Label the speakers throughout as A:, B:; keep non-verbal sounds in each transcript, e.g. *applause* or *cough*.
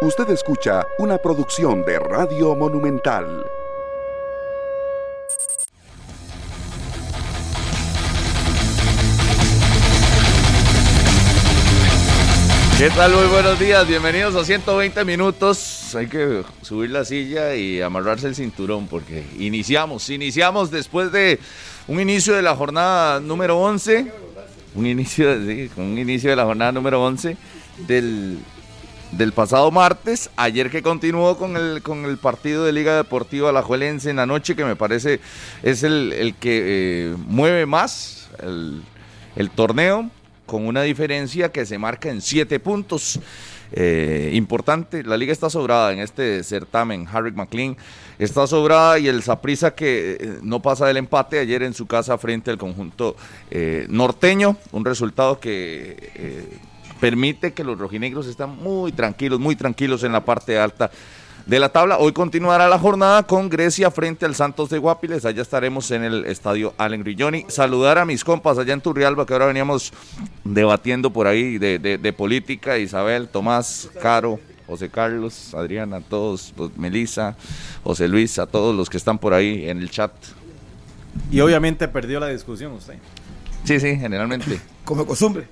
A: Usted escucha una producción de Radio Monumental.
B: ¿Qué tal? Muy buenos días, bienvenidos a 120 minutos. Hay que subir la silla y amarrarse el cinturón porque iniciamos, iniciamos después de un inicio de la jornada número 11, un inicio, sí, un inicio de la jornada número 11 del, del pasado martes, ayer que continuó con el, con el partido de Liga Deportiva Alajuelense en la noche, que me parece es el, el que eh, mueve más el, el torneo con una diferencia que se marca en siete puntos. Eh, importante, la liga está sobrada en este certamen. Harry McLean está sobrada y el Saprisa que eh, no pasa del empate ayer en su casa frente al conjunto norteño. Un resultado que permite que los rojinegros estén muy tranquilos, muy tranquilos en la parte alta de la tabla. Hoy continuará la jornada con Grecia frente al Santos de Guapiles. Allá estaremos en el estadio Allen Grilloni. Saludar a mis compas allá en Turrialba, que ahora veníamos debatiendo por ahí de, de- de política. Isabel, Tomás, Caro, José Carlos, Adriana, todos, pues, Melissa, José Luis, a todos los que están por ahí en el chat.
C: Y obviamente perdió la discusión usted.
B: Sí, sí, generalmente.
D: como de costumbre.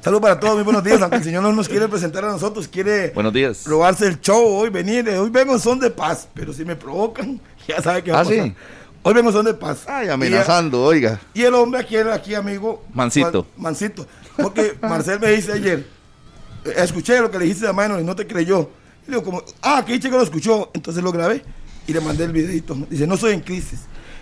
D: Saludos para todos, muy buenos días. Aunque el Señor no nos quiere presentar a nosotros, quiere
B: Buenos días.
D: robarse el show hoy, venir. Hoy vengo en son de paz, pero si me provocan, *laughs* ya sabe qué va
B: ¿Ah,
D: a pasar.
B: sí?
D: Hoy vengo en son de paz.
B: Ay, amenazando, oiga.
D: Y, el hombre aquí, aquí amigo.
B: Mancito.
D: Mancito. Porque Marcel me dice ayer, eh, escuché lo que le dijiste a mano y no te creyó. Y le digo, como, ah, que que lo escuchó. Entonces lo grabé y le mandé el videito. Dice, no soy en crisis.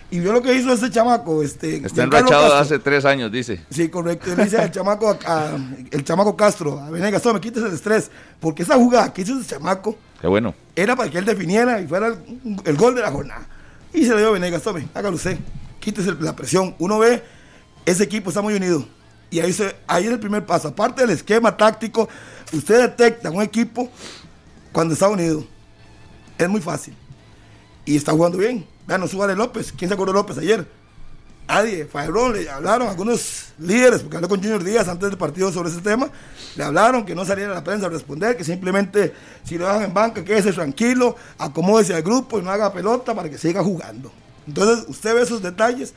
D: Y vio lo que hizo ese chamaco. Este,
B: Está enrachado hace tres años, dice.
D: Sí, correcto. Le dice al chamaco, a- a- el chamaco Castro, a Venegas, tome, quítese el estrés. Porque esa jugada que hizo ese chamaco
B: Qué bueno.
D: era para que él definiera y fuera el, el gol de la jornada. Y se le dio a Venegas, tome, hágalo usted, quítese la presión. Uno ve, ese equipo está muy unido. Y ahí, se, ahí es el primer paso. Aparte del esquema táctico, usted detecta un equipo cuando está unido. Es muy fácil. Y está jugando bien. Suba de López. ¿Quién se acordó de López ayer? Nadie, Fabrón, le hablaron algunos líderes, porque hablé con Junior Díaz antes del partido sobre ese tema, le hablaron que no saliera a la prensa a responder, que simplemente si lo dejan en banca, quédese tranquilo, acomódese al grupo y no haga pelota para que siga jugando. Entonces, usted ve esos detalles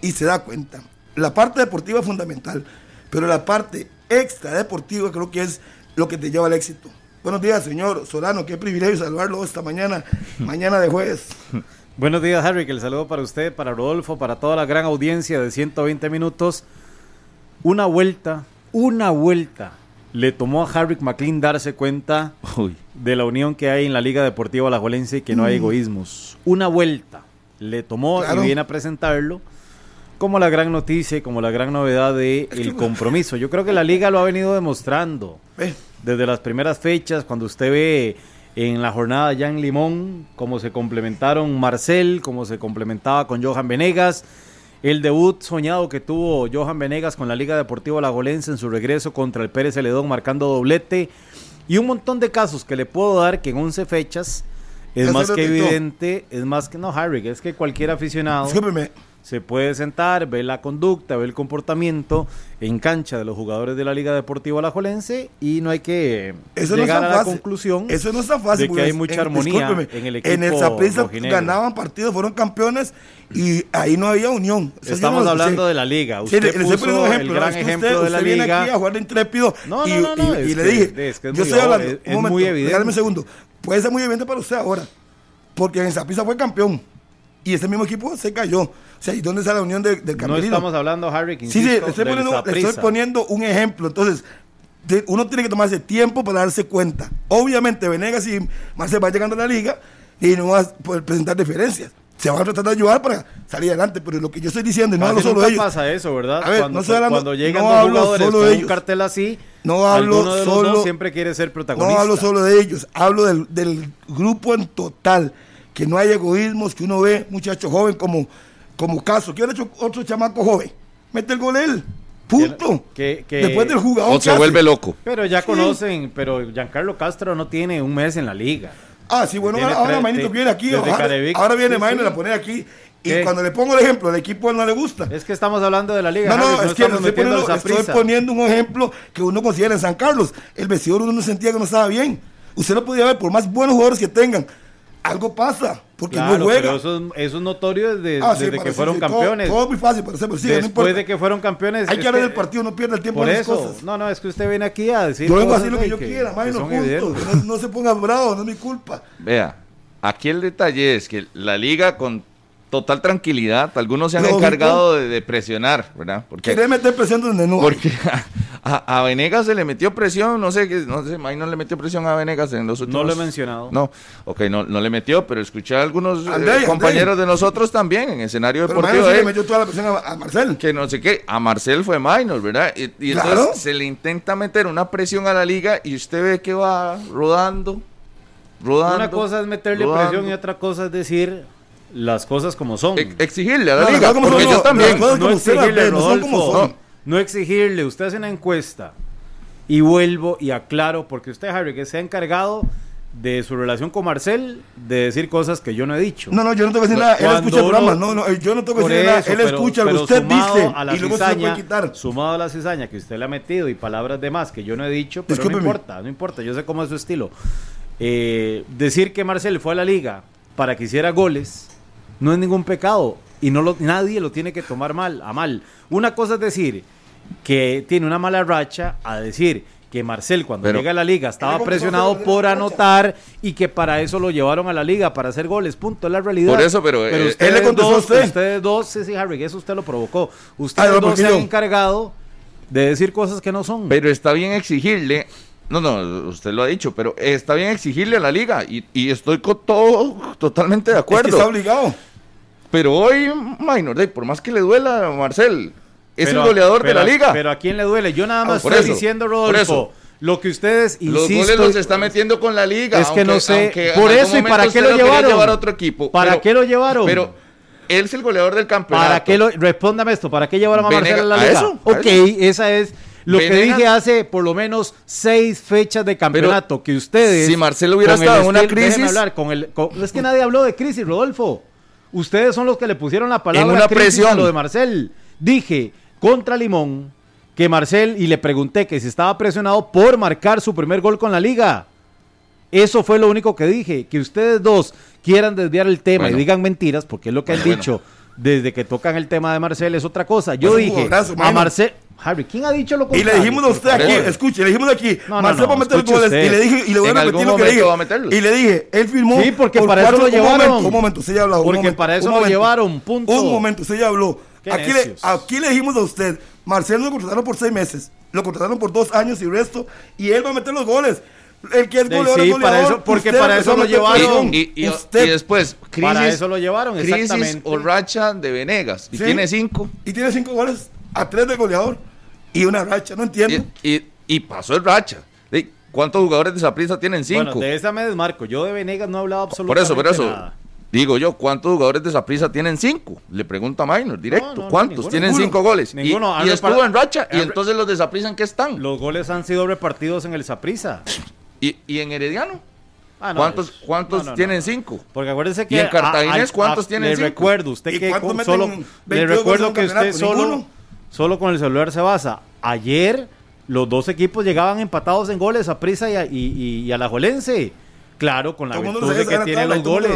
D: y se da cuenta. La parte deportiva es fundamental, pero la parte extra deportiva creo que es lo que te lleva al éxito. Buenos días, señor Solano, qué privilegio saludarlo esta mañana, mañana de jueves. *laughs*
C: Buenos días, Harry, que el saludo para usted, para Rodolfo, para toda la gran audiencia de 120 minutos. Una vuelta, una vuelta le tomó a Harry McLean darse cuenta
B: Uy.
C: de la unión que hay en la Liga Deportiva Alajuelense y que no hay egoísmos. Una vuelta le tomó
D: Claro.
C: y viene a presentarlo como la gran noticia y como la gran novedad de
D: Es que-
C: el compromiso. Yo creo que la liga lo ha venido demostrando
D: Ve,
C: desde las primeras fechas, cuando usted ve en la jornada ya en Limón, cómo se complementaron Marcel, cómo se complementaba con Johan Venegas, el debut soñado que tuvo Johan Venegas con la Liga Deportiva Lagolense en su regreso contra el Pérez Celedón marcando doblete, y un montón de casos que le puedo dar que en 11 fechas es más que evidente, es más que no, Harry, es que cualquier aficionado
D: discúlpeme,
C: se puede sentar, ver la conducta, ver el comportamiento en cancha de los jugadores de la Liga Deportiva Alajuelense y no hay que
D: Eso
C: llegar a la
D: fácil.
C: conclusión
D: Eso no es tan fácil.
C: de que
D: porque
C: hay mucha
D: en-
C: armonía en el equipo
D: En el
C: rojinegro.
D: ganaban partidos, fueron campeones y ahí no había unión. Eso
C: Estamos
D: no
C: hablando de la liga.
D: Sí,
C: Usted puso
D: poniendo un
C: el
D: ejemplo.
C: gran
D: ¿no? Es que
C: ejemplo
D: usted,
C: de la
D: usted viene
C: liga.
D: aquí a jugar intrépido
C: No,
D: y,
C: no, no, no,
D: y- y le dije,
C: es que es
D: yo estoy hablando,
C: es-
D: un momento,
C: muy evidente.
D: un segundo. Puede ser muy evidente para usted ahora, porque en Saprissa fue campeón y ese mismo equipo se cayó. O sea, ¿y dónde está la unión de- del
C: No
D: camerino?
C: estamos hablando, Harry, que
D: Sí, sí, le estoy, poniendo, le estoy
C: Saprissa.
D: poniendo un ejemplo. Entonces, uno tiene que tomarse tiempo para darse cuenta. Obviamente, Venegas y Marcel va llegando a la liga y no va a poder presentar diferencias. Se van a tratar de ayudar para salir adelante, pero lo que yo estoy diciendo, no
C: Casi
D: hablo solo de ellos.
C: pasa eso, ¿verdad?
D: A ver,
C: cuando,
D: no hablando-
C: cuando llegan
D: no
C: dos
D: hablo
C: jugadores
D: solo
C: con
D: de
C: un
D: ellos.
C: cartel así,
D: No hablo
C: de
D: solo-
C: siempre quiere ser protagonista.
D: No hablo solo de ellos, hablo del, del grupo en total, que no hay egoísmos, que uno ve muchacho joven como, como caso. ¿Quién ha hecho otro chamaco joven? Mete el gol él. Punto.
C: Que- que-
D: Después del jugador.
B: O se vuelve loco.
C: Pero ya conocen, pero Giancarlo Castro no tiene un mes en la liga.
D: Ah, sí, bueno, ahora, ahora
C: de-
D: viene aquí. Ahora, viene
C: Sí,
D: Maynito
C: sí.
D: la pone aquí. Y
C: ¿Qué?
D: cuando le pongo el ejemplo, el equipo a no le gusta.
C: Es que estamos hablando de la liga.
D: No, no,
C: Harry,
D: es que estoy poniendo,
C: al
D: estoy poniendo un ejemplo que uno considera en San Carlos. El vestidor uno sentía que no estaba bien. Usted lo podía ver, por más buenos jugadores que tengan, algo pasa, porque
C: Claro,
D: no juega.
C: pero eso, es- eso es notorio desde,
D: Ah, sí,
C: desde que fueron
D: sí, todo-
C: campeones.
D: Todo, es muy fácil, pero, sí, pero sí, no
C: Después
D: importa.
C: de que fueron campeones.
D: Hay que hablar del partido, no pierda el tiempo
C: Por
D: en esas
C: eso,
D: cosas.
C: no, no, es que usted viene aquí a decir.
D: Yo vengo a decir lo que yo quiera,
C: que
D: punto.
C: evidentes.
D: No, no se ponga bravo, no es mi culpa.
B: Vea, aquí el detalle es que la liga con total tranquilidad, algunos se han
D: Lógico.
B: encargado de, de presionar, ¿verdad? Porque,
D: Quiere meter presión donde no.
B: porque *laughs* a, a Venegas se le metió presión, no sé, qué- no sé, May no le metió presión a Venegas en los últimos...
C: No lo he mencionado.
B: No, ok, no, no le metió, pero escuché a algunos eh,
D: André.
B: compañeros de nosotros también en escenario
D: Pero
B: deportivo.
D: Maino sí
B: eh,
D: le metió toda la presión a, a Marcel.
B: que no sé qué, a Marcel fue minor, ¿verdad? Y, y
D: Claro.
B: entonces se le intenta meter una presión a la liga y usted ve que va rodando, rodando.
C: Una cosa es meterle
B: rodando.
C: presión y otra cosa es decir las cosas como son.
B: Ex- exigirle a la
D: No,
B: liga,
D: como
B: porque
D: son,
B: yo
D: no,
B: también.
C: no exigirle,
D: no
C: Rodolfo,
D: son.
C: no exigirle, usted hace una encuesta y vuelvo y aclaro, porque usted, Harry, que se ha encargado de su relación con Marcel, de decir cosas que yo no he dicho.
D: No, no, yo no tengo que decir nada. Él escucha el programa. No, no, yo no tengo que decir nada. Él
C: pero-
D: escucha lo que usted
C: sumado
D: dice
C: a la
D: y luego se lo puede
C: cizaña,
D: quitar.
C: Sumado a la cizaña que usted le ha metido y palabras de más que yo no he dicho, pero
D: Discúlpeme.
C: no importa, no importa, yo sé cómo es su estilo. Eh, decir que Marcel fue a la liga para que hiciera goles no es ningún pecado y no lo, nadie lo tiene que tomar mal, a mal. Una cosa es decir que tiene una mala racha a decir que Marcel cuando
B: Pero-
C: llega a la liga estaba
D: Pero, ¿cómo
C: presionado por anotar y que para eso lo llevaron a la liga para hacer goles, punto, es la realidad.
B: Por eso, pero, eh,
C: ustedes
D: él le contestó
C: dos,
D: a usted.
C: ustedes dos, sí, sí, Harry, eso usted lo provocó. Ustedes
D: Ah, no,
C: dos se han encargado de decir cosas que no son.
B: Pero está bien exigirle. No, no, usted lo ha dicho, pero está bien exigirle a la liga y, y estoy con todo totalmente de
D: Es que
B: acuerdo.
D: está obligado.
B: Pero hoy, minor, de- por más que le duela a Marcel, es
C: Pero-
B: el goleador de la liga.
C: Pero a quién le duele. Yo nada más
B: Por
C: estoy
B: eso,
C: diciendo, Rodolfo, lo que ustedes
B: los
C: insisto,
B: goles los está metiendo con la liga.
C: Es que no sé, por eso y para qué lo llevaron.
B: llevar a otro equipo.
C: ¿Para
B: pero-
C: qué lo llevaron?
B: Pero él es el goleador del campeonato.
C: ¿Para qué lo, respóndame esto, ¿para qué llevaron a Marcel a la
B: a
C: liga?
B: eso, a
C: ok,
B: eso.
C: esa es lo que dije hace por lo menos seis fechas de campeonato, que ustedes...
B: si Marcel hubiera estado en una crisis-
C: hablar, con el, con- es que nadie habló de crisis, Rodolfo. Ustedes son los que le pusieron la palabra
B: En una
C: crisis a
B: presión.
C: lo de Marcel. Dije contra Limón que Marcel, y le pregunté que si estaba presionado por marcar su primer gol con la liga. Eso fue lo único que dije. Que ustedes dos quieran desviar el tema
B: Bueno.
C: y digan mentiras, porque es lo que han
B: Bueno,
C: dicho desde que tocan el tema de Marcel, es otra cosa. Yo dije a. Marcel. Harry, ¿quién ha dicho lo
D: Y
C: contrario?
D: le dijimos a usted aquí, escuche, le dijimos aquí,
C: No, no,
D: Marcel
C: no,
D: va a meter goles. Y le dije, y le voy a repetir lo que dije.
B: va a meterlos.
D: Y le dije, él firmó.
C: Sí, porque
D: por
C: para eso
D: cuatro-
C: lo
D: un
C: llevaron.
D: momento, un momento, usted ya habló. un
C: Porque
D: momento,
C: para eso
D: un
C: lo
D: momento.
C: llevaron, punto.
D: Un momento, usted ya habló. Aquí le, aquí le dijimos a usted, Marcel lo contrataron por seis meses, lo contrataron por dos años y resto, y él va a meter los goles. El que es goleador
C: sí, para
D: goleador.
C: eso- porque
D: Usted
C: para eso lo llevaron.
D: presión.
B: Y, y-
D: Usted-
B: y después, crisis,
C: Para eso lo llevaron,
B: crisis
C: exactamente.
B: o racha de Venegas. Y
D: Sí.
B: tiene cinco.
D: Y tiene cinco goles a tres de goleador y una racha, no entiendo.
B: Y, y- y pasó el racha. ¿Cuántos jugadores de esa prisa tienen cinco?
C: Bueno, de esa me desmarco. Yo de Venegas no he hablado
B: por
C: absolutamente
B: eso, por eso.
C: nada.
B: Digo yo, ¿cuántos jugadores de esa prisa tienen cinco? Le pregunto a Minor, directo.
C: No, no, no,
B: ¿Cuántos
C: ninguno.
B: tienen
D: Ninguno.
B: cinco goles? Y-
C: Ninguno.
B: Y,
C: Han
B: estuvo en racha. Y entonces los de Saprissa ¿en qué están?
C: Los goles han sido repartidos en el Saprisa.
B: ¿Y, y en Herediano?
C: Ah, no,
B: ¿Cuántos, cuántos
C: no, no,
B: tienen
C: no.
B: cinco?
C: Porque acuérdese que.
B: ¿Y en Cartaginés
C: a- a-
B: cuántos
C: a-
B: tienen
C: Le
B: cinco?
C: recuerdo, usted
D: ¿Y
C: que solo.
D: 22
C: Le recuerdo que usted solo. Solo con el celular se basa. Ayer los dos equipos llegaban empatados en goles a Prisa y a, y, y, y a la Jolense. Claro, con la virtud de que
D: la
C: los goles.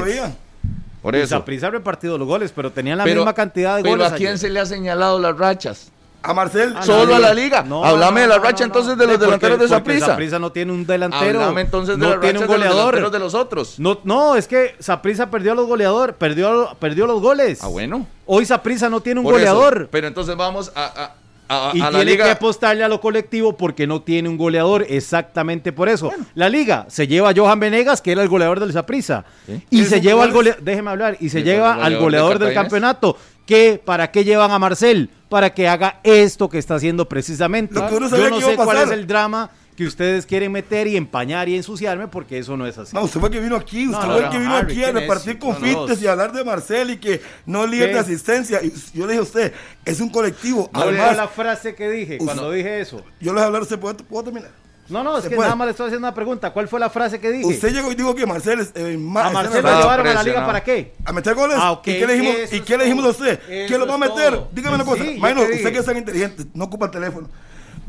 B: Por
C: Y
B: eso.
C: Saprissa ha repartido los goles, pero tenían la
B: Pero-
C: misma cantidad de
B: pero
C: goles.
B: ¿a quién
C: ayer.
B: se le ha señalado las rachas?
D: A Marcel.
C: Ah,
B: Solo a la liga.
C: No,
B: Háblame
C: no,
B: de la racha
C: no,
B: entonces de los delanteros de
C: porque
B: Saprissa.
C: Saprissa no tiene un delantero.
B: Háblame entonces de
C: no
B: las
C: tiene un
B: de los
C: goleador.
B: delanteros de los otros.
C: No, no, es que Saprissa perdió a los goleadores, perdió, perdió los goles.
B: Ah, bueno.
C: Hoy Saprissa no tiene un
B: Por eso.
C: goleador.
B: Pero entonces vamos a, a- a-
C: y
B: a la
C: tiene
B: liga.
C: que apostarle a lo colectivo porque no tiene un goleador exactamente por eso. La liga se lleva a Johan Venegas, que era el goleador del Saprissa,
B: Sí.
C: y
D: ¿Quién
C: se lleva al goleador, déjeme hablar, y se lleva al
B: goleador
C: goleador
B: de
C: del campeonato. ¿Qué, ¿Para qué llevan a Marcel? Para que haga esto que está haciendo precisamente.
D: Lo que uno
C: Yo no
D: que
C: sé cuál es el drama que ustedes quieren meter y empañar y ensuciarme porque eso no es así.
D: No, usted fue el que vino aquí, usted
C: No,
D: fue
C: no,
D: el
C: no,
D: que vino
C: Harry,
D: aquí a repartir confites y hablar de Marcel y que no líder de asistencia. Y yo le dije a usted, es un colectivo.
C: No
D: Además,
C: la frase que dije cuando dije eso.
D: yo le voy a hablar ¿puedo, puedo terminar?
C: No, no, es que
D: puede.
C: nada más le estoy haciendo una pregunta. ¿Cuál fue la frase que dije?
D: Usted llegó y dijo que Marcel es eh,
C: a
D: está en
C: Marcel
D: la
C: lo llevaron a la liga para qué?
D: a meter goles.
C: Ah,
D: ¿Y qué le dijimos, ¿y qué le dijimos a usted? ¿Quién lo va a meter?
C: todo.
D: Dígame una
C: Sí,
D: cosa.
C: ¿ya
D: Bueno,
C: qué
D: usted que es tan inteligente, no ocupa el teléfono.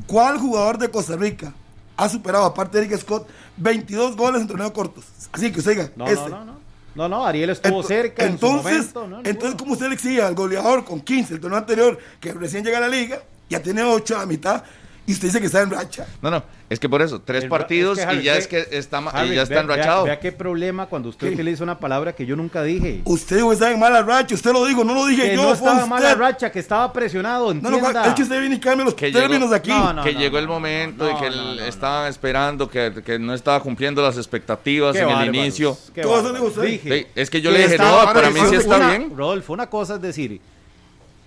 D: ¿Cuál jugador de Costa Rica ha superado, aparte de Eric Scott, 22 goles en torneos cortos. Así que usted diga,
C: No,
D: este.
C: no, no, no. No, no, Ariel estuvo
D: Ento-
C: cerca en su
D: entonces,
C: momento. ¿no?
D: entonces ¿cómo usted le exige al goleador con 15 el torneo anterior, que recién llega a la liga, ya tiene 8 a la mitad, y usted dice que está en racha?
B: No, no, es que por eso, tres
C: El-
B: partidos
C: es que, Harry,
B: y ya
C: ve-
B: es que está, ma- y
C: Harry,
B: ya está enrachado.
C: Vea, vea qué problema cuando usted
D: ¿Qué?
C: utiliza una palabra que yo nunca dije.
D: Usted dijo que estaba en mala racha, usted lo dijo, no lo dije
C: Que
D: yo,
C: no estaba en mala
D: usted.
C: racha, que estaba presionado,
D: No, no,
C: entienda.
D: es que usted viene y cambia los
B: Que
D: términos
B: llegó-
D: de aquí.
C: No, no,
B: que
C: no,
B: llegó
C: no,
B: el momento
C: no,
B: y que
C: no,
B: el-
C: no, no.
B: estaban esperando que, que no estaba cumpliendo las expectativas
C: Qué
B: en el
C: bárbaros,
B: inicio.
C: qué
D: Todo eso dijo usted.
C: Dije
B: Sí, es que yo le dije, no, para mí sí está bien.
C: Rodolfo, una cosa es decir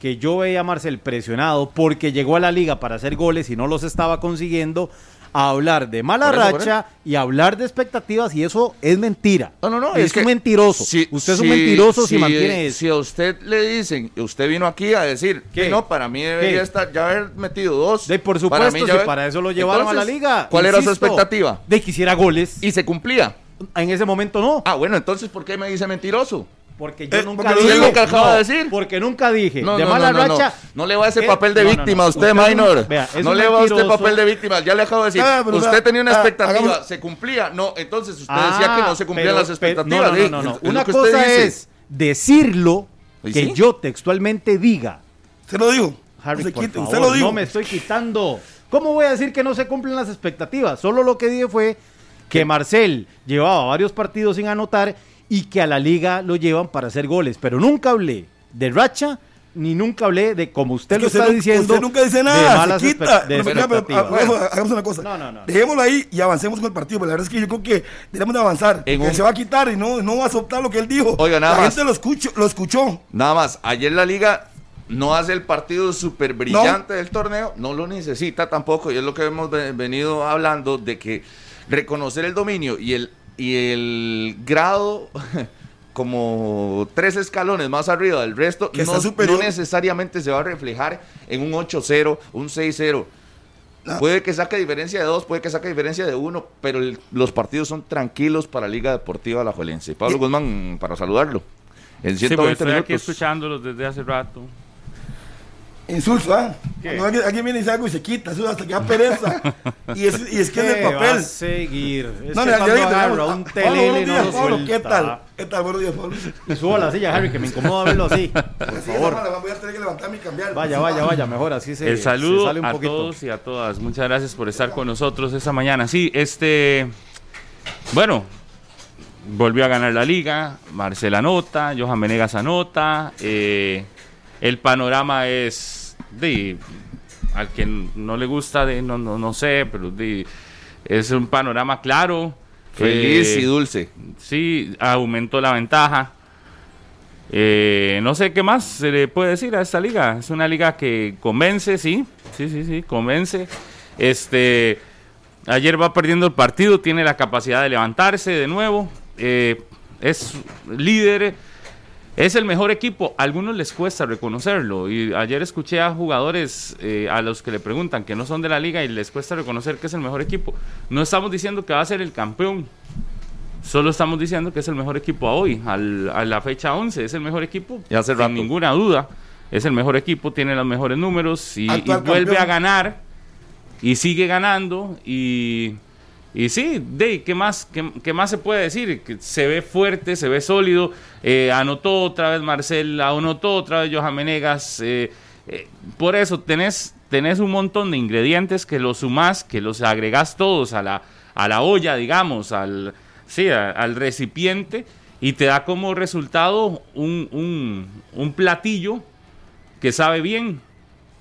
C: que yo veía a Marcel presionado porque llegó a la liga para hacer goles y no los estaba consiguiendo, a hablar de mala
B: eso,
C: racha y hablar de expectativas y eso es mentira.
B: No, no, no,
C: es,
B: es que
C: un mentiroso.
B: si-
C: usted es un mentiroso si,
B: si-
C: mantiene eso.
B: Si a usted le dicen, usted vino aquí a decir que no, para mí debería
C: ¿Qué?
B: estar ya haber metido dos.
C: De, por
B: Para
C: supuesto,
B: mí ya
C: para eso lo llevaron a la liga.
B: ¿Cuál era su expectativa?
C: De que hiciera goles.
B: Y se cumplía.
C: en ese momento no.
B: Ah, bueno, entonces ¿por qué me dice mentiroso?
C: Porque yo
D: Eh,
C: nunca
D: porque
C: dije.
D: digo.
B: Lo que acaba
C: no,
B: de decir.
C: Porque nunca dije.
B: No,
C: de
B: no,
C: mala
B: no, no, no.
C: racha.
B: No le va a ese
C: ¿Qué?
B: papel de víctima a usted, Minor.
C: vea, es
B: no le va a usted
C: mentiroso.
B: papel de víctima. Ya le acabo de decir.
D: Ah, pero
B: usted
D: vea,
B: tenía una
D: ah,
B: expectativa.
D: hagamos-
B: ¿Se cumplía? No, entonces usted
C: Ah,
B: decía que no se cumplían
C: pero-
B: las
C: pero-
B: expectativas.
C: No, no, no, no.
B: es lo
C: Una cosa
B: dice.
C: es decirlo,
B: ¿Y
C: que
B: sí?
C: yo textualmente diga.
D: Usted lo dijo.
C: Harry,
D: No se
C: por
D: quite,
C: favor,
D: usted lo dijo.
C: no me estoy quitando. ¿Cómo voy a decir que no se cumplen las expectativas? Solo lo que dije fue que Marcel llevaba varios partidos sin anotar y que a la liga lo llevan para hacer goles. Pero nunca hablé de racha ni nunca hablé de, como usted
D: Es que
C: lo está diciendo,
D: Usted nunca dice nada, se quita. No, pero, pero, hagamos una cosa.
C: No, no, no.
D: Dejémoslo ahí y avancemos con el partido. Pero la verdad es que yo creo que debemos de avanzar.
B: En un-
D: se va a quitar y no, no va a aceptar lo que él dijo.
B: Oiga, nada
D: la
B: más.
D: gente lo escuchó, lo escuchó.
B: Nada más, ayer la liga no hace el partido súper brillante del torneo, no lo necesita tampoco, y es lo que hemos ve- venido hablando de que reconocer el dominio y el, y el grado *laughs* como tres escalones más arriba del resto
D: Que
B: no, no necesariamente se va a reflejar en un 8-0, un 6-0.
D: No.
B: Puede que saque diferencia de dos, puede que saque diferencia de uno, pero el- los partidos son tranquilos para Liga Deportiva Alajuelense. Pablo
D: Y-
B: Guzmán, para saludarlo. En
E: Sí,
B: 120
E: pues estoy aquí
B: minutos.
E: escuchándolos desde hace rato.
D: Insulso, ¿ah? Cuando alguien, alguien viene y dice algo y se quita, eso hasta que da pereza. *laughs* y, es, y es que es el
C: ¿Qué va a
D: papel.
C: seguir? Es
D: No,
C: que
D: dije,
C: agarra
D: tenemos-
C: un telele
D: buenos
C: no
D: días,
C: lo
D: Pablo, ¿Qué tal? ¿Qué tal? Buenos días, Pablo.
C: Me subo a la silla, Harry, que me incomoda verlo así. *laughs* Por
D: es,
C: favor.
D: hermano, voy a tener que levantarme y cambiar.
C: Vaya, vaya, vaya, mejor así se,
E: El
C: se
E: saludo
C: sale un
E: a
C: poquito.
E: todos y a todas. Muchas gracias por estar con nosotros esta mañana. Sí, este. Bueno, volvió a ganar la liga. Marcela anota, Johan Venegas anota. eh, el panorama es. De, al que no le gusta, de, no, no, no sé, pero de, es un panorama claro.
B: Feliz
E: Eh,
B: y dulce.
E: Sí, aumentó la ventaja. Eh, no sé qué más se le puede decir a esta liga. Es una liga que convence, sí, sí, sí, sí, convence. Este, ayer va perdiendo el partido, tiene la capacidad de levantarse de nuevo. Eh, es líder, es el mejor equipo. A algunos les cuesta reconocerlo. Y ayer escuché a jugadores eh, a los que le preguntan que no son de la liga y les cuesta reconocer que es el mejor equipo. No estamos diciendo que va a ser el campeón. Solo estamos diciendo que es el mejor equipo a hoy, al- a la fecha 11. Es el mejor equipo,
B: Y hace
E: sin
B: rato.
E: ninguna duda. Es el mejor equipo, tiene los mejores números y, vuelve
D: campeón.
E: a ganar y sigue ganando. Y, y sí, de, ¿qué, más, qué, qué más se puede decir? Que se ve fuerte, se ve sólido. Eh, anotó otra vez Marcel, anotó otra vez Johan Menegas. eh, eh, por eso tenés, tenés un montón de ingredientes que los sumás, que los agregás todos a la, a la olla, digamos, al, sí, al recipiente y te da como resultado un, un, un platillo que sabe bien.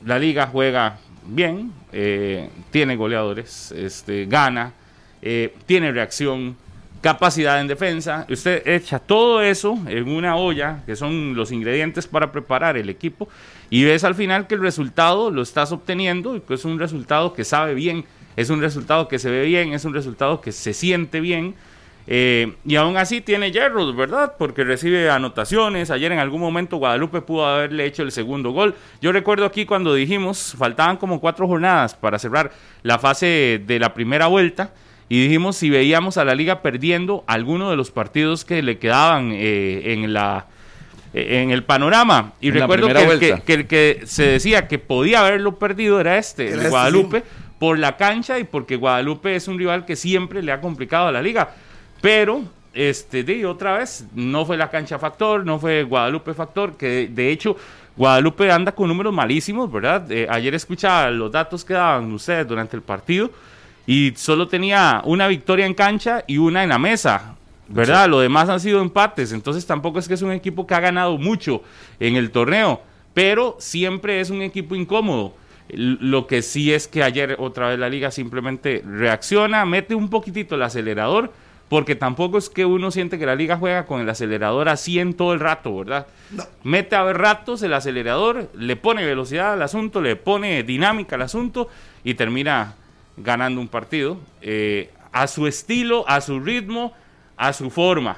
E: La liga juega bien, eh, tiene goleadores, este, gana, eh, tiene reacción, capacidad en defensa. Usted echa todo eso en una olla, que son los ingredientes para preparar el equipo, y ves al final que el resultado lo estás obteniendo y que es un resultado que sabe bien, es un resultado que se ve bien, es un resultado que se siente bien. Eh, y aún así tiene hierros, ¿verdad? Porque recibe anotaciones. Ayer en algún momento Guadalupe pudo haberle hecho el segundo gol. Yo recuerdo aquí cuando dijimos, faltaban como cuatro jornadas para cerrar la fase de la primera vuelta. Y dijimos si veíamos a la liga perdiendo alguno de los partidos que le quedaban eh, en la en el panorama. Y
B: En
E: recuerdo que el que,
B: vuelta.
E: que el que se decía que podía haberlo perdido era este, el
D: este,
E: Guadalupe, por la cancha y porque Guadalupe es un rival que siempre le ha complicado a la liga. Pero, este, de otra vez, no fue la cancha factor, no fue Guadalupe factor, que de hecho Guadalupe anda con números malísimos, ¿verdad? Eh, ayer escuchaba los datos que daban ustedes durante el partido y solo tenía una victoria en cancha y una en la mesa. ¿Verdad? Lo demás han sido empates, entonces tampoco es que es un equipo que ha ganado mucho en el torneo, pero siempre es un equipo incómodo. Lo que sí es que ayer otra vez la liga simplemente reacciona, mete un poquitito el acelerador, porque tampoco es que uno siente que la liga juega con el acelerador así en todo el rato, ¿verdad? Mete a ver ratos el acelerador, le pone velocidad al asunto, le pone dinámica al asunto y termina ganando un partido eh, a su estilo, a su ritmo, a su forma.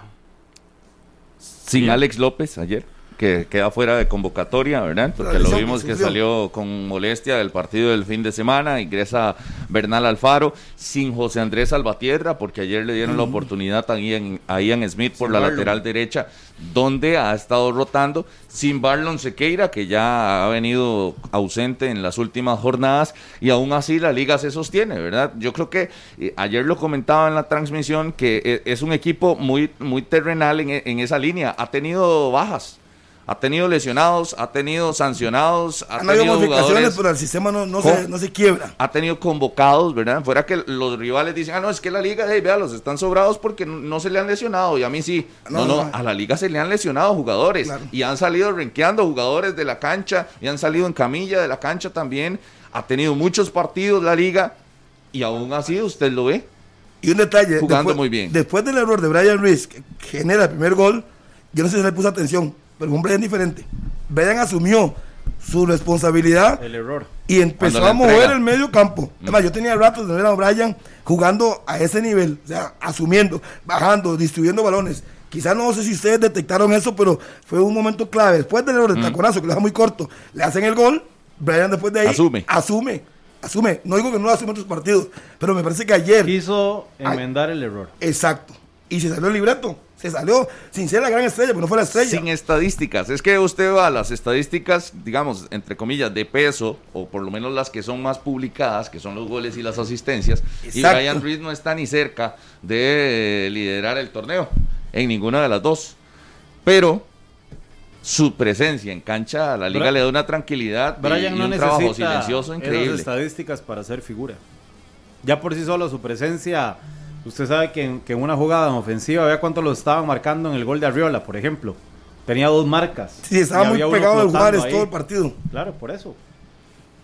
B: Sin Alex López ayer que queda fuera de convocatoria, ¿verdad? Porque lo vimos que salió con molestia del partido del fin de semana, ingresa Bernal Alfaro, sin José Andrés Salvatierra, porque ayer le dieron la oportunidad a Ian, Smith por la lateral derecha, donde ha estado rotando, sin Barlon Sequeira, que ya ha venido ausente en las últimas jornadas, y aún así la liga se sostiene, ¿verdad? Yo creo que eh, ayer lo comentaba en la transmisión, que eh, es un equipo muy, muy terrenal en, en esa línea, ha tenido bajas ha tenido lesionados, ha tenido sancionados, ha tenido jugadores,
D: pero el sistema no, no, se, no, se, quiebra.
B: Ha tenido convocados, ¿verdad? Fuera que los rivales dicen, ah, no, es que la liga, hey, vea, los están sobrados porque no, se le han lesionado, y a mí sí. No, no, a la liga se le han lesionado jugadores, y han salido renqueando jugadores de la cancha, y han salido en camilla de la cancha también. Ha tenido muchos partidos la liga, y aún así usted lo ve.
D: Y un detalle,
B: jugando
D: después,
B: muy bien.
D: Después del error de Brian Ruiz, que genera el primer gol, yo no sé si le puse atención pero un Brian diferente. Brian asumió su responsabilidad
C: el error.
D: y empezó a mover el medio campo. Mm. Además, yo tenía ratos de ver a Brian jugando a ese nivel, o sea, asumiendo, bajando, distribuyendo balones. Quizás no sé si ustedes detectaron eso, pero fue un momento clave. Después del error de mm. taconazo, que lo deja muy corto, le hacen el gol. Brian después de ahí
B: asume.
D: Asume. Asume. No digo que no lo asume otros partidos, pero me parece que ayer.
C: Quiso enmendar el error.
D: Exacto. Y se salió el libreto se salió sin ser la gran estrella, pero no fue la estrella.
B: Sin estadísticas. Es que usted va a las estadísticas, digamos, entre comillas, de peso, o por lo menos las que son más publicadas, que son los goles y las asistencias. Y Brian Ruiz no está ni cerca de liderar el torneo, en ninguna de las dos. Pero su presencia en cancha a la liga le da una tranquilidad
C: Brian y, un trabajo silencioso increíble. estadísticas para hacer figura. Ya por sí solo su presencia Usted sabe que en, que en una jugada en ofensiva, vea cuánto lo estaban marcando en el gol de Arriola, por ejemplo. Tenía dos marcas.
D: Sí, estaba muy pegado al Juárez todo el partido.
C: Claro, por eso.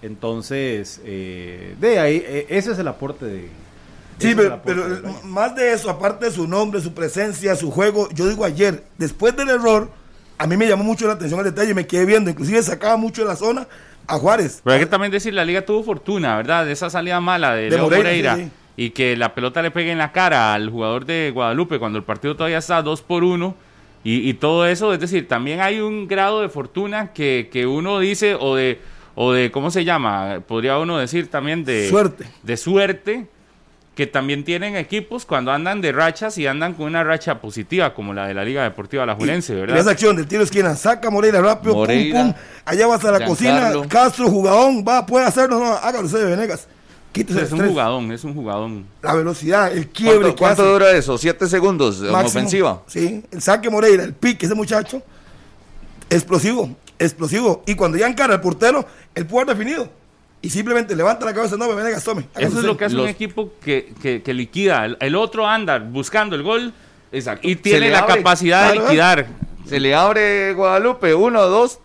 C: Entonces, eh, de ahí, eh, ese es el aporte de.
D: Sí, pero, más de eso, aparte de su nombre, su presencia, su juego, yo digo ayer, después del error, a mí me llamó mucho la atención el detalle, me quedé viendo, inclusive sacaba mucho de la zona a Juárez.
E: Pero hay que también decir, la liga tuvo fortuna, ¿verdad? De esa salida mala de, Leo Moreira y que la pelota le pegue en la cara al jugador de Guadalupe cuando el partido todavía está 2 por 1 y, todo eso, es decir, también hay un grado de fortuna que, que, uno dice o de o de cómo se llama, podría uno decir también de
D: suerte.
E: De suerte que también tienen equipos cuando andan de rachas y andan con una racha positiva, como la de la Liga Deportiva La Julense, ¿verdad?
D: esa acción del tiro esquina, saca Moreira rápido, pum, pum, allá va hasta la cocina, Castro, jugadón, va, puede hacerlo, no, hágalo usted de Venegas
E: es un jugadón, es un jugadón.
D: La velocidad, el quiebre.
B: ¿Cuánto, dura eso? ¿Siete segundos en ofensiva?
D: Sí, el saque Moreira, el pique, ese muchacho, explosivo, explosivo. Y cuando ya encara el portero, el puede definido. Y simplemente levanta la cabeza, no, me venga, tome.
E: Eso es lo que hace un equipo que, que, liquida. El, otro anda buscando el gol Exacto. y tiene la capacidad de liquidar.
B: Se le abre Guadalupe, uno, dos,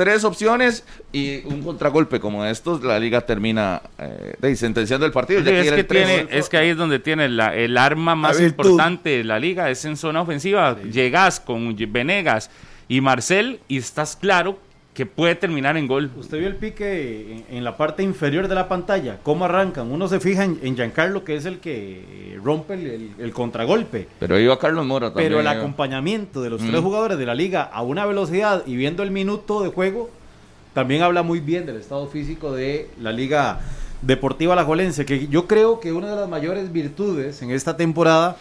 B: tres opciones y un contragolpe como estos, la liga termina eh, sentenciando el partido.
E: es, que tiene, es que ahí es donde tiene la, el arma más importante de la liga, es en zona ofensiva. Llegas con Venegas y Marcel y estás claro que puede terminar en gol.
C: Usted vio el pique en, la parte inferior de la pantalla, cómo arrancan. Uno se fija en, Giancarlo, que es el que rompe el, contragolpe.
B: Pero iba Carlos Mora también.
C: Pero el acompañamiento de los tres mm. jugadores de la liga a una velocidad y viendo el minuto de juego, también habla muy bien del estado físico de la liga deportiva alajuelense, que yo creo que una de las mayores virtudes en esta temporada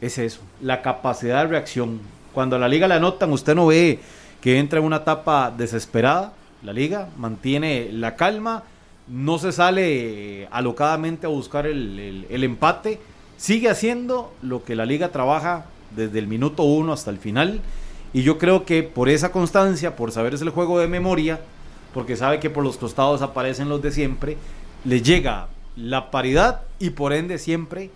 C: es eso, la capacidad de reacción. Cuando a la liga le anotan, usted no ve que entra en una etapa desesperada, la liga mantiene la calma no se sale eh, alocadamente a buscar el, el- el empate, sigue haciendo lo que la liga trabaja desde el minuto uno hasta el final. Y yo creo que por esa constancia, por saberse el juego de memoria, porque sabe que por los costados aparecen los de siempre, les llega la paridad y por ende siempre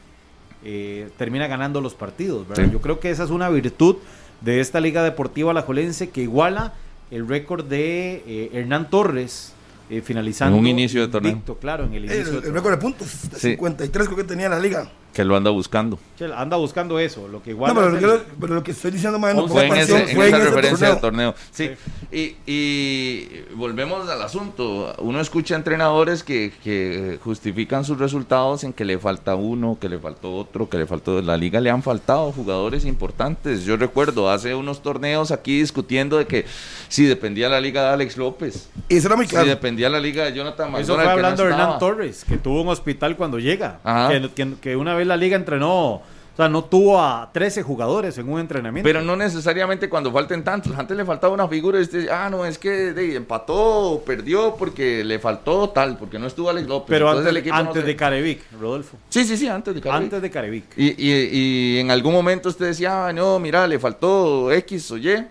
C: eh, termina ganando los partidos. Yo creo que esa es una virtud de esta Liga Deportiva Alajuelense que iguala el récord de eh, Hernán Torres eh, finalizando
B: En un inicio de torneo.
C: claro, en el
D: El,
C: inicio de
D: el
C: torneo.
D: récord de puntos, de
B: Sí.
D: 53 creo que tenía la liga.
B: Que lo anda buscando.
C: Che, Anda buscando eso, lo que iguala
D: no, pero, lo
C: el-
D: que, pero lo que estoy diciendo, más no
C: Fue
B: en,
D: ponga
B: ese,
D: atención,
B: en
D: fue
B: esa referencia del
D: torneo.
B: torneo. Sí. Y, y volvemos al asunto. Uno escucha entrenadores que, que justifican sus resultados en que le falta uno, que le faltó otro, que le faltó. La liga le han faltado jugadores importantes. Yo recuerdo hace unos torneos aquí discutiendo de que si dependía la liga de Alex López,
D: Y eso era muy
B: si
D: claro.
B: dependía la liga de Jonathan
C: Eso fue hablando de Hernán. Torres, que tuvo un hospital cuando llega.
B: Ajá.
C: Que, que- que una vez la liga entrenó, o sea, no tuvo a 13 jugadores en un entrenamiento.
B: Pero no necesariamente cuando falten tantos. Antes le faltaba una figura y usted, ah, no, es que de, empató perdió porque le faltó tal, porque no estuvo Alex López.
C: Pero
B: Entonces
C: antes,
B: el equipo no
C: antes
B: se-
C: de Carevic, Rodolfo.
B: Sí, sí, sí, antes de Cali.
C: Antes de Carevic.
B: Y, y, y en algún momento usted decía, ah, no, mira, le faltó X o Y.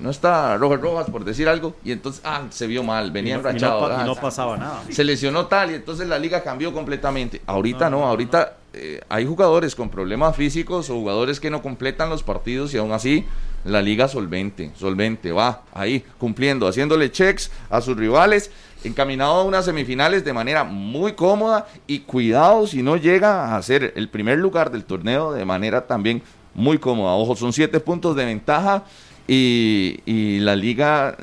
B: No está Roger Rojas, por decir algo. Y entonces, ah, se vio mal, venía
C: y no, y no
B: enrachado.
C: pa- y
B: ah,
C: no
B: sa-
C: pasaba nada.
B: se lesionó tal y entonces la liga cambió completamente. Ahorita no, ahorita eh, hay jugadores con problemas físicos o jugadores que no completan los partidos y aún así la liga solvente, solvente, va ahí cumpliendo, haciéndole checks a sus rivales, encaminado a unas semifinales de manera muy cómoda y cuidado si no llega a ser el primer lugar del torneo de manera también muy cómoda. Ojo, son siete puntos de ventaja y, la liga,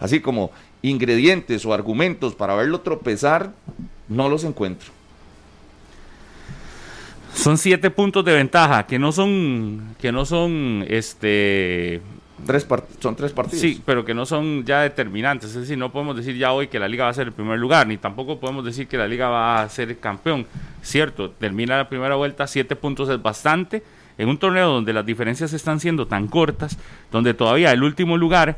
B: así como ingredientes o argumentos para verlo tropezar, no los encuentro.
E: Son siete puntos de ventaja, que no son, que no son, este,
B: Tres son tres partidos.
E: sí, pero que no son ya determinantes. Es decir, no podemos decir ya hoy que la liga va a ser el primer lugar, ni tampoco podemos decir que la liga va a ser campeón. Cierto, termina la primera vuelta, siete puntos es bastante. En un torneo donde las diferencias están siendo tan cortas, donde todavía el último lugar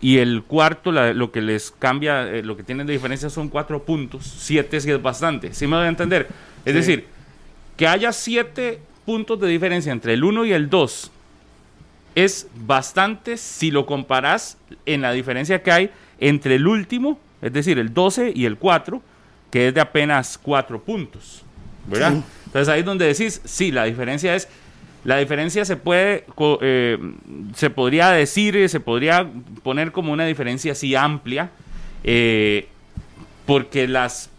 E: y el cuarto, la- lo que les cambia, eh, lo que tienen de diferencia son cuatro puntos. Siete sí es bastante. ¿Sí me voy a entender? Es decir, que haya siete puntos de diferencia entre el 1 y el 2 es bastante si lo comparas en la diferencia que hay entre el último, es decir, el 12 y el 4, que es de apenas 4 puntos. ¿Verdad?
D: Sí.
E: Entonces ahí es donde decís, sí, la diferencia es, la diferencia se puede, eh, se podría decir, se podría poner como una diferencia así amplia, eh, porque las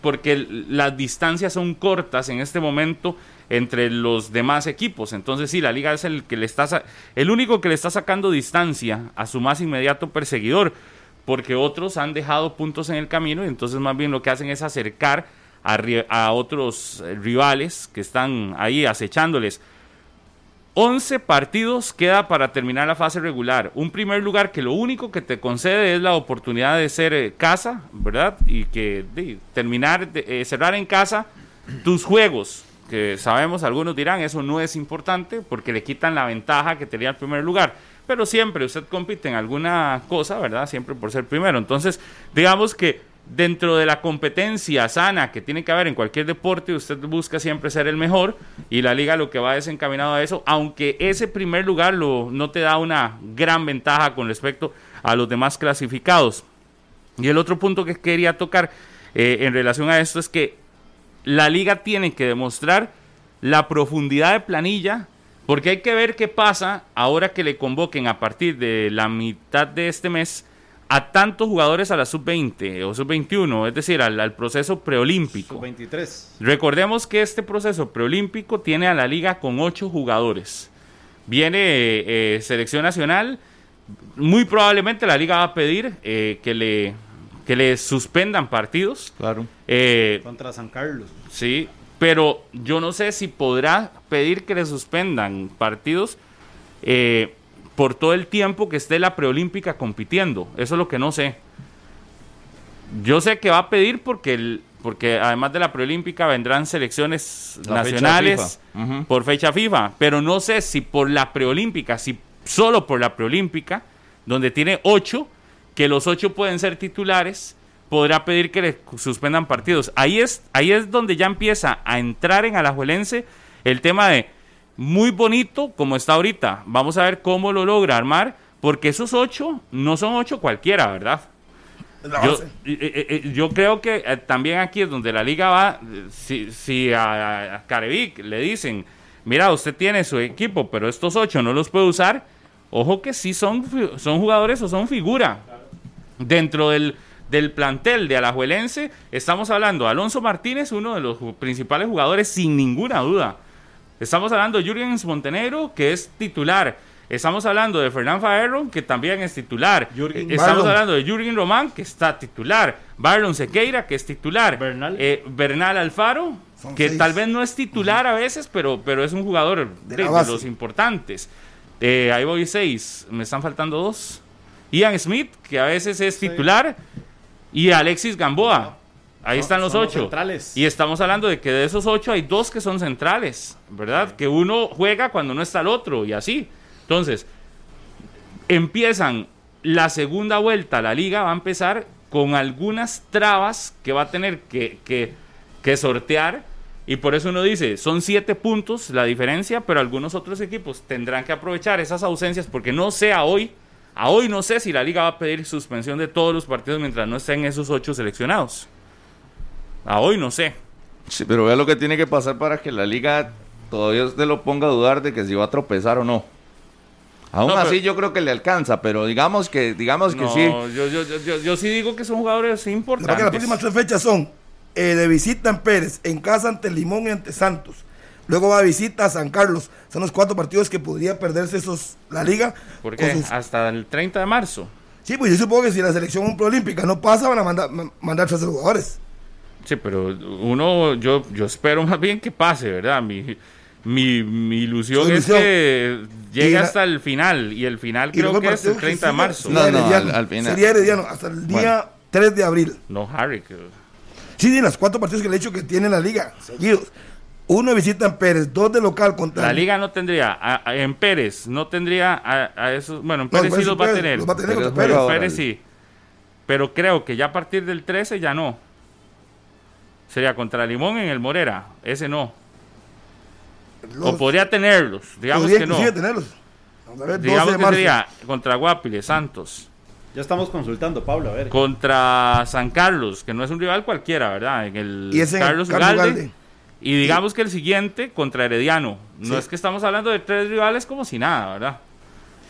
E: porque las distancias son cortas en este momento entre los demás equipos. Entonces sí, la liga es el que le está el único que le está sacando distancia a su más inmediato perseguidor, porque otros han dejado puntos en el camino y entonces más bien lo que hacen es acercar a, a otros eh, rivales que están ahí acechándoles. 11 partidos queda para terminar la fase regular. Un primer lugar que lo único que te concede es la oportunidad de ser eh, casa, ¿verdad? Y que terminar, eh, cerrar en casa tus juegos. Que sabemos, algunos dirán, eso no es importante porque le quitan la ventaja que tenía el primer lugar. Pero siempre usted compite en alguna cosa, ¿verdad? Siempre por ser primero. Entonces, digamos que dentro de la competencia sana que tiene que haber en cualquier deporte, usted busca siempre ser el mejor y la liga lo que va es encaminado a eso, aunque ese primer lugar lo, no te da una gran ventaja con respecto a los demás clasificados. Y el otro punto que quería tocar eh, en relación a esto es que la liga tiene que demostrar la profundidad de planilla, porque hay que ver qué pasa ahora que le convoquen a partir de la mitad de este mes a tantos jugadores a la sub-20 o sub-21, es decir, al, al proceso preolímpico.
C: 23.
E: Recordemos que este proceso preolímpico tiene a la liga con ocho jugadores. Viene eh, eh, selección nacional. Muy probablemente la liga va a pedir eh, que, le, que le suspendan partidos.
B: Claro.
E: Eh,
C: Contra San Carlos.
E: sí, pero yo no sé si podrá pedir que le suspendan partidos eh, por todo el tiempo que esté la preolímpica compitiendo. Eso es lo que no sé. Yo sé que va a pedir porque, el- porque además de la preolímpica vendrán selecciones
B: La fecha
E: nacionales por fecha FIFA, pero no sé si por la preolímpica, si solo por la preolímpica, donde tiene ocho, que los ocho pueden ser titulares, podrá pedir que le suspendan partidos. Ahí es, ahí es donde ya empieza a entrar en Alajuelense el tema de muy bonito como está ahorita. Vamos a ver cómo lo logra armar, porque esos ocho no son ocho cualquiera, ¿verdad? Yo, creo que eh, también aquí es donde la liga va, si, si a, a Carevic le dicen, mira, usted tiene su equipo, pero estos ocho no los puede usar, ojo que sí son, son jugadores o son figura. Dentro del, del plantel de Alajuelense, estamos hablando de Alonso Martínez, uno de los principales jugadores sin ninguna duda. Estamos hablando de Jürgens Montenegro, que es titular. Estamos hablando de Fernán Faerro, que también es titular.
C: Jürgen
E: Eh, Estamos hablando de Jürgen Román, que está titular. Barlon Sequeira, que es titular.
C: Bernal.
E: Eh, Bernal Alfaro,
D: Son
E: que
D: seis.
E: tal vez no es titular a veces, pero, pero es un jugador de, los importantes. Eh, ahí voy seis. Me están faltando dos. Ian Smith, que a veces es titular. Y Alexis Gamboa. Ahí están los ocho. Y estamos hablando de que de esos ocho hay dos que son centrales, ¿verdad? Que uno juega cuando no está el otro y así. Entonces, empiezan la segunda vuelta, la liga va a empezar con algunas trabas que va a tener que, que- que sortear. Y por eso uno dice, son siete puntos la diferencia, pero algunos otros equipos tendrán que aprovechar esas ausencias porque no sé a hoy, a hoy no sé si la liga va a pedir suspensión de todos los partidos mientras no estén esos ocho seleccionados. A hoy no sé.
B: Sí, pero vea lo que tiene que pasar para que la liga todavía usted lo ponga a dudar de que si va a tropezar o no. Aún
E: No, pero-
B: así yo creo que le alcanza, pero digamos que digamos que sí.
E: yo, yo, yo, yo, yo sí digo que son jugadores
D: verdad que las
E: importantes.
D: próximas tres fechas son eh, de visita en Pérez, en casa ante Limón y ante Santos. Luego va de visita a San Carlos. Son los cuatro partidos que podría perderse esos la liga.
E: ¿Por
D: con
E: qué?
D: sus-
E: Hasta el 30 de marzo.
D: Sí, pues yo supongo que si la selección proolímpica no pasa, van a mandar, ma- mandar tres jugadores.
E: Sí, pero uno, yo, yo espero más bien que pase, ¿verdad? Mi, mi, mi ilusión,
D: Su
E: es
D: ilusión.
E: que llegue
D: la-
E: hasta el final. Y el final
D: Y
E: creo
D: luego
E: que es el
D: partido que
E: 30 de marzo.
B: No,
D: sería
B: no,
D: herediano.
B: al- al final.
D: Sería herediano hasta el día
B: Bueno.
D: 3 de abril.
E: No, Harry. que-
D: Sí, sí, los cuatro partidos que le he dicho que tiene la liga, seguidos. Uno de visita en Pérez, dos de local contra
E: La liga no tendría, a- a- en Pérez, no tendría a, a esos, bueno, en
D: No,
E: Pérez sí
D: Pérez
E: los va a
D: Pérez,
E: tener.
D: los va a tener Pérez.
E: Pérez sí. Pero creo que ya a partir del 13 ya no. Sería contra Limón en el Morera. Ese no.
D: Los-
E: o podría tenerlos. Digamos
D: podría
E: que no.
D: tenerlos. Vamos a ver, 12
E: Digamos que sería contra Guapiles, Santos.
C: Ya estamos consultando, Pablo, a ver.
E: Contra San Carlos, que no es un rival cualquiera, ¿verdad? En el
D: Y ese en
E: Carlos
D: Carlos.
E: Ugalde. Y digamos que el siguiente contra Herediano. No
D: Sí.
E: es que estamos hablando de tres rivales como si nada, ¿verdad?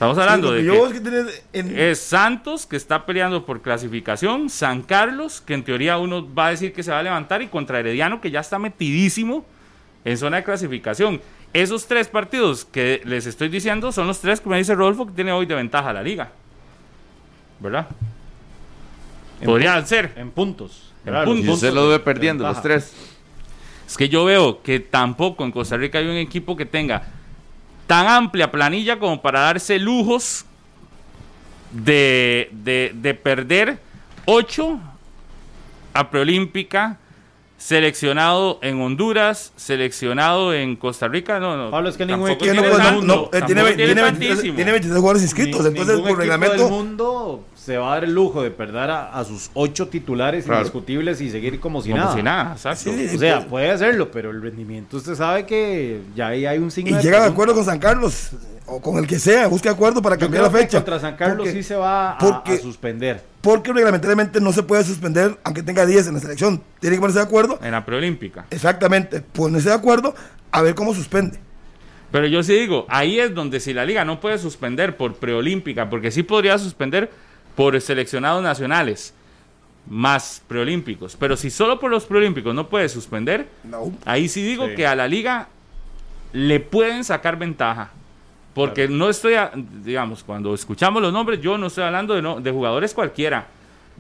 E: Estamos hablando de
D: que
E: que
D: es que tienes en-
E: es Santos, que está peleando por clasificación, San Carlos, que en teoría uno va a decir que se va a levantar, y contra Herediano, que ya está metidísimo en zona de clasificación. Esos tres partidos que les estoy diciendo son los tres que me dice Rodolfo que tiene hoy de ventaja la liga. ¿Verdad?
C: En
E: Podrían ser.
C: En puntos.
E: En
C: Claro,
E: puntos.
B: Y usted lo ve perdiendo, los tres.
E: Es que yo veo que tampoco en Costa Rica hay un equipo que tenga tan amplia planilla como para darse lujos de, de, de perder 8 a preolímpica, seleccionado en Honduras, seleccionado en Costa Rica. No, no.
C: Pablo, es que ningún equipo
D: no,
E: tiene
D: no, no, eh, tiene, tiene, 23,
E: tantísimo.
D: tiene 23 jugadores inscritos.
C: Ni-
D: entonces, por reglamento.
C: del mundo se va a dar el lujo de perder a, a sus ocho titulares
B: Claro.
C: indiscutibles y seguir como si
E: como
C: nada.
E: si nada, exacto.
D: Sí, sí,
C: O sea, puede hacerlo, pero el rendimiento usted sabe que ya ahí hay un signo
D: y
C: de
D: llega de acuerdo con San Carlos o con el que sea, busca acuerdo para cambiar la fecha.
C: contra San Carlos
D: Porque-
C: sí se va a,
D: porque-
C: a suspender.
D: Porque reglamentariamente no se puede suspender aunque tenga 10 en la selección. Tiene que ponerse de acuerdo.
E: En la preolímpica.
D: Exactamente, ponerse de acuerdo a ver cómo suspende.
E: Pero yo sí digo, ahí es donde si la liga no puede suspender por preolímpica, porque sí podría suspender por seleccionados nacionales más preolímpicos, pero si solo por los preolímpicos no puede suspender,
D: No.
E: ahí sí digo
C: Sí.
E: que a la liga le pueden sacar ventaja. Porque no estoy, a- digamos, cuando escuchamos los nombres, yo no estoy hablando de, no- de jugadores cualquiera.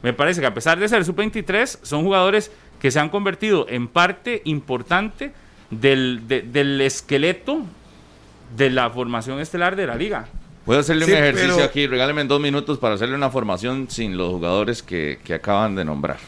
E: Me parece que a pesar de ser sub-23, son jugadores que se han convertido en parte importante del, de- del esqueleto de la formación estelar de la liga.
B: Voy a hacerle
D: Sí,
B: un ejercicio
D: pero-
B: aquí. Regáleme dos minutos para hacerle una formación sin los jugadores que, que acaban de nombrar.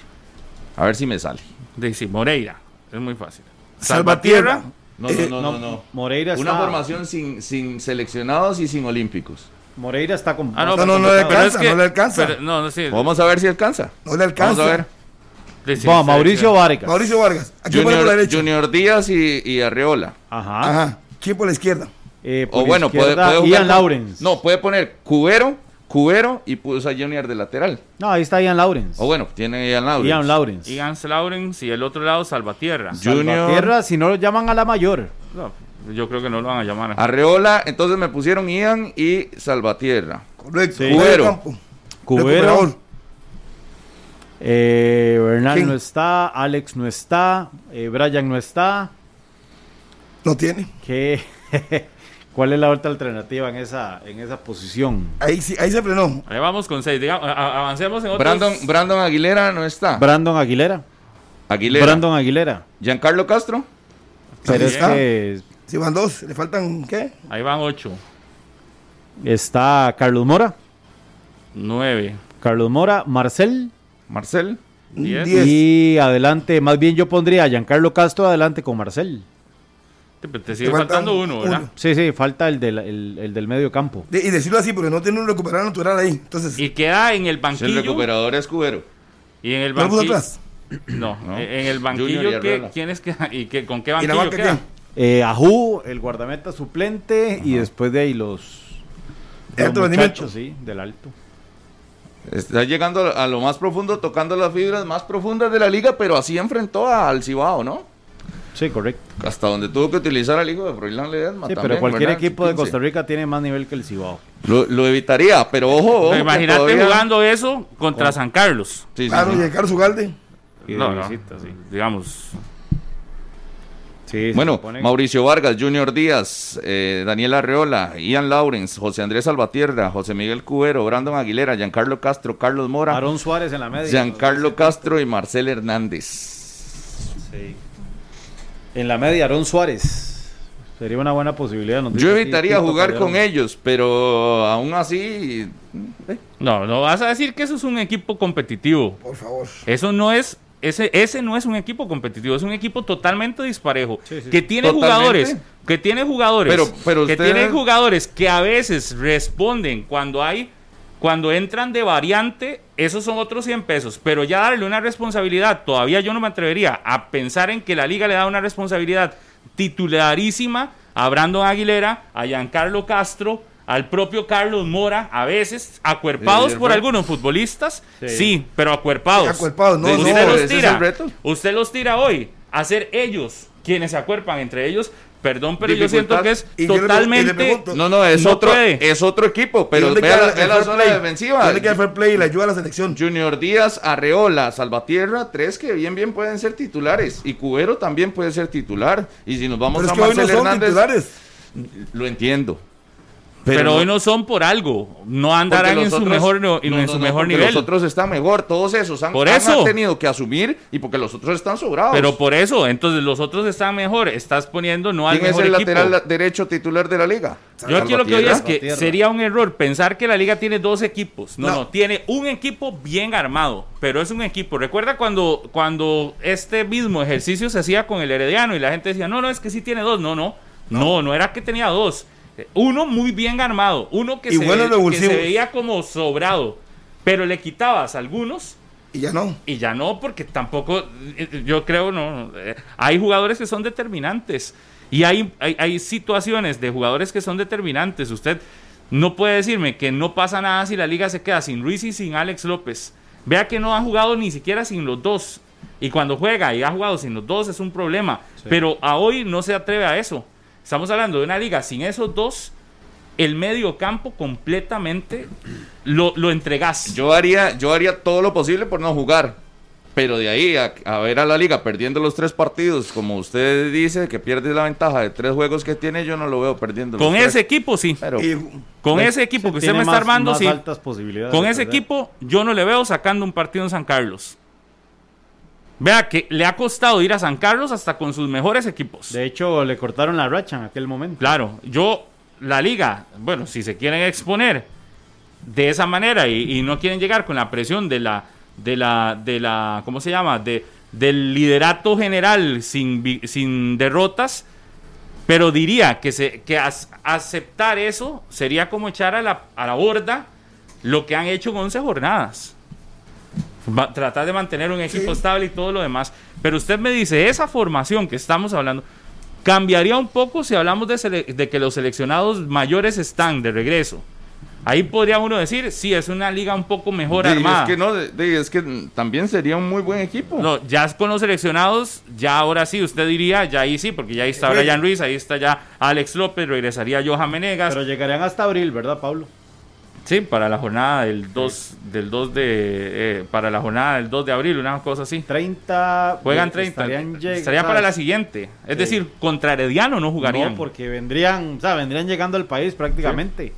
B: A ver si me sale.
E: Dice Moreira, es muy fácil.
D: Salvatierra.
E: Salvatierra,
B: No,
D: Eh,
B: no, no, no, no.
C: Moreira
B: Una
C: está,
B: formación sin, sin seleccionados y sin olímpicos.
C: Moreira está con
E: Ah, no,
D: No, no, no le alcanza, no le alcanza.
E: pero- no, no, sí.
B: Vamos a ver si alcanza.
D: No le alcanza.
B: Vamos a ver.
E: De- sí,
C: Va,
E: sí,
C: Mauricio. Vargas.
D: Mauricio Vargas. ¿A quién pone por la
B: Junior,
D: derecha?
B: Junior Díaz y, y Arreola.
C: Ajá.
D: Ajá. ¿Quién por la izquierda?
C: Eh, por
B: O bueno, puede, puede jugar
C: Ian
B: con-
C: Lawrence.
B: No, puede poner Cubero, Cubero y puso a Junior de lateral.
C: No, ahí está Ian Lawrence.
B: O bueno, tiene a Ian Lawrence.
C: Ian Lawrence.
E: Ian Lawrence y el otro lado Salvatierra.
B: Junior.
C: Tierra, si no lo llaman a la mayor.
E: No, yo creo que no lo van a llamar.
B: Arreola, entonces me pusieron Ian y Salvatierra.
D: Correcto.
C: Sí.
B: Cubero.
D: campo.
C: Cubero. Eh, Bernal
D: ¿Quién?
C: no está, Alex no está, eh, Brian no está.
D: No tiene.
C: ¿Qué? *laughs* ¿Cuál es la otra alternativa en esa, en esa posición?
D: Ahí, sí, ahí se frenó.
E: Ahí vamos con seis. Digamos, avancemos en otros.
B: Brandon, Brandon Aguilera no está.
C: Brandon Aguilera.
B: Aguilera.
C: Brandon Aguilera.
B: Giancarlo Castro.
C: Pero es
D: está.
C: que
D: Si van dos, le faltan, ¿qué?
E: Ahí van ocho.
C: está Carlos Mora.
E: Nueve.
C: Carlos Mora, Marcel.
B: Marcel.
E: Diez.
D: Diez.
C: Y adelante, más bien yo pondría a Giancarlo Castro adelante con Marcel.
E: Te, te sigue
D: Te
E: faltando uno, ¿verdad?
D: uno.
C: Sí, sí, falta el del, el, el del medio campo.
D: De- y decirlo así, porque no tiene un recuperador natural ahí. Entonces,
E: Y queda en el
B: El
E: banquillo.
B: recuperador es Cubero.
E: Y en el
D: ¿no lo puso
E: banquillo.
D: atrás? *clears throat*
E: No,
B: No.
E: en el banquillo, ¿qué,
B: Arreola.
E: ¿quiénes quedan? ¿Y qué, con qué
D: ¿Y la
E: banquillo
D: banca
E: queda?
D: qué?
C: Eh, Ajú, el guardameta suplente, y después de ahí los, los muchachos, sí, del alto.
B: Está llegando a lo más profundo, tocando las fibras más profundas de la liga, pero así enfrentó al Cibao, ¿no?
C: Sí, correcto.
B: Hasta donde tuvo que utilizar al hijo de Froilán Ledesma.
C: Sí,
B: también,
C: pero cualquier
B: ¿verdad?
C: equipo de
B: 15.
C: Costa Rica tiene más nivel que el Cibao.
B: Lo, lo evitaría, pero ojo, ojo.
E: Imagínate
B: todavía-
E: jugando eso contra San Carlos.
B: Sí, sí,
D: Claro,
B: sí.
D: y el Carlos Ugalde.
E: No, no.
C: visita, sí.
E: Digamos,
C: Sí,
B: Bueno,
C: supone-
B: Mauricio Vargas, Junior Díaz, eh, Daniel Arreola, Ian Lawrence, José Andrés Salvatierra, José Miguel Cubero, Brandon Aguilera, Giancarlo Castro, Carlos Mora,
C: Aarón Suárez en la media.
B: Giancarlo Castro y Marcel Hernández.
C: Sí. En la media, Aarón Suárez. Sería una buena posibilidad. nos
B: Yo evitaría jugar con ellos, pero aún así... eh,
E: no, no vas a decir que eso es un equipo competitivo.
D: Por favor.
E: Eso no es, ese, ese no es un equipo competitivo, es un equipo totalmente disparejo.
C: Sí, sí.
E: Que tiene
B: Totalmente.
E: jugadores, que tiene jugadores,
B: Pero- pero
E: que
B: usted-
E: tiene jugadores que a veces responden cuando hay, cuando entran de variante, esos son otros 100 pesos. Pero ya darle una responsabilidad, todavía yo no me atrevería a pensar en que la liga le da una responsabilidad titularísima a Brandon Aguilera, a Giancarlo Castro, al propio Carlos Mora, a veces acuerpados
B: Sí,
E: por algunos futbolistas,
C: Sí.
E: sí, pero acuerpados.
D: Acuerpados, no, no.
E: usted
B: pero
E: los tira, usted los tira hoy, a ser ellos quienes se acuerpan entre ellos. Perdón, pero yo siento que es
D: Y le- le
E: totalmente.
D: pregunto,
B: No, no, es,
E: No
B: otro,
E: puede.
B: es otro equipo,
D: ¿Y
B: pero vea, la-
D: el
B: vea la zona
D: play?
B: defensiva.
D: ¿Dónde queda el fair play y la ayuda a la selección?
B: Junior Díaz, Arreola, Salvatierra, tres que bien bien pueden ser titulares. Y Cubero también puede ser titular. Y si nos vamos
D: Pero es
B: a
D: que hoy no son
B: Hernández,
D: titulares.
B: lo entiendo.
E: Pero hoy no son por algo. No andarán en su mejor, no- en
B: no,
E: su
B: no, no,
E: mejor nivel.
B: Los otros están mejor, todos esos han,
E: Por
B: han
E: eso.
B: tenido que asumir y porque los otros están sobrados.
E: Pero por eso, entonces los otros están mejor. Estás poniendo no al
B: ¿Quién es el
E: equipo.
B: lateral la- derecho titular de la liga?
E: Yo aquí lo que oigo es que sería un error pensar que la liga tiene dos equipos. No, no,
D: No.
E: tiene un equipo bien armado, pero es un equipo. Recuerda cuando, cuando este mismo ejercicio se hacía con el Herediano y la gente decía, no, no, es que sí tiene dos. No, no, no, no, era que tenía dos. Eh, Uno muy bien armado, uno que,
D: Y
E: se,
D: buenos
E: ve- que
D: revulsivos.
E: se veía como sobrado, pero le quitabas algunos
D: Y ya no.
E: y ya no, porque tampoco, eh, yo creo, no. eh, Hay jugadores que son determinantes. Y hay, hay, hay situaciones de jugadores que son determinantes. Usted no puede decirme que no pasa nada si la liga se queda sin Ruiz y sin Alex López. Vea que no ha jugado ni siquiera sin los dos. Y cuando juega y ha jugado sin los dos es un problema. Pero a hoy no se atreve a eso. Estamos hablando de una liga sin esos dos. El medio campo completamente lo, lo entregas.
B: Yo haría, yo haría todo lo posible por no jugar. Pero de ahí a, a ver a la liga perdiendo los tres partidos, como usted dice, que pierde la ventaja de tres juegos que tiene, yo no lo veo perdiendo. los
E: Con
B: tres.
E: ese equipo sí.
B: Pero,
D: Y-
E: Con ese equipo que usted me está armando,
C: más
E: sí.
C: altas posibilidades
E: Con ese
C: perder.
E: equipo, yo no le veo sacando un partido en San Carlos. Vea que le ha costado ir a San Carlos hasta con sus mejores equipos.
C: De hecho, le cortaron la racha en aquel momento.
E: Claro, yo, la liga, bueno, si se quieren exponer de esa manera y, y no quieren llegar con la presión de la, de la, de la, ¿cómo se llama? De, del liderato general sin, sin derrotas, pero diría que, se, que as- aceptar eso sería como echar a la, a la borda lo que han hecho en 11 jornadas. Va- tratar de mantener un equipo estable y todo lo demás. Pero usted me dice, esa formación que estamos hablando, cambiaría un poco si hablamos de, sele- de que los seleccionados mayores están de regreso. Ahí podría uno decir, sí, es una liga un poco mejor
B: Sí,
E: armada.
B: es que no, de- de- es que también sería un muy buen equipo.
E: No, ya con los seleccionados, ya ahora sí, usted diría, ya ahí sí, porque ya ahí está. Brian Ruiz, ahí está ya Alex López, regresaría Johan Menegas.
C: Pero llegarían hasta abril, ¿verdad, Pablo?
E: Sí, para la jornada del 2, del 2 de, eh, para la jornada del 2 de abril, una cosa así.
C: 30.
E: Juegan
C: eh,
E: 30.
C: estarían lleg-
E: Estaría para la siguiente. Es
C: Sí.
E: decir, contra Herediano no jugarían.
C: No, porque vendrían, o sea, vendrían llegando al país prácticamente.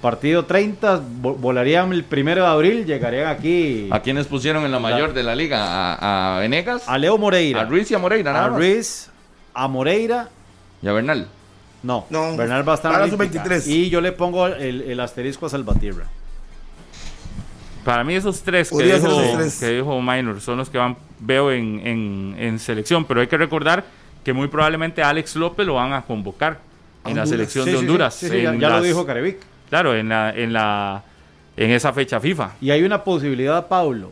C: Partido 30, vo- volarían el primero de abril, llegarían aquí
B: ¿A quienes pusieron en la mayor de la liga? ¿A, a Venegas?
C: a Leo Moreira,
B: A Ruiz y a Moreira, nada
C: a
B: más.
C: Ruiz, a Moreira,
B: Y a Bernal.
C: No,
D: No,
C: Bernal va a estar en
D: para
C: la
D: su
C: olímpica.
D: 23.
C: Y yo le pongo el, el asterisco a Salvatierra.
E: Para mí esos tres que dijo,
D: esos tres.
E: que dijo Minor son los que van, veo en, en- en selección. Pero hay que recordar que muy probablemente a Alex López lo van a convocar en la selección
C: Sí,
E: de Honduras.
C: sí, sí, ya,
E: en
C: ya lo
E: las-
C: dijo Carevic.
E: Claro, en la, en la en esa fecha FIFA.
C: Y hay una posibilidad, Pablo,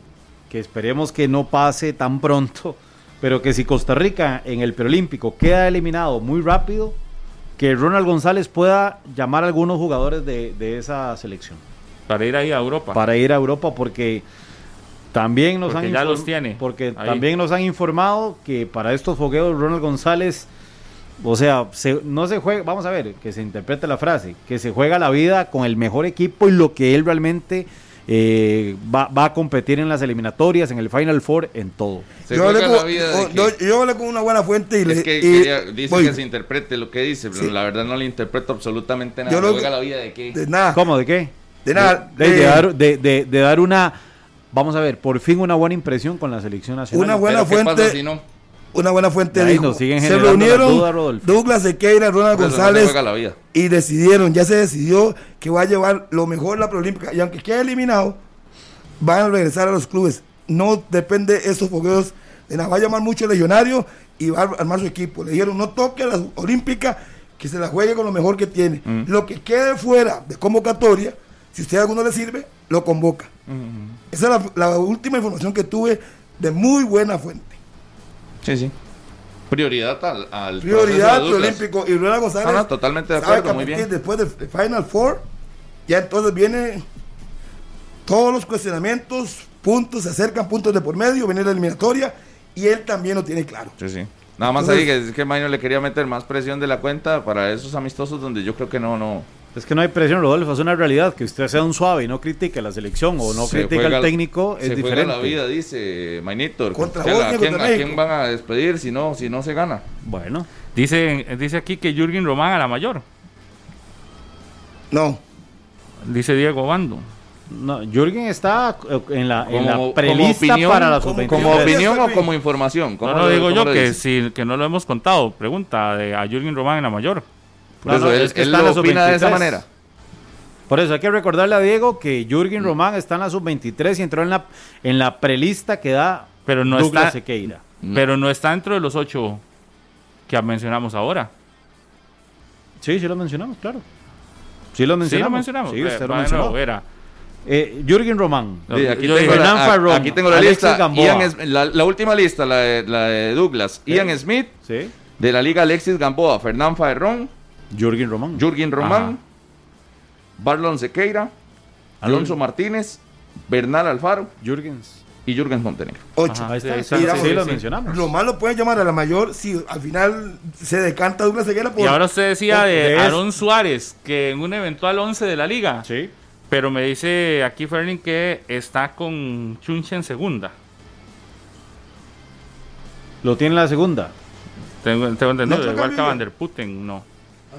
C: que esperemos que no pase tan pronto, pero que si Costa Rica en el preolímpico queda eliminado muy rápido, que Ronald González pueda llamar a algunos jugadores de, de esa selección
E: Para ir ahí a Europa.
C: para ir a Europa porque también nos
E: Porque
C: han
E: ya los tiene
C: porque
E: ahí.
C: también nos han informado que para estos fogueos Ronald González o sea, se- no se juega, vamos a ver, que se interprete la frase, que se juega la vida con el mejor equipo y lo que él realmente eh, va, va a competir en las eliminatorias, en el Final Four, en todo.
B: Se
D: yo,
B: juega
D: hablé
B: la
D: con,
B: vida de
D: oh,
B: que-
D: yo- yo hablé con una buena fuente y le
B: Es que
D: y
B: quería- dice
D: voy.
B: que se interprete lo que dice, pero
D: Sí.
B: la verdad no le interpreto absolutamente nada.
D: Yo lo
B: juega
D: que-
B: la vida de qué.
D: de nada.
C: ¿Cómo? ¿De qué?
D: De nada.
C: De, de dar, de, de- de dar una, vamos a ver, por fin una buena impresión con la selección nacional.
D: Una buena
B: Pero ¿qué pasa
D: fuente.
B: si no?
D: Una buena fuente dijo.
C: siguen
D: se reunieron. Douglas Sequeira, Ronald
B: no
D: González
B: juega la vida.
D: y decidieron, ya se decidió que va a llevar lo mejor la preolímpica y aunque quede eliminado, van a regresar a los clubes. No depende de esos fogueos de nada. Va a llamar mucho el legionario y va a armar su equipo. Le dijeron, no toque a la olímpica, que se la juegue con lo mejor que tiene. Lo que quede fuera de convocatoria, si usted a alguno le sirve, lo convoca. Esa es la, la última información que tuve de muy buena fuente.
B: Sí, sí. Prioridad al, al
D: Prioridad
B: de
D: olímpico y Rueda González.
B: Ah, no, totalmente de acuerdo, muy bien.
D: Después del del Final Four, ya entonces viene todos los cuestionamientos, puntos, se acercan puntos de por medio, viene la eliminatoria y él también lo tiene claro.
B: Sí, sí. Nada más
D: Entonces-
B: ahí que, es que Maño le quería meter más presión de la cuenta para esos amistosos donde yo creo que no, no.
C: Es que no hay presión, Rodolfo, es una realidad. Que usted sea un suave y no critique la selección o no
B: se
C: critique
B: juega
C: al técnico es
B: se
C: diferente.
B: juega la vida, dice Mainito.
D: Contra
B: ¿A quién, a quién van a despedir si no, si no se gana?
C: Bueno,
E: Dice, dice aquí que Jürgen Román a la mayor.
D: No,
E: Dice Diego Bando.
C: no, Jürgen está en la, en la prelista para la sub-23.
B: ¿Como opinión o como información? ¿Cómo
E: No, no
B: lo-
E: digo yo que, si, que no lo hemos contado. Pregunta de a Jürgen Román en la mayor.
B: Por
C: No,
B: eso
C: no,
B: él,
C: es que
B: él
C: está en
B: lo
C: la
B: opina de esa
C: sub-23.
B: manera.
C: Por eso hay que recordarle a Diego que Jürgen Román está en la sub-23 y entró en la, en la prelista que da
E: Pero no
C: Douglas
E: está-
C: Sequeira.
B: Mm.
E: Pero no está dentro de los ocho que mencionamos ahora.
C: Sí, sí lo mencionamos, claro. Sí lo
E: Sí,
C: mencionamos.
E: lo mencionamos.
C: Sí,
E: Eh,
C: usted lo
E: bueno,
C: mencionó.
E: era.
C: Eh, Jürgen Román.
B: Sí, aquí, tengo la, a-
C: Farrón,
B: aquí tengo la
C: Alexis
B: lista. Ian la, la última lista, la de, la de Douglas. Ian Smith,
C: Sí.
B: de la Liga Alexis Gamboa, Fernán Ferrón,
C: Jürgen Román.
B: Jürgen Román,
E: Ajá.
B: Barlon Sequeira, Alonso Martínez, Bernal Alfaro
C: Jürgens.
B: y Jürgen Montenegro.
D: ocho.
E: Ajá,
C: Ahí está,
E: sí,
C: ahí está.
E: sí,
C: Sí,
D: sí,
C: lo
E: sí.
C: mencionamos.
D: Lo malo pueden llamar a la mayor si al final se decanta Douglas Seguera por
E: Y ahora usted decía
C: por-
E: de Aaron Suárez, que en un eventual 11 de la liga.
C: Sí.
E: Pero me dice aquí Ferling que está con Chunche en segunda.
C: Lo tiene en la segunda.
E: Tengo, tengo entendido,
D: ¿No fue
E: igual que? Van der Putten, no.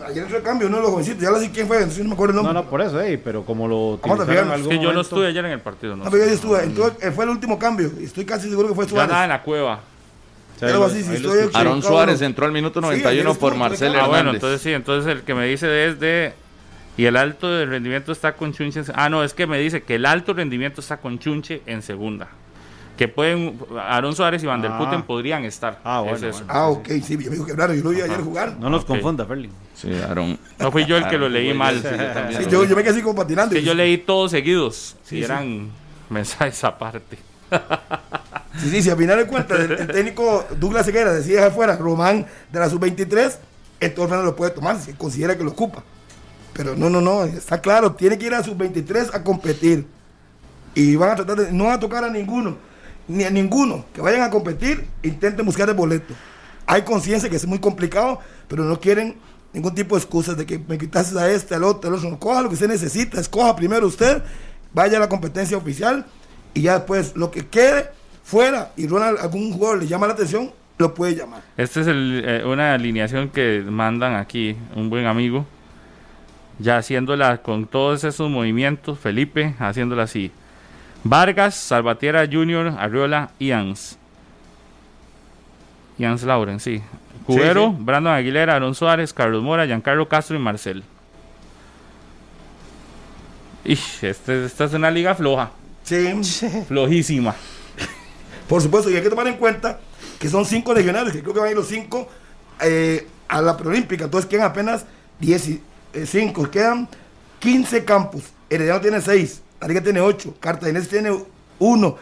D: Ayer entró el cambio, uno de los jovencitos, ya lo sé quién fue, entonces no me acuerdo el
C: No,
D: nombre.
C: no, por eso, eh, pero como lo
D: Vamos a
C: utilizaron en
D: fijarnos.
E: Es que yo no
C: momento-
E: estuve ayer en el partido, no.
D: No, pero yo estuve, entonces, eh, fue el último cambio, y estoy casi seguro que fue Suárez.
E: andaba en la cueva.
C: O sea,
D: así, si estoy-.
B: Aaron Suárez entró al minuto
D: Sí,
B: 91
D: ayer
B: por
D: estuvo,
B: Marcel
D: fue
E: Ah, bueno,
B: Hernández.
E: entonces sí, entonces el que me dice es de... Y el alto de rendimiento está con Chunche. en Ah, no, es que me dice que el alto rendimiento está con Chunche en segunda. Que pueden, Aaron Suárez y Van der
C: Ah.
E: Putten podrían estar.
C: Ah, bueno,
E: Es eso.
C: bueno.
D: Ah, ok, sí, yo me dijo que claro, yo lo vi ayer jugar.
C: No nos
E: Ok.
C: confunda, Ferling.
B: Sí, Aaron.
E: No fui yo el que lo leí mal.
B: Sí, yo
D: yo, me quedé así como patinando.
E: Que yo leí todos seguidos.
D: Sí,
E: y
D: sí.
E: eran *laughs* mensajes aparte.
D: Sí, sí, si al final de cuentas el, el técnico Douglas Seguera decide dejar fuera a Román de la sub-23, entonces no lo puede tomar si considera que lo ocupa. Pero no, no, no, está claro, tiene que ir a sub-23 a competir. Y van a tratar de, no van a tocar a ninguno, ni a ninguno que vayan a competir, intenten buscar el boleto. Hay conciencia que es muy complicado, pero no quieren ningún tipo de excusas de que me quitaste a este, al otro, al otro. Coja lo que usted necesita, escoja primero usted, vaya a la competencia oficial y ya después lo que quede fuera y Ronald, algún jugador le llama la atención, lo puede llamar.
E: Esta es eh, una alineación que mandan aquí un buen amigo. Ya haciéndola con todos esos movimientos, Felipe haciéndola así. Vargas, Salvatierra Junior, Arriola, Ians. Ians Lauren, sí. Cubero,
C: sí.
E: Brandon Aguilera, Aaron Suárez, Carlos Mora, Giancarlo Castro y Marcel. Ish, este- esta es una liga floja,
D: Sí,
E: flojísima.
D: por supuesto, y hay que tomar en cuenta que son cinco legionarios, que creo que van a ir los cinco eh, a la preolímpica, entonces quedan apenas 5, quedan 15 campos. Herediano tiene 6, la Liga tiene 8, Cartaginés tiene 1,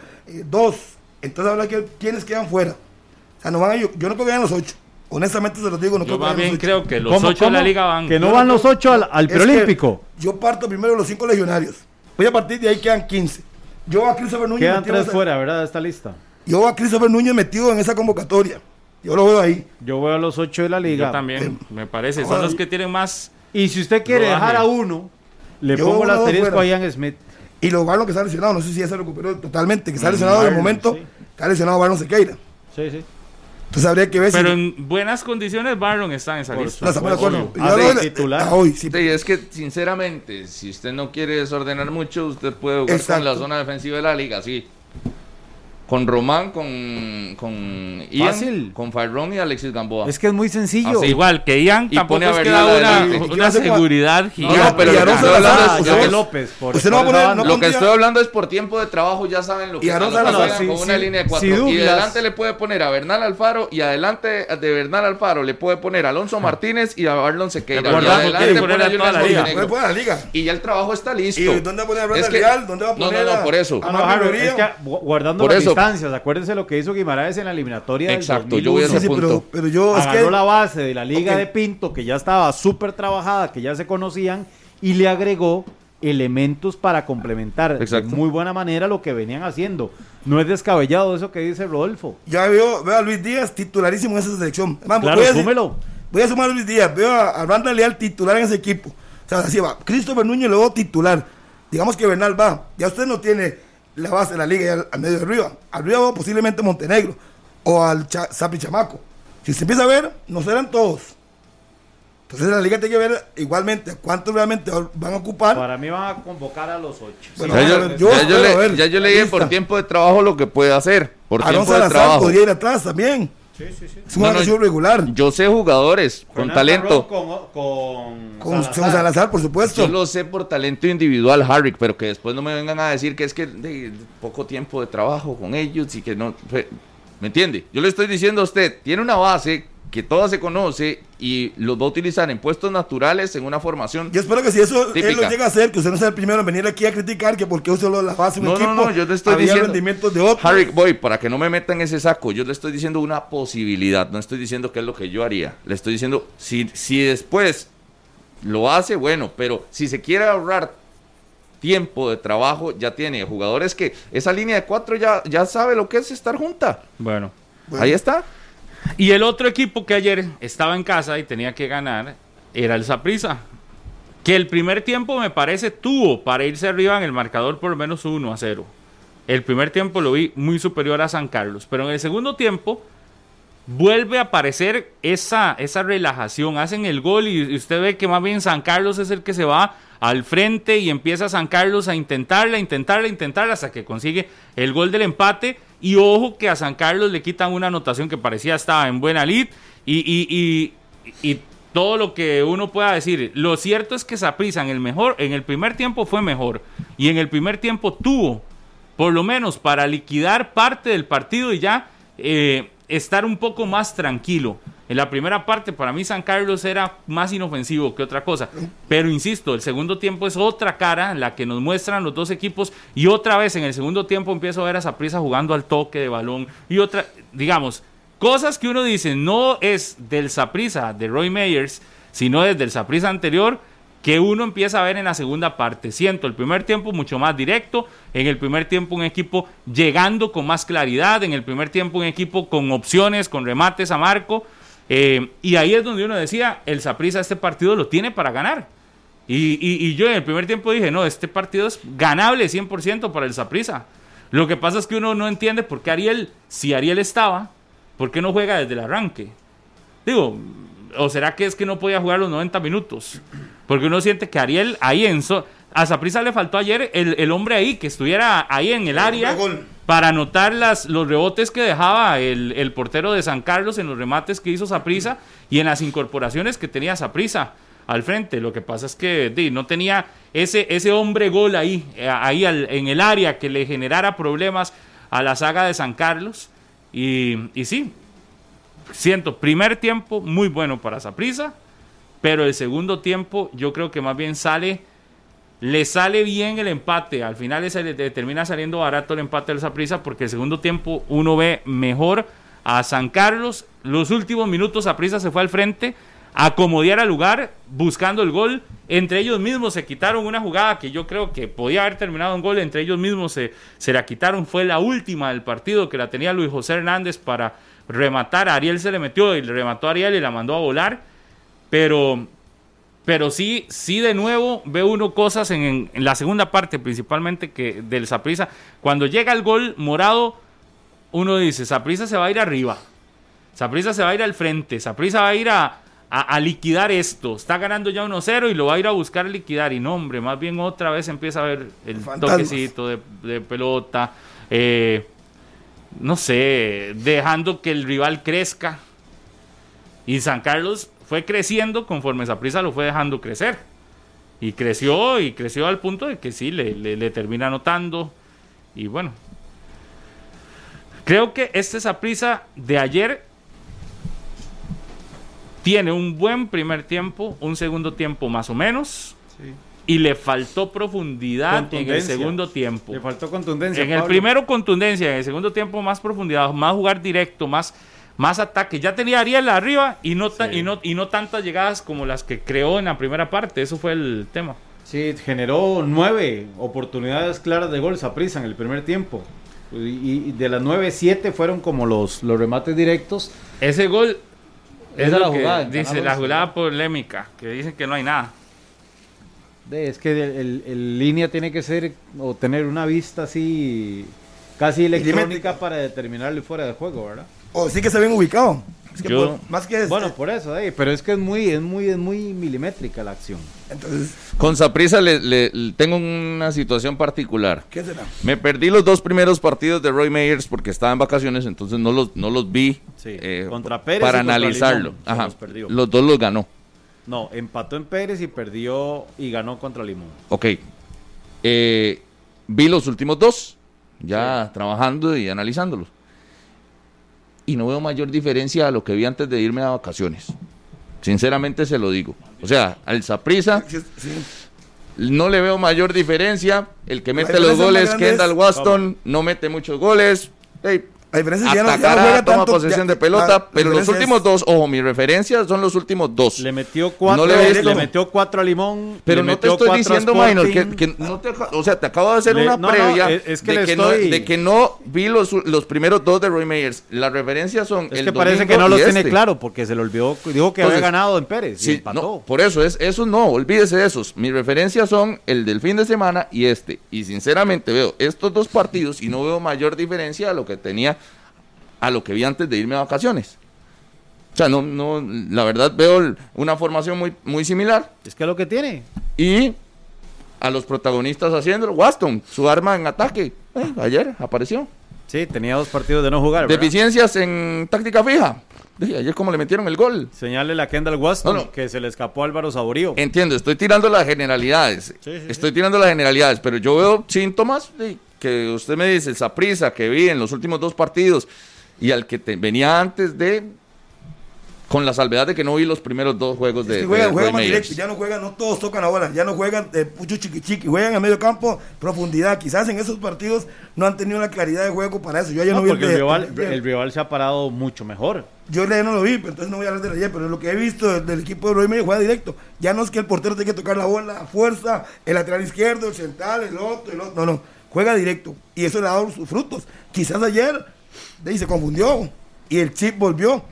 D: 2. Entonces habla que quienes quedan fuera. O sea, no van a, yo, yo no creo que vayan los 8. Honestamente se los digo, no
E: Yo
D: creo que
E: más
D: vayan
E: bien
D: los 8.
E: creo que los
C: ¿Cómo,
E: ocho de la
C: cómo?
E: liga van.
C: Que no van los ocho al, al
D: que
C: preolímpico.
D: Yo parto primero de los 5 legionarios. Voy a partir de ahí quedan 15. Yo a Christopher Núñez
C: Quedan
D: metido en
C: tres
D: esa-
C: fuera, ¿verdad? De esta lista.
D: Yo a Christopher Núñez metido en esa convocatoria. Yo lo veo ahí.
C: Yo veo a los ocho de la liga.
E: Yo también, me parece. Son los que tienen más.
C: Y si usted quiere
E: Rodaje.
C: dejar a uno, le
D: Yo
C: pongo el
D: uno,
C: asterisco a Ian Smith.
D: Y los Barlon que está lesionado, no sé si ya se recuperó totalmente, que está lesionado de momento,
C: sí.
D: está lesionado Barlon Sequeira.
C: Sí, sí.
D: Entonces habría que ver
E: Pero
D: si.
E: en buenas condiciones, Barron está en esa
C: Por
E: lista.
C: Ah,
D: lo
C: titular.
D: a hoy, sí.
B: Sí, es que sinceramente, si usted no quiere desordenar mucho, usted puede jugar
D: Exacto.
B: con la zona defensiva de la liga, sí. Con Román, con, con Ian,
C: Fácil.
B: con Farrón y Alexis Gamboa.
C: Es que es muy sencillo.
B: Así,
E: Igual que Ian
B: Y
E: tampoco
B: pone a
E: es que
B: Bernal
E: da una, una seguridad
B: No,
E: gigante.
B: no, pero
D: Y
B: lo que es-
D: usted-
B: es-
C: López. Por,
D: usted no
C: por
D: va a
C: esa
D: poner-
C: banda.
D: no
B: Lo que estoy hablando es por tiempo de trabajo, ya saben lo que juegan
C: sí,
B: con una
C: sí.
B: línea de
C: Si
B: cuatro. y adelante le puede poner a Bernal Alfaro y adelante de Bernal Alfaro le puede poner a Alonso Martínez y a Arlon Sequeira. Y adelante pone a
E: toda la liga.
B: Montenegro.
D: Puede poner a la liga.
B: Y ya el trabajo está listo.
D: ¿Y dónde va a poner a
B: Es
D: Leal? ¿Dónde va a
B: No,
D: poner
B: no, no,
D: a-
B: por eso.
C: No, es guardando
B: Por eso.
C: Acuérdense lo que hizo Guimaraes en la eliminatoria del
B: Exacto, yo voy a
C: 2001.
B: ese
D: Sí, sí, pero, yo es
C: Agarró
D: que
C: la base de la liga de Pinto, que ya estaba súper trabajada, que ya se conocían, y le agregó elementos para complementar
B: Exacto.
C: de muy buena manera lo que venían haciendo. No es descabellado eso que dice Rodolfo.
D: ya veo, veo a Luis Díaz titularísimo en esa selección. Vamos,
C: Claro,
D: voy, a,
C: súmelo.
D: voy a sumar a Luis Díaz. Veo a, a Brandon Leal titular en ese equipo. O sea, así va. Christopher Núñez veo titular. Digamos que Bernal va. Ya usted no tiene la base de la liga al, al medio de arriba. Arriba va posiblemente Montenegro o al Sapi Chamaco. Si se empieza a ver, no serán todos. Entonces la liga tiene que ver igualmente cuántos realmente van a ocupar.
C: Para mí van a convocar a los ocho.
D: Bueno,
B: Ya yo,
D: yo
B: ya yo
D: espero
B: le, ya yo
D: la
B: le dije
D: lista.
B: por tiempo de trabajo lo que puede hacer. Por
D: Aaron
B: tiempo de
D: Salazar
B: trabajo.
D: podría ir atrás también. Es una
B: No,
D: regular.
B: Yo sé jugadores con talento.
C: Con, con
D: Con
C: Salazar.
D: con Salazar, por supuesto.
B: Yo lo sé por talento individual, Harry, pero que después no me vengan a decir que es que de, poco tiempo de trabajo con ellos y que no. fe- ¿Me entiende? Yo le estoy diciendo a usted, tiene una base que toda se conoce y los va a utilizar en puestos naturales en una formación.
D: Yo espero que si eso él lo llega a hacer, que usted no sea el primero en venir aquí a criticar que porque usted lo la base de un
B: No, no,
D: equipo.
B: no, yo le estoy diciendo.
D: rendimientos de otro.
B: Harry, voy, para que no me metan en ese saco, yo le estoy diciendo una posibilidad, no estoy diciendo que es lo que yo haría. Le estoy diciendo, si, si después lo hace, bueno, pero si se quiere ahorrar tiempo de trabajo, ya tiene jugadores que esa línea de cuatro ya, ya sabe lo que es estar junta.
E: Bueno.
D: Bueno.
B: Ahí está. *laughs*
E: Y el otro equipo que ayer estaba en casa y tenía que ganar era el Saprissa. Que el primer tiempo me parece tuvo para irse arriba en el marcador por lo menos 1 a 0. El primer tiempo lo vi muy superior a San Carlos. Pero en el segundo tiempo vuelve a aparecer esa, esa relajación. Hacen el gol y usted ve que más bien San Carlos es el que se va al frente y empieza San Carlos a intentarla, intentarla, intentarla hasta que consigue el gol del empate. Y ojo que a San Carlos le quitan una anotación que parecía estaba en buena lid y, y, y- y todo lo que uno pueda decir. Lo cierto es que Saprissa en el mejor, en el primer tiempo fue mejor y en el primer tiempo tuvo por lo menos para liquidar parte del partido y ya eh, estar un poco más tranquilo. En la primera parte, para mí San Carlos era más inofensivo que otra cosa. Pero insisto, el segundo tiempo es otra cara la que nos muestran los dos equipos. Y otra vez en el segundo tiempo empiezo a ver a Saprissa jugando al toque de balón. Y otra, digamos, cosas que uno dice no es del Saprissa de Roy Meyers, sino desde el Saprissa anterior que uno empieza a ver en la segunda parte. Siento el primer tiempo mucho más directo, en el primer tiempo un equipo llegando con más claridad, en el primer tiempo un equipo con opciones, con remates a marco, eh, y ahí es donde uno decía, el Saprissa este partido lo tiene para ganar. Y, y, yo en el primer tiempo dije, no, este partido es ganable 100% para el Saprissa. Lo que pasa es que uno no entiende por qué Ariel, si Ariel estaba, ¿por qué no juega desde el arranque? Digo, ¿o será que es que no podía jugar los 90 minutos? Porque uno siente que Ariel ahí en... a Saprissa le faltó ayer el, hombre ahí, que estuviera ahí en el área para anotar las, los rebotes que dejaba el, portero de San Carlos en los remates que hizo Saprissa y en las incorporaciones que tenía Saprissa al frente. Lo que pasa es que no tenía ese, ese hombre gol ahí, eh, ahí en el área que le generara problemas a la saga de San Carlos. Y, y sí, siento, primer tiempo muy bueno para Saprissa pero el segundo tiempo yo creo que más bien sale, le sale bien el empate. Al final le termina saliendo barato el empate del Saprissa porque el segundo tiempo uno ve mejor a San Carlos. Los últimos minutos Saprissa se fue al frente, acomodar al lugar, buscando el gol. Entre ellos mismos se quitaron una jugada que yo creo que podía haber terminado un gol. Entre ellos mismos se, se la quitaron. Fue la última del partido que la tenía Luis José Hernández para rematar. A Ariel se le metió y le remató a Ariel y la mandó a volar pero, pero sí, sí de nuevo ve uno cosas en, la segunda parte, principalmente que del Saprisa. Cuando llega el gol morado, uno dice, Saprisa se va a ir arriba. Saprisa se va a ir al frente. Saprisa va a ir a, a, liquidar esto. Está ganando ya 1-0 y lo va a ir a buscar liquidar. Y no, hombre, más bien otra vez empieza a ver el toquecito de, pelota. Eh, no sé, dejando que el rival crezca. Y San Carlos fue creciendo conforme prisa lo fue dejando crecer. Y creció y creció al punto de que sí, le, le, termina anotando. Y bueno, creo que este prisa de ayer tiene un buen primer tiempo, un segundo tiempo más o menos. Y le faltó profundidad en el segundo tiempo.
C: Le faltó contundencia.
E: En el primero contundencia, en el segundo tiempo más profundidad, más jugar directo, más más ataques. Ya tenía Ariel arriba y no, y, no, y no tantas llegadas como las que creó en la primera parte. Eso fue el tema.
C: Sí, generó nueve oportunidades claras de gol Saprissa en el primer tiempo. Y, de las nueve, siete fueron como los, los remates directos.
E: Ese gol es la jugada. Dice la jugada polémica, que dicen que no hay nada.
C: es que el, línea tiene que ser o tener una vista así casi electrónica para determinarle fuera de juego, ¿verdad?
D: O sí que está bien ubicado.
C: más que bueno, por eso, pero es que es muy, es muy, es muy milimétrica la acción.
B: Entonces, con Saprisa le, tengo una situación particular.
D: ¿Qué será?
B: Me perdí los dos primeros partidos de Roy Meyers porque estaba en vacaciones, entonces no los, no los vi
C: eh, contra Pérez
B: para analizarlo. Los, los dos los ganó.
C: No, empató en Pérez y perdió y ganó contra Limón.
B: Ok. Eh, vi los últimos dos, ya trabajando y analizándolos y no veo mayor diferencia a lo que vi antes de irme a vacaciones. Sinceramente se lo digo. O sea, al Saprisa no le veo mayor diferencia. El que mete los goles, Kendall Waston, no mete muchos goles. La diferencia ya no, toma posesión de pelota, pero los últimos dos, ojo, mi referencia son los últimos dos.
C: Le metió cuatro, le, metió cuatro a Limón.
B: Pero no te estoy diciendo, Minor, que, no te, o sea, te acabo de hacer una previa de, que no, de que no vi los, los primeros dos de Roy Meyers. Las referencias son
C: es que parece que no los tiene claro porque se le olvidó, dijo que había ganado en Pérez sí,
B: No, por eso, es, esos no, olvídese de esos. Mis referencias son el del fin de semana y este. Y sinceramente veo estos dos partidos y no veo mayor diferencia a lo que tenía a lo que vi antes de irme a vacaciones. O sea, no, no, la verdad veo una formación muy, muy similar.
C: Es que es lo que tiene.
B: Y a los protagonistas haciéndolo. Waston, su arma en ataque, eh, ayer apareció.
C: Sí, tenía dos partidos de no jugar.
B: Deficiencias en táctica fija. ayer como le metieron el gol.
C: Señale a Kendall Waston que se le escapó a Álvaro Saborío.
B: Entiendo, estoy tirando las generalidades. estoy tirando las generalidades, pero yo veo síntomas que usted me dice, esa prisa que vi en los últimos dos partidos y al que te, venía antes de Con la salvedad de que no vi los primeros dos juegos
D: Es
B: de,
D: que juegan,
B: de
D: juegan más directo, ya no juegan, no todos tocan la bola, ya no juegan de pucho chiqui chiqui, juegan a medio campo, profundidad. Quizás en esos partidos no han tenido la claridad de juego para eso. Yo ya no,
C: No,
D: vi
C: porque el
D: de-
C: rival,
D: de-
C: el rival se ha parado mucho mejor.
D: Yo el ayer no lo vi, pero entonces no voy a hablar de ayer, pero lo que he visto del, del equipo de Roy juega directo. Ya no es que el portero tenga que tocar la bola a fuerza, el lateral izquierdo, el central, el otro, el otro. No, no, juega directo. Y eso le ha dado sus frutos. Quizás ayer de ahí se confundió y el chip volvió.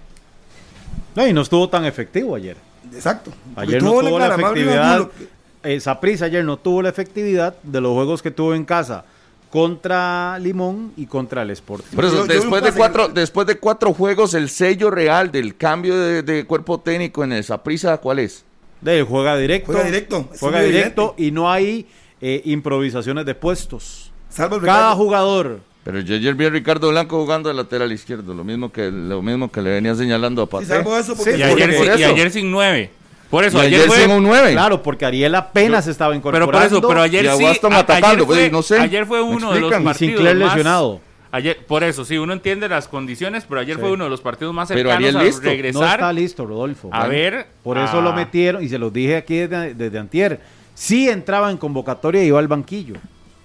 C: No, y no estuvo tan efectivo ayer.
D: Exacto.
C: Ayer no
D: tuvo
C: la efectividad.
D: Que-
C: Eh, Saprissa ayer no tuvo la efectividad de los juegos que tuvo en casa contra Limón y contra el Sporting.
B: Por eso,
D: Yo- yo
B: después, de cuatro,
D: que-
B: después de cuatro juegos, el sello real del cambio de, de cuerpo técnico en el Saprissa, ¿cuál es?
C: De, él juega directo.
D: Juega directo,
C: Juega directo y no hay eh, improvisaciones de puestos.
D: Salvo el
C: Cada jugador.
B: Pero yo ayer vi a Ricardo Blanco jugando de lateral izquierdo, lo mismo que, lo mismo que le venía señalando a
D: Sí,
B: Pate.
D: salvo eso porque
C: Sí,
E: Y ayer,
B: por
E: sin- y
B: eso.
E: ayer sin nueve. Por eso,
B: Y
E: ayer,
B: ayer
E: fue.
B: sin un 9.
C: Claro, porque Ariel apenas estaba
E: pero
C: incorporando.
E: por eso, pero ayer sí.
B: Atacando,
E: ayer,
B: pues,
E: fue,
B: no sé.
E: ayer fue
B: ¿Me
E: uno de los partidos.
C: Sinclair
E: más-
C: lesionado.
E: Ayer, por eso, sí, uno entiende las condiciones, pero ayer
C: Sí.
E: fue uno de los partidos más
B: Pero
E: cercanos
B: Ariel
E: a
B: listo.
C: No
E: regresar.
C: está listo, Rodolfo.
E: A ver.
C: Por eso lo
E: ah,
C: metieron y se los dije aquí desde, desde antier. Sí entraba en convocatoria y iba al banquillo.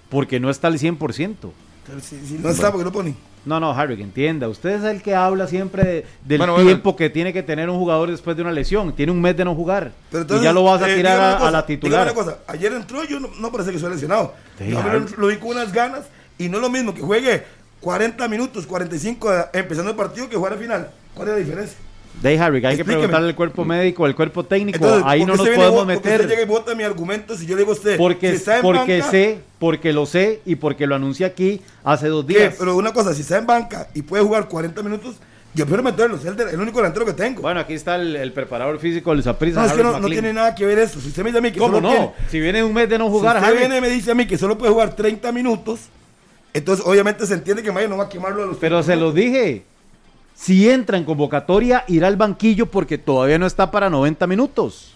C: Porque no está al 100%.
D: Pero si, si no está, porque no pone.
C: No, no, Harry, que entienda. Usted es el que habla siempre de- del
B: Bueno, bueno.
C: tiempo que tiene que tener un jugador después de una lesión. Tiene un mes de no jugar.
D: Pero
C: y ya lo vas a
D: eh,
C: tirar a,
D: una cosa,
C: a la titular.
D: una cosa, ayer entró yo no, no parece que soy lesionado.
C: Sí,
D: No, lo vi con unas ganas y no es lo mismo que juegue 40 minutos, 45 eh, empezando el partido que jugar al final. ¿Cuál es la diferencia?
C: De Harry, que hay que preguntarle al cuerpo médico, al cuerpo técnico.
D: Entonces,
C: ahí
D: ¿por
C: no nos podemos
D: vota- porque Usted llega y
C: meter.
D: vota mi argumento si yo le digo a usted.
C: Porque,
D: si está en
C: porque
D: banca,
C: sé, porque lo sé y porque lo anuncié aquí hace dos
D: ¿qué?
C: días.
D: Pero una cosa, si está en banca y puede jugar 40 minutos, yo prefiero meterlo. Es el, de- el único delantero que tengo.
C: Bueno, aquí está el, el preparador físico del Saprissa.
D: no, es que no, no tiene nada que ver eso. Si usted me dice a mí que
C: ¿Cómo
D: solo
C: no?
D: tiene-
C: Si viene un mes de no jugar,
D: si usted
C: Harry.
D: viene y me dice a mí que solo puede jugar 30 minutos, entonces obviamente se entiende que Mayo no va a quemarlo a los
C: Pero se los dije. Si entra en convocatoria, irá al banquillo porque todavía no está para 90 minutos.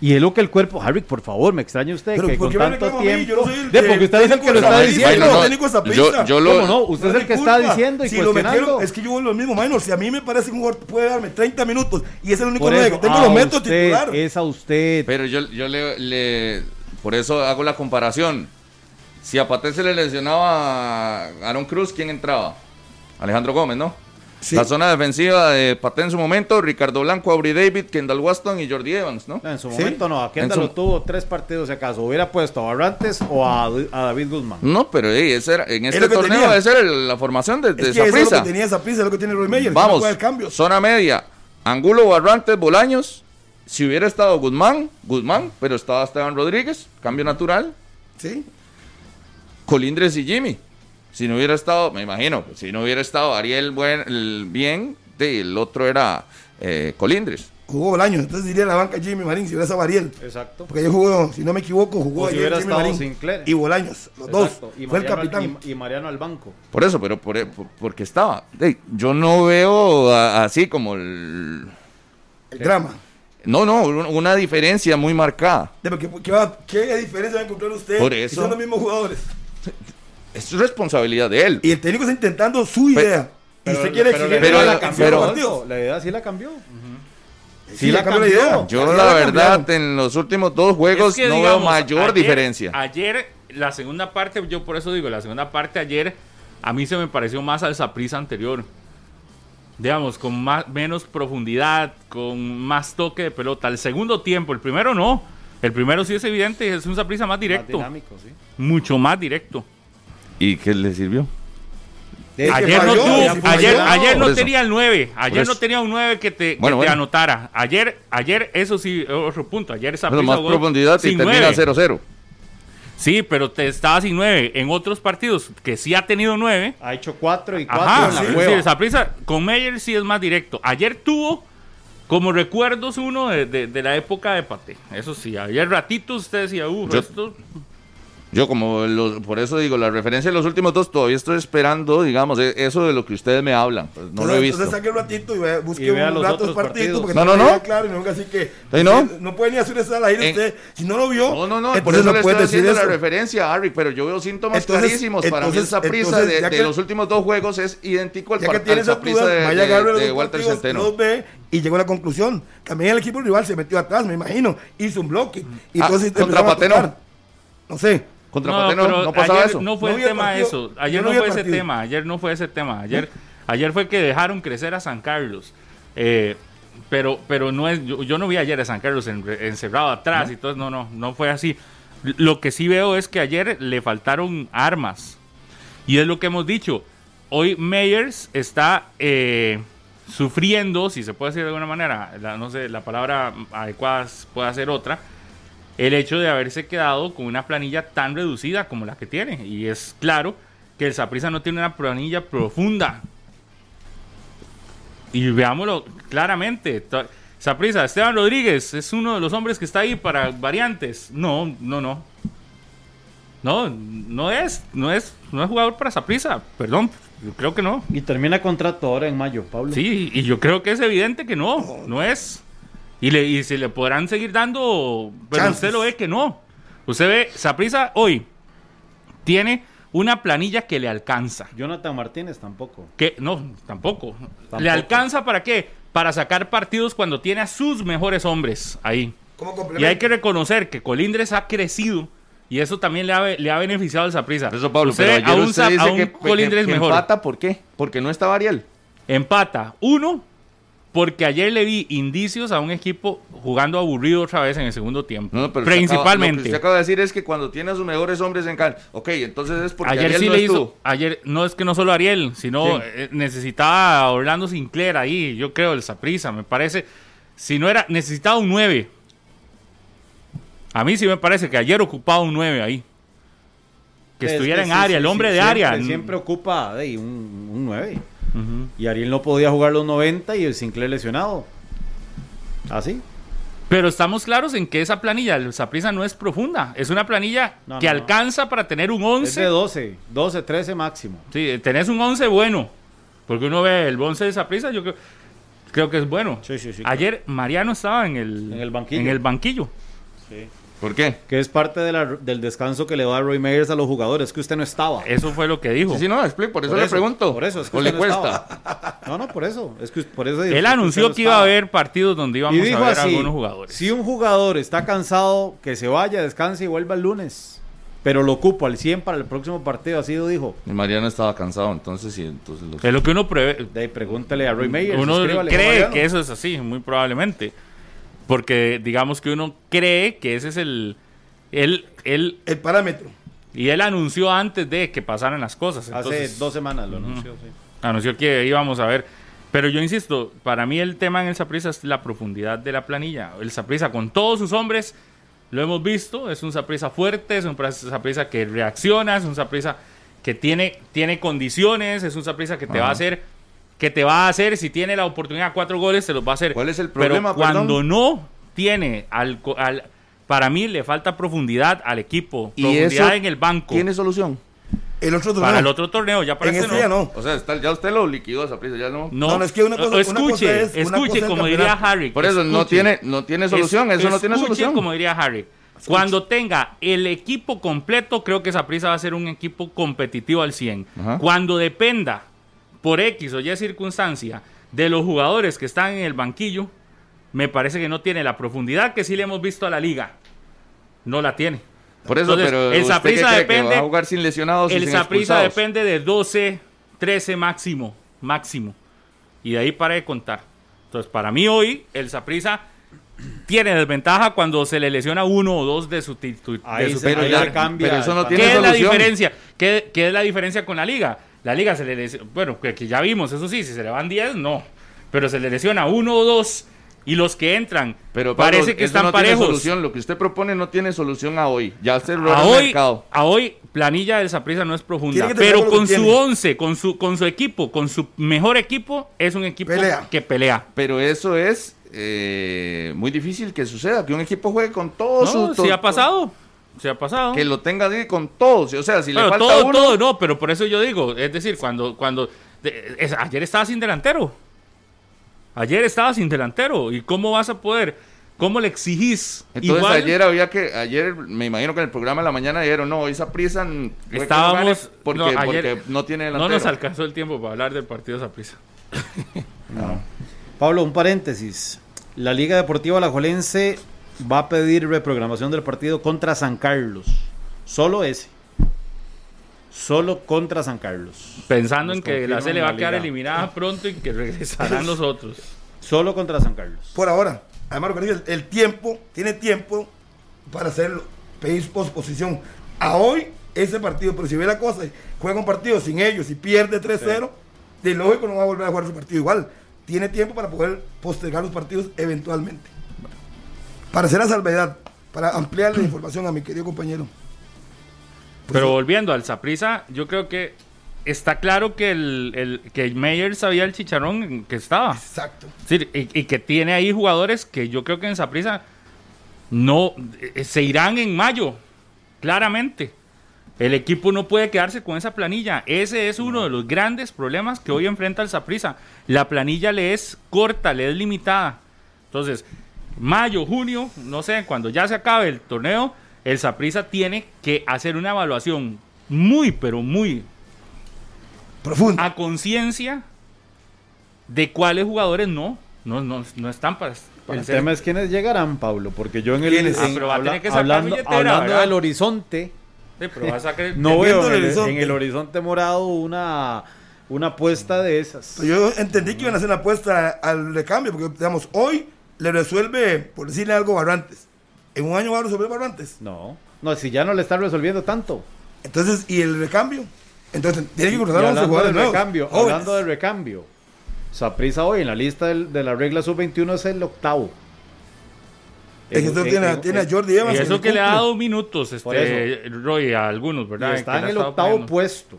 C: Y es lo que el cuerpo, Harry, por favor, me extraña usted
D: Pero
C: que
D: ¿por
C: con
D: qué me
C: tanto
D: a mí?
C: tiempo.
D: Yo no soy el
C: De,
D: que-
C: porque usted es el que lo está diciendo.
B: Bueno, no, yo- yo lo-
C: ¿Cómo no? Usted es el que está diciendo y
D: si lo
C: cuestionando.
D: metieron, es que yo voy lo mismo, minor. Si a mí me parece que un jugador puede darme 30 minutos y es el único
C: eso,
D: que tengo, lo meto
C: usted,
D: titular.
C: es a usted.
B: Pero yo, yo le, le- Por eso hago la comparación. Si a Pate se le lesionaba a Aaron Cruz, ¿quién entraba? Alejandro Gómez, ¿no?
D: Sí.
B: La zona defensiva de Pate en su momento, Ricardo Blanco, Aubrey David, Kendall Waston y Jordi Evans, ¿no?
C: En su
D: Sí.
C: momento no, a Kendall
B: su-
C: lo tuvo tres partidos si acaso. Hubiera puesto a Barrantes o a, a David Guzmán.
B: No, pero ey, ese era- en este torneo
D: tenía.
B: esa era la formación de, de
D: es que eso es lo que tenía esa prisa, es lo que tiene Roy Meyer.
B: Vamos,
D: No cambios.
B: zona media, Angulo, Barrantes, Bolaños. Si hubiera estado Guzmán, Guzmán, pero estaba Esteban Rodríguez, cambio natural.
D: Sí.
B: Colindres y Jimmy. Si no hubiera estado, me imagino, pues, si no hubiera estado Ariel buen, el bien, de, el otro era eh, Colindres.
D: Jugó Bolaños, entonces diría la banca Jimmy Marín si hubiera estado Ariel.
C: Exacto.
D: Porque ayer jugó, si no me equivoco, jugó
C: si
D: Jimmy
C: estado
D: Marín
C: Sinclair.
D: y Bolaños, los
C: Exacto.
D: dos.
C: Y
D: Fue el
C: Mariano
D: capitán.
C: y- y Mariano al banco.
B: Por eso, pero por, por- porque estaba. Yo no veo a- así como el...
D: El drama.
B: No, no, un- una diferencia muy marcada.
D: ¿Qué, qué, va- qué diferencia va a encontrar usted?
B: Por
D: si
B: eso.
D: son los mismos jugadores. *laughs*
B: Es responsabilidad de él.
D: Y el técnico está intentando su
B: Pero-
D: idea. y usted quiere
C: pero
D: exigir
C: la
B: pero-
C: idea
D: la
C: cambió,
B: pero-.
C: La idea sí la cambió.
D: Sí, la cambió la
C: cambió.
D: idea.
B: Yo la
D: la
B: verdad en los últimos dos juegos
E: Es que,
B: no
E: digamos,
B: veo mayor
E: ayer-
B: diferencia.
E: Ayer, la segunda parte, yo por eso digo, la segunda parte ayer, a mí se me pareció más al Saprissa anterior. Digamos, con más, menos profundidad, con más toque de pelota. El segundo tiempo, el primero no. El primero sí es evidente, es un Saprissa más
C: Más
E: directo.
C: dinámico, sí.
E: mucho más directo.
B: ¿Y qué le sirvió?
E: Ayer no, tuvo- ayer, ayer no
B: eso.
E: tenía el 9. Ayer no tenía un 9 que te, que
B: Bueno,
E: te
B: bueno.
E: anotara. Ayer, ayer, eso sí, otro punto. Ayer
B: Pero
E: Saprissa
B: más profundidad y
E: sin
B: termina
E: nueve.
B: 0-0.
E: Sí, pero te estaba sin 9. En otros partidos que sí ha tenido 9.
C: Ha hecho cuatro y cuatro
E: Ajá,
C: en la
E: sí,
C: cueva.
E: sí, Saprissa con Meyer sí es más directo. Ayer tuvo como recuerdos uno de, de- de la época de Pate. Eso sí, ayer ratitos usted decía, uh,
B: Yo-
E: esto.
B: Yo como, los- por eso digo, la referencia de los últimos dos, todavía estoy esperando, digamos, e- eso de lo que ustedes me hablan. Pues, no lo he
D: Entonces-
B: visto.
D: Entonces saque un ratito y vea, busque
C: Y vea
D: un
C: los
D: rato
C: otros
D: los partidos.
C: partidos.
D: Porque
B: No, no, no.
D: Claro, y no así que.
B: Sí, no.
D: no puede ni hacer eso al aire
B: En-
D: usted. Si no lo vio.
B: No, no, no, por
D: entonces
B: eso le
D: puede
B: estoy
D: decir
B: haciendo la referencia, Harry, pero yo veo síntomas
D: Entonces-
B: clarísimos. Para mí
D: entonces-
B: esa prisa
D: entonces,
B: de,
D: ya
B: de
D: que-
B: los últimos dos juegos es idéntico al
D: Ya que
B: par-
D: tiene
B: al
D: esa duda,
B: de,
D: vaya
B: de-
D: agarrar
B: de
D: los
B: Walter Centeno.
D: los ve y llegó a la conclusión. También el equipo rival se metió atrás, me imagino. Hizo un bloque. Y
B: Ah,
D: entonces
B: contra Pateno.
D: No sé.
B: Contra no pasaba
E: ayer
B: eso.
E: No fue
D: No
E: el tema
D: partido.
E: eso. Ayer
D: no
E: no fue ese tema. Ayer no fue ese tema. Ayer, ayer fue que dejaron crecer a San Carlos. Eh, pero, pero no es. Yo, yo no vi ayer a San Carlos en- encerrado atrás y todo. No, no, no fue así. Lo que sí veo es que ayer le faltaron armas. Y es lo que hemos dicho. Hoy Meyers está eh, sufriendo, si se puede decir de alguna manera, la- no sé, la palabra adecuada puede ser otra, el hecho de haberse quedado con una planilla tan reducida como la que tiene. Y es claro que el Saprissa no tiene una planilla profunda. Y veámoslo claramente. Saprissa, Esteban Rodríguez es uno de los hombres que está ahí para variantes. No, no, no. No, no es, no es, no es jugador para Saprissa, perdón, yo creo que no.
C: Y termina contrato ahora en mayo, Pablo.
E: Sí, y yo creo que es evidente que no, no es. Y, le, y se le podrán seguir dando, pero
D: Chances.
E: usted lo ve que no. Usted ve, Saprisa hoy tiene una planilla que le alcanza.
C: Jonathan Martínez tampoco.
E: Que no, tampoco.
C: Tampoco.
E: ¿Le alcanza para qué? Para sacar partidos cuando tiene a sus mejores hombres ahí. Y hay que reconocer que Colindres ha crecido y eso también le ha, le ha beneficiado al Saprisa.
B: Eso, Pablo,
E: Usted
B: pero
E: ve
B: ayer
E: a un,
B: usted dice
E: a un
B: que,
E: Colindres
B: que- que
E: mejor.
B: empata, ¿por qué? Porque no estaba Ariel.
E: Empata. Uno, porque ayer le vi indicios a un equipo jugando aburrido otra vez en el segundo tiempo.
B: No, pero
E: Principalmente.
B: acaba- lo que usted acaba de decir es que cuando tiene a sus mejores hombres en cancha. Ok, entonces es porque
E: ayer
B: Ariel
E: sí
B: no
E: le
B: estuvo.
E: hizo. Ayer no es que no solo Ariel, sino
B: Sí.
E: eh, necesitaba a Orlando Sinclair ahí. Yo creo el Saprisa, me parece. Si no era, necesitaba un 9. A mí sí me parece que ayer ocupaba un 9 ahí. Que
C: Es
E: estuviera en
C: sí,
E: área,
C: sí,
E: el hombre
C: sí,
E: de
C: siempre-
E: área.
C: Siempre ocupa de, un, un 9. Y Ariel no podía jugar los 90 y el Sinclair lesionado. ¿Así?
E: Pero estamos claros en que esa planilla, el Saprisa no es profunda. Es una planilla
C: No,
E: que
C: no, no.
E: alcanza para tener un
C: Es
E: 11.
C: de 12, 12, 13 máximo.
E: Sí, tenés un 11 bueno. Porque uno ve el 11 de Saprissa, yo creo, creo que es bueno.
C: Sí, sí, sí.
E: Ayer Mariano estaba en el,
C: En el banquillo.
E: en el banquillo.
B: ¿Por qué?
C: Que es parte de la- del descanso que le da Roy Meyers a los jugadores, que usted no estaba.
E: Eso fue lo que dijo.
B: Sí, sí, no, explico, por eso
C: Por
B: le pregunto.
C: por eso, es que
B: ¿O le
C: no
B: cuesta?
C: estaba. No, no, por eso. Es que por eso
E: Él anunció que iba a haber partidos donde íbamos
C: y
E: a ver
C: así,
E: algunos jugadores.
C: si un jugador está cansado, que se vaya, descanse y vuelva el lunes. Pero lo ocupo al 100 para el próximo partido, así lo dijo.
B: Y Mariano estaba cansado, entonces sí, entonces los-
E: Es lo que uno prevé.
C: De ahí, pregúntale a Roy Meyers.
E: Uno cree
C: Mariano.
E: que eso es así, muy probablemente. Porque digamos que uno cree que ese es el... Él, él,
D: El parámetro.
E: y él anunció antes de que pasaran las cosas.
C: Hace dos semanas lo anunció, sí.
E: anunció que íbamos a ver. Pero yo insisto, para mí el tema en el Saprissa es la profundidad de la planilla. El Saprissa con todos sus hombres, lo hemos visto, es un Saprissa fuerte, es un Saprissa que reacciona, es un Saprissa que tiene, tiene condiciones, es un Saprissa que te va a hacer, que te va a hacer, si tiene la oportunidad cuatro goles, se los va a hacer.
B: ¿Cuál es el
E: Pero
B: problema,
E: cuando
B: perdón?
E: no tiene al, para mí le falta profundidad al equipo,
B: ¿Y
E: profundidad
B: eso
E: en el banco.
B: ¿Tiene solución?
D: El otro torneo.
E: Para el otro torneo, ya
D: En
E: parece
D: este ya no.
B: O sea, está- ya usted lo liquidó esa prisa, ya no.
E: No,
D: No, no, es que una cosa- una
E: escuche,
D: cosa es- una
E: escuche,
D: cosa es
E: como
D: el
E: diría. Harry.
B: Por eso no
E: escuche.
B: tiene, no tiene solución,
E: Es-
B: eso no tiene
E: escuche,
B: solución.
E: como diría Harry. Cuando tenga el equipo completo, creo que Saprissa va a ser un equipo competitivo al 100.
B: Ajá.
E: Cuando dependa, por X o Y circunstancia, de los jugadores que están en el banquillo, me parece que no tiene la profundidad que sí le hemos visto a la liga. No la tiene.
B: Por eso,
E: Entonces,
B: pero
E: el
B: ¿usted qué
E: Saprissa
B: cree, que
E: depende-
B: va a jugar sin lesionados y
E: El
B: expulsados?
E: depende de 12, 13 máximo, máximo. Y de ahí para de contar. Entonces, para mí hoy, el Saprissa tiene desventaja cuando se le lesiona uno o dos de su, de su
B: Pero, ya,
C: cambia
B: pero eso no tiene
E: ¿Qué es la diferencia? ¿Qué, qué es la diferencia con la liga? La liga se le lesiona, bueno, que, que ya vimos, eso sí, si se le van 10, no. Pero se le lesiona uno o dos y los que entran
B: Pero Pablo,
E: parece que
B: eso
E: están
B: no tiene
E: parejos.
B: solución. Lo que usted propone no tiene solución a hoy. Ya usted lo
E: a
B: ha
E: hoy,
B: mercado.
E: a hoy, planilla del Saprissa no es profunda,
D: Tiene
E: pero con su
D: tiene.
E: 11, con su, con su equipo, con su mejor equipo, es un equipo
D: Pelea.
E: que pelea.
B: Pero eso es eh, muy difícil que suceda, que un equipo juegue con todos
E: No, sí ha pasado. Se ha pasado.
B: Que lo tenga así con todos. O sea, si le
E: Pero
B: falta
E: todo,
B: uno.
E: todo, no, pero por eso yo digo, es decir, cuando, cuando de- es- ayer estaba sin delantero. Ayer estaba sin delantero. ¿Y cómo vas a poder? ¿Cómo le exigís?
B: Entonces
E: Igual,
B: ayer había que, ayer me imagino que en el programa de la mañana dijeron, no, esa prisa no
E: Estábamos-
B: porque,
E: no, ayer-
B: porque no tiene
E: no
B: delantero.
E: nos alcanzó el tiempo para hablar del partido de Saprissa. *laughs*
C: Pablo, un paréntesis. La Liga Deportiva Alajuelense va a pedir reprogramación del partido contra San Carlos. Solo ese. Solo contra San Carlos.
E: Pensando
C: Nos
E: en que la C le va a quedar eliminada pronto y que regresarán los otros.
C: Solo contra San Carlos.
D: Por ahora. Además, lo que digo, el, el tiempo, tiene tiempo para hacerlo, pedir posposición. A hoy, ese partido, pero si ve la cosa, juega un partido sin ellos y pierde 3-0, de lógico no va a volver a jugar su partido igual. Tiene tiempo para poder postergar los partidos eventualmente. Para hacer la salvedad, para ampliar la información a mi querido compañero.
E: Pero volviendo al Saprissa, yo creo que está claro que el, el- que Meyer sabía el chicharrón que estaba.
D: Exacto.
E: Sí, y, y que tiene ahí jugadores que yo creo que en Saprissa no eh, se irán en mayo, claramente. El equipo no puede quedarse con esa planilla. Ese es uno de los grandes problemas que hoy enfrenta el Saprissa. La planilla le es corta, le es limitada. Entonces, mayo, junio, no sé, cuando ya se acabe el torneo, el Saprissa tiene que hacer una evaluación muy, pero muy
D: Profundo.
E: a conciencia de cuáles jugadores no, no, no, no están para,
C: El
E: ser-
C: tema es quiénes llegarán, Pablo, porque yo en el.
E: Ah, pero va a
C: habla-
E: tener que sacar
C: hablando, hablando
E: ¿verdad?
C: del horizonte,
E: Sí, pero vas a creer- *laughs*
C: no veo en el,
D: horizonte.
C: en el horizonte morado una una apuesta de esas.
D: Pero yo entendí que iban a hacer una apuesta al recambio, porque digamos, hoy le resuelve, por decirle algo, Barrantes. En un año va a resolver Barrantes.
C: No, no, si ya no le están resolviendo tanto.
D: Entonces, ¿y el recambio? Entonces, tiene que
C: Y
D: contratar a 11
C: hablando
D: jugadores
C: del
D: nuevos.
C: recambio,
D: jóvenes.
C: hablando del recambio, Saprisa hoy en la lista del- de la regla sub-21 es el octavo.
D: Es que usted tiene, tiene a Jordi Evans.
E: Y eso que le ha dado minutos, este, Roy, a algunos,
C: Y
E: ¿verdad?
C: está
E: Que
C: en el octavo
E: poniendo.
C: puesto.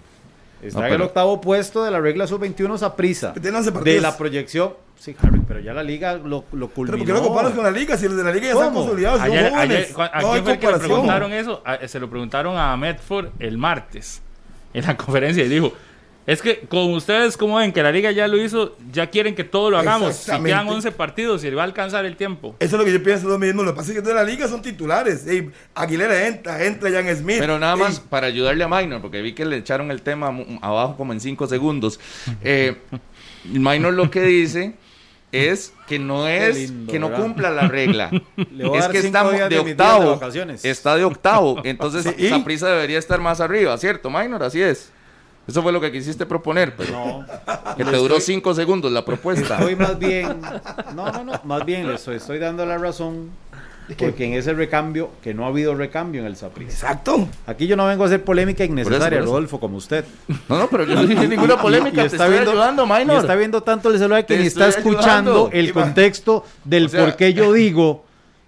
C: Está
B: No,
C: en el
B: pero-
C: octavo puesto de la regla sub-21 Saprisa.
D: Que tiene 11 partidos.
C: De la proyección. Sí, Harry, pero ya la liga lo, lo
D: Pero
C: culminó.
D: ¿por qué lo comparas con la liga? Si los de la liga ya están consolidados, son
E: Ayer,
D: jóvenes.
E: ayer, ¿cu- ¿a
D: no
E: quién fue que le preguntaron eso? A- se lo preguntaron a Medford el martes en la *laughs* conferencia y dijo, es que con ustedes, como ven que la liga ya lo hizo, ya quieren que todo lo hagamos. Si quedan 11 partidos y le va a alcanzar el tiempo.
D: Eso es lo que yo pienso lo mismo. Lo que pasa es que de la liga son titulares. Ey, Aguilera entra, entra Jan Smith.
B: Pero nada
D: Ey,
B: más para ayudarle a Minor, porque vi que le echaron el tema abajo como en cinco segundos. Eh, Minor lo que dice es que no es
C: lindo,
B: que no
C: ¿verdad?
B: cumpla la regla. Es que
C: días
B: de octavo. está de octavo. Entonces *laughs*
D: Sí.
B: esa prisa debería estar más arriba, ¿cierto, Minor? Así es. Eso fue lo que quisiste proponer, pero
C: No,
B: que te duró cinco segundos la propuesta.
C: estoy más bien. No, no, no. Más bien le estoy, estoy dando la razón. Porque en ese recambio, que no ha habido recambio en el Saprissa.
D: Exacto.
C: Aquí yo no vengo a hacer polémica innecesaria,
B: por eso.
C: Rodolfo, como usted.
B: No, no, pero yo no dije *laughs* ninguna polémica.
C: Y
B: te estoy ayudando,
C: y
B: Minor.
C: está viendo tanto el celular que
B: Te
C: ni está escuchando
B: ayudando.
C: el contexto del
B: O sea-
C: por qué yo *laughs* digo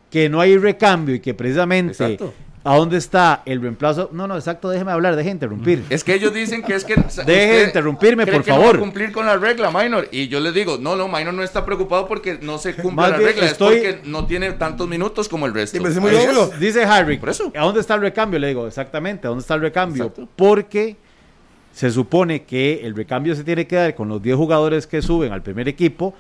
C: que no hay recambio y que precisamente
B: Exacto.
C: A dónde está el reemplazo. No, no, exacto, déjeme hablar, deje de interrumpir.
B: Es que ellos dicen que es que. *laughs*
C: Deje de interrumpirme, por
B: que no va
C: favor.
B: a cumplir con la regla, Minor. Y yo les digo, no, no, Minor no está preocupado porque no se cumple
C: Más
B: la regla.
C: estoy-
B: Es porque no tiene tantos minutos como el resto.
D: Sí, muy
B: es.
C: Dice Harry,
B: Por eso.
C: ¿a dónde está el recambio? Le digo, exactamente, ¿a dónde está el recambio?
B: Exacto.
C: Porque se supone que el recambio se tiene que dar con los 10 jugadores que suben al primer equipo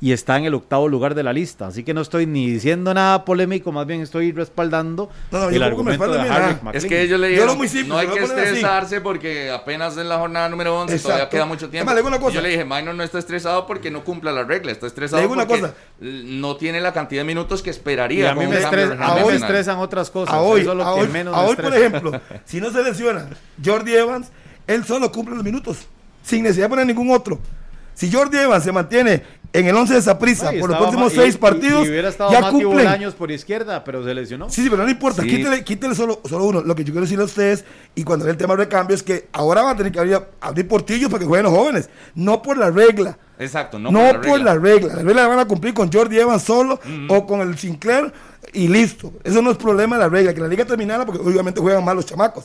C: y está en el octavo lugar de la lista. Así que no estoy ni diciendo nada polémico, más bien estoy respaldando
D: No, no, yo
C: el
D: tampoco me
C: argumento de Harry.
B: Es que ellos le
D: Yo
B: dijeron,
D: lo muy simple,
B: no hay que
D: así.
B: estresarse porque apenas en la jornada número 11 todavía queda mucho tiempo.
D: Además, le digo una
B: Y
D: cosa.
B: yo le dije, Minor no está estresado porque no cumpla la regla, está estresado
D: Le digo una
B: porque
D: cosa.
B: no tiene la cantidad de minutos que
C: Y
B: esperaría.
C: a mí me, estresa- a mí me estresan otras cosas.
D: A hoy,
C: Eso es lo
D: a
C: que
D: hoy,
C: menos
D: a hoy, por ejemplo, *laughs* si no se lesiona Jordi Evans, él solo cumple los minutos, sin necesidad de poner ningún otro. Si Jordi Evans se mantiene en el 11 de Saprissa
C: No, y
D: por los próximos
C: y-
D: seis
C: y-
D: partidos,
C: y hubiera estado
D: ya
C: Mati
D: cumplen.
C: Bolaños por izquierda, pero se lesionó.
D: Sí, sí, pero no importa,
B: Sí.
D: quítele, quítele solo, solo uno. Lo que yo quiero decirle a ustedes, y cuando ve el tema de recambio, es que ahora van a tener que abrir, abrir portillos para que jueguen los jóvenes, no por la regla.
B: Exacto, no,
D: No,
B: por la
D: por
B: regla.
D: la regla. La regla la van a cumplir con Jordi Evans solo o con el Sinclair y listo. Eso no es problema de la regla. Que la liga terminara porque obviamente juegan mal los chamacos.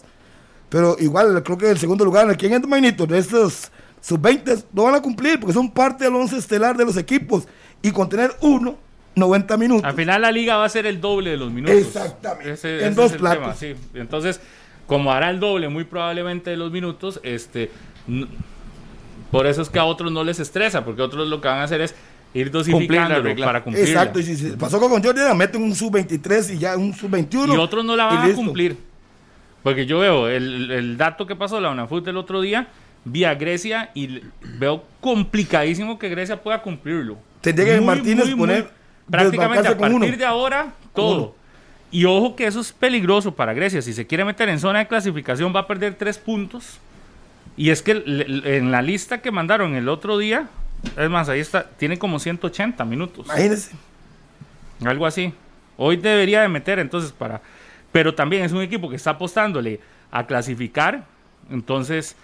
D: Pero igual creo que el segundo lugar, ¿quién es Mainito? De estos sub-20 no van a cumplir porque son parte del once estelar de los equipos. Y con tener uno 90 minutos.
E: Al final la liga va a ser el doble de los minutos.
D: Exactamente. En dos
E: es el
D: platos.
E: tema, sí. Entonces, como hará el doble muy probablemente de los minutos, este, por eso es que a otros no les estresa, porque otros lo que van a hacer es ir
B: Cumplir la
E: dosificándolo
B: regla.
E: para cumplir.
D: Exacto, y si se pasó con Jordan, meten un sub-23 y ya un sub-21.
E: Y otros no la van a cumplir. Porque yo veo el, el dato que pasó la UNAFUT el otro día, vi a Grecia y veo complicadísimo que Grecia pueda cumplirlo.
D: Tendría que Martínez poner-
E: prácticamente a partir
D: uno.
E: de ahora todo. Y ojo que eso es peligroso para Grecia. Si se quiere meter en zona de clasificación va a perder tres puntos. Y es que en la lista que mandaron el otro día, es más, ahí está, tiene como 180 minutos.
D: Imagínense.
E: Algo así. Hoy debería de meter entonces para... Pero también es un equipo que está apostándole a clasificar. Entonces,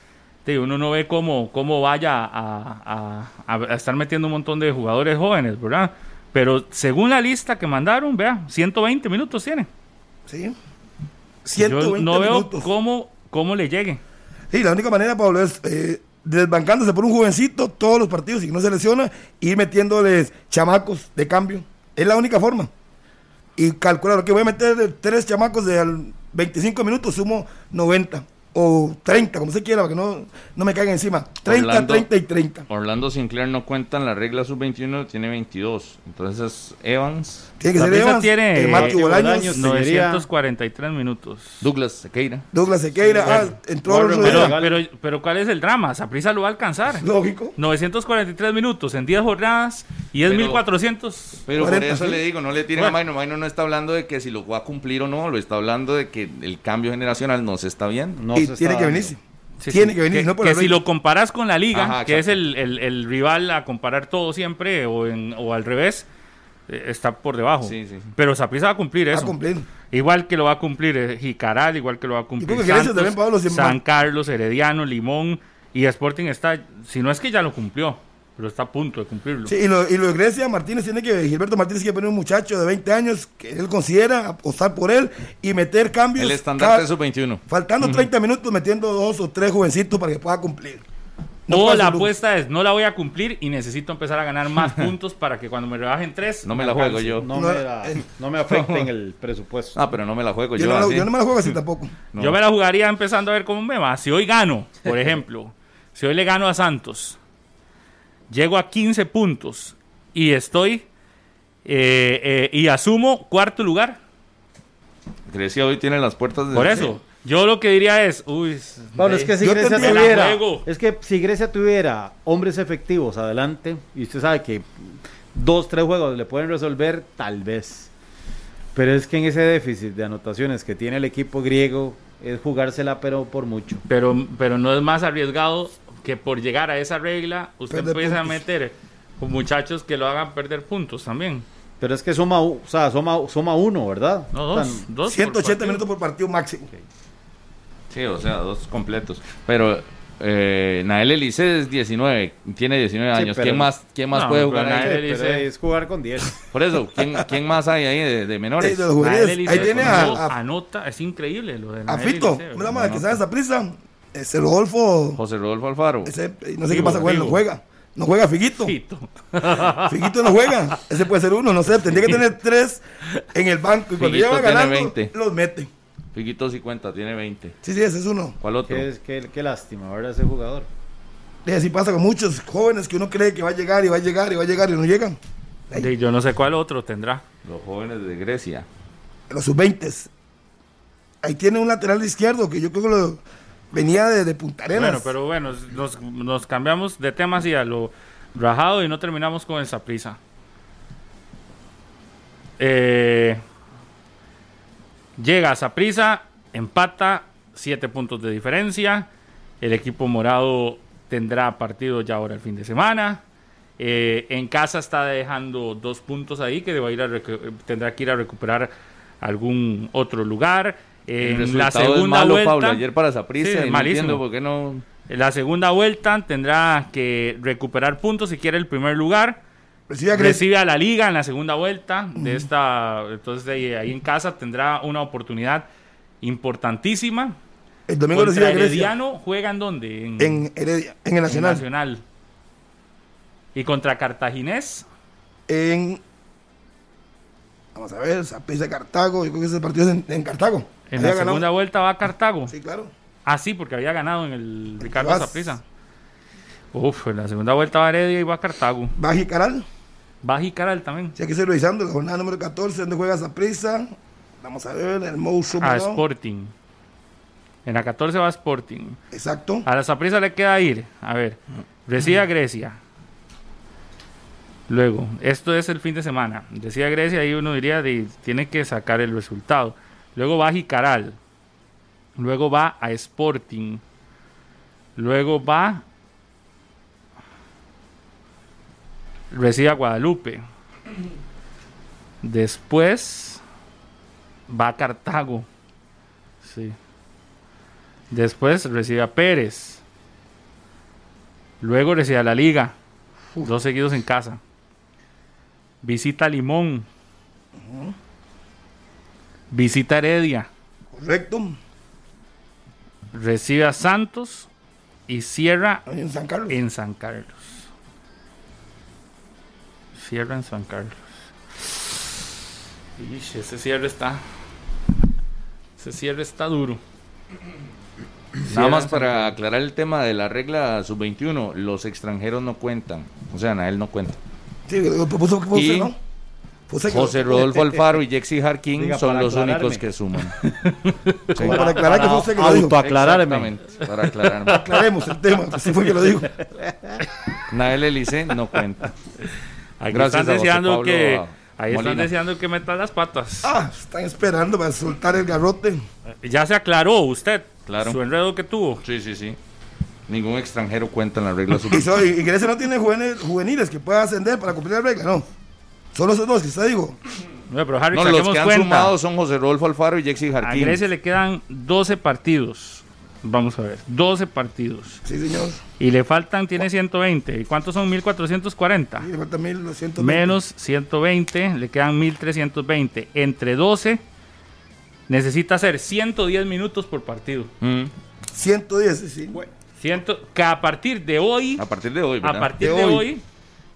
E: digo, uno no ve cómo, cómo vaya a, a- a- a estar metiendo un montón de jugadores jóvenes, ¿verdad? Pero según la lista que mandaron, vea, 120 minutos tiene.
D: Sí.
E: Yo
D: 120
E: no veo cómo, cómo le llegue.
D: Sí, la única manera, Pablo, es eh, desbancándose por un jovencito todos los partidos y que no se lesiona, ir metiéndoles chamacos de cambio. Es la única forma. Y calcular, que voy a meter tres chamacos de al 25 minutos, sumo 90 o 30, como se quiera, para que no, no me caigan encima. 30,
B: Orlando-
D: 30 y 30.
B: Orlando Sinclair no cuenta en la regla sub-21, tiene 22. Entonces, Evans,
D: Tiene que ser
E: Saprissa
D: Evans,
E: tiene
D: eh, Matthew Bolaños,
C: Bolaños, Tellería.
E: 943 minutos.
B: Douglas Sequeira.
D: Douglas Sequeira, ah, entró
C: Warren Pero-.
E: Pero, pero, pero ¿cuál es el drama? Saprisa lo va a alcanzar.
D: Lógico.
E: 943 minutos en 10 jornadas y es
B: Pero-
E: 1400.
B: Pero
D: 40,
B: por eso
D: sí.
B: le digo, no le tiren
E: Bueno.
B: a Maino. Maino no está hablando de que si lo va a cumplir o no, lo está hablando de que el cambio generacional no se está viendo.
C: No
D: y
C: se está
D: tiene que venirse.
E: Sí,
D: tiene
E: sí.
D: que venir,
E: Que,
D: no por
E: que
D: la
E: si lo comparas con la liga,
B: Ajá,
E: que es el, el- el rival a comparar todo siempre o, en- o al revés, está por debajo.
B: Sí, sí, sí.
E: Pero Saprissa va a cumplir
D: Va a
E: eso.
D: cumplir.
E: Igual que lo va a cumplir eh, Jicaral, igual que lo va a cumplir Santos,
D: también, Pablo,
E: San Carlos, Herediano, Limón y Sporting está, si no es que ya lo cumplió, pero está a punto de cumplirlo.
D: Sí, y lo, y lo de Grecia, Martínez tiene que, Gilberto Martínez tiene que poner un muchacho de 20 años que él considera apostar por él y meter cambios.
B: El estandarte
D: cada-
B: sub-21.
D: Faltando 30 minutos metiendo dos o tres jovencitos para que pueda cumplir. No
E: o la apuesta es, no la voy a cumplir y necesito empezar a ganar más *laughs* puntos para que cuando me rebajen tres...
B: No me la juego yo.
C: No,
D: No,
C: me, la-
D: eh.
C: no me afecta en *laughs* el presupuesto.
B: Ah, pero no me la juego
D: Yo,
B: yo.
D: no, la-
B: así.
D: yo no me la juego así *laughs* tampoco.
B: No.
E: Yo me la jugaría empezando a ver cómo me va. Si hoy gano, por ejemplo, si hoy le gano a Santos, llego a 15 puntos y estoy eh, eh, y asumo cuarto lugar.
B: Grecia hoy tiene las puertas de.
E: Por eso, yo lo que diría es, uy,
C: Pablo, es que si Grecia tuviera, es que si Grecia tuviera hombres efectivos adelante, y usted sabe que dos, tres juegos le pueden resolver, tal vez. Pero es que en ese déficit de anotaciones que tiene el equipo griego, es jugársela pero por mucho.
E: pero, pero no es más arriesgado que por llegar a esa regla, usted empieza a meter con muchachos que lo hagan perder puntos también.
C: Pero es que suma, o sea, suma, suma uno, ¿verdad?
E: No,
C: O sea,
E: dos. dos por
D: 180
E: partido.
D: minutos por partido máximo.
B: Sí, o sea, dos completos. Pero eh, Nael Elise es 19, tiene 19
C: Sí,
B: años.
C: pero-
B: ¿Quién más, quién más
E: No,
B: puede jugar
E: Nael
B: ahí?
E: Elise-
C: es jugar con 10.
B: Por eso, ¿quién, quién más hay ahí de, de menores?
D: de los
E: Nael. Elise
D: Ahí tiene a, a,
E: anota, es increíble lo de
D: a
E: Nael
D: Fito,
E: Elise,
D: una más que sabe esa prisa. Ese Rodolfo,
B: José Rodolfo Alfaro.
D: ese, no sé
E: Figo,
D: qué pasa con él, no juega. No juega Figuito.
E: Fito. *laughs*
D: Figuito no juega. Ese puede ser uno, no sé. Tendría que tener tres en el banco. Y cuando
B: Figuito
D: lleva
B: tiene
D: ganando,
B: 20.
D: los mete.
B: Fiquito sí cuenta, tiene 20.
D: Sí, sí, ese es uno.
B: ¿Cuál otro?
C: Qué, qué, qué lástima, ¿verdad? Ese jugador.
D: Y así pasa con muchos jóvenes que uno cree que va a llegar y va a llegar y va a llegar y no llegan.
E: Yo no sé cuál otro tendrá.
B: Los jóvenes de Grecia.
D: Los sub-20. Ahí tiene un lateral izquierdo que yo creo que lo, venía de, de Punta Arenas.
E: Bueno, pero bueno, nos, nos cambiamos de tema así a lo rajado y no terminamos con esa prisa. Eh, llega a Saprisa, empata, 7 puntos de diferencia. El equipo morado tendrá partido ya ahora el fin de semana. Eh, en casa está dejando dos puntos ahí que va a ir a tendrá que ir a recuperar algún otro lugar.
B: El
E: En la segunda
B: malo,
E: vuelta,
B: Pablo. Ayer para
E: Sí,
B: no
E: malísimo.
B: entiendo por qué no...
E: en la segunda vuelta tendrá que recuperar puntos si quiere el primer lugar.
D: Recibe a.
E: Recibe a la liga en la segunda vuelta de esta. Entonces de ahí, en casa tendrá una oportunidad importantísima.
D: El domingo recibe a.
E: Herediano juegan dónde? En,
D: En Heredia, en el
E: en
D: Nacional.
E: Nacional. Y contra Cartaginés.
D: En Vamos a ver, Saprissa Cartago. Yo creo que ese partido es en, en Cartago.
E: En
D: Había
E: la
D: ganado.
E: segunda vuelta va a Cartago.
D: Sí, claro.
E: Ah, sí, porque había ganado en el Ricardo. Saprissa. Uf, en la segunda vuelta va Heredia y va a Cartago.
D: Baji Caral.
E: Va a Jicaral también.
D: Sí, aquí estoy revisando la jornada número 14, donde juega Saprissa. Vamos a ver, el monstruo.
E: A
D: ¿no?
E: Sporting. En la 14 va a Sporting.
D: Exacto.
E: A la Saprissa le queda ir. A ver, recibe a Grecia. Luego, esto es el fin de semana. Recibe a Grecia y uno diría de, tiene que sacar el resultado. Luego va a Jicaral. Luego va a Sporting. Luego va. Recibe a Guadalupe. Después va a Cartago. Sí. Después recibe a Pérez. Luego recibe a la Liga. Dos seguidos en casa. Visita Limón. Visita Heredia.
D: Correcto.
E: Recibe a Santos. Y cierra
D: Ahí en San Carlos.
E: en San Carlos. Cierra en San Carlos. Ish, ese cierre está. Ese cierre está duro.
B: Nada más para aclarar el tema de la regla sub-21, los extranjeros no cuentan. O sea, Nael no cuenta.
D: Sí, lo puso que
B: Y
D: José, ¿no? José, que-
B: José Rodolfo Alfaro y Jexy
C: Diga,
B: son los únicos que suman. *laughs*
D: Para aclarar que fue usted que lo dijo.
C: autoaclararme.
B: Exactamente, para aclararme.
D: Aclaremos el tema, que sí fue que lo dijo.
B: Nael Elice no cuenta. *laughs*
E: Aquí
B: Gracias
E: están
B: a
E: deseando
B: Pablo
E: que. Ahí están deseando que metan las patas.
D: Ah, están esperando para soltar el garrote.
E: Ya se aclaró usted.
B: Claro.
E: Su enredo que tuvo.
B: Sí, sí, sí. Ningún extranjero cuenta en la regla
D: Y,
B: sub-21.
D: so- y Grecia no tiene juveniles, juveniles que puedan ascender para cumplir la regla, no. Solo esos dos que usted dijo.
E: No, pero Harry,
B: No, los que han
E: cuenta.
B: sumado son José Rodolfo Alfaro y Jexy
E: A
B: Jarquín.
E: Grecia le quedan 12 partidos. Vamos a ver. 12 partidos.
D: Sí, señor.
E: Y le faltan, tiene 120. ¿Y cuántos son? 1440.
D: Y le falta 1220.
E: Menos 120, le quedan 1320. Entre 12, necesita hacer 110 minutos por partido.
B: Mm,
D: 110, sí, sí.
E: Ciento, que a partir de hoy,
B: A partir de hoy,
E: a
B: ¿verdad?
E: partir
D: De
E: de
D: hoy.
E: hoy,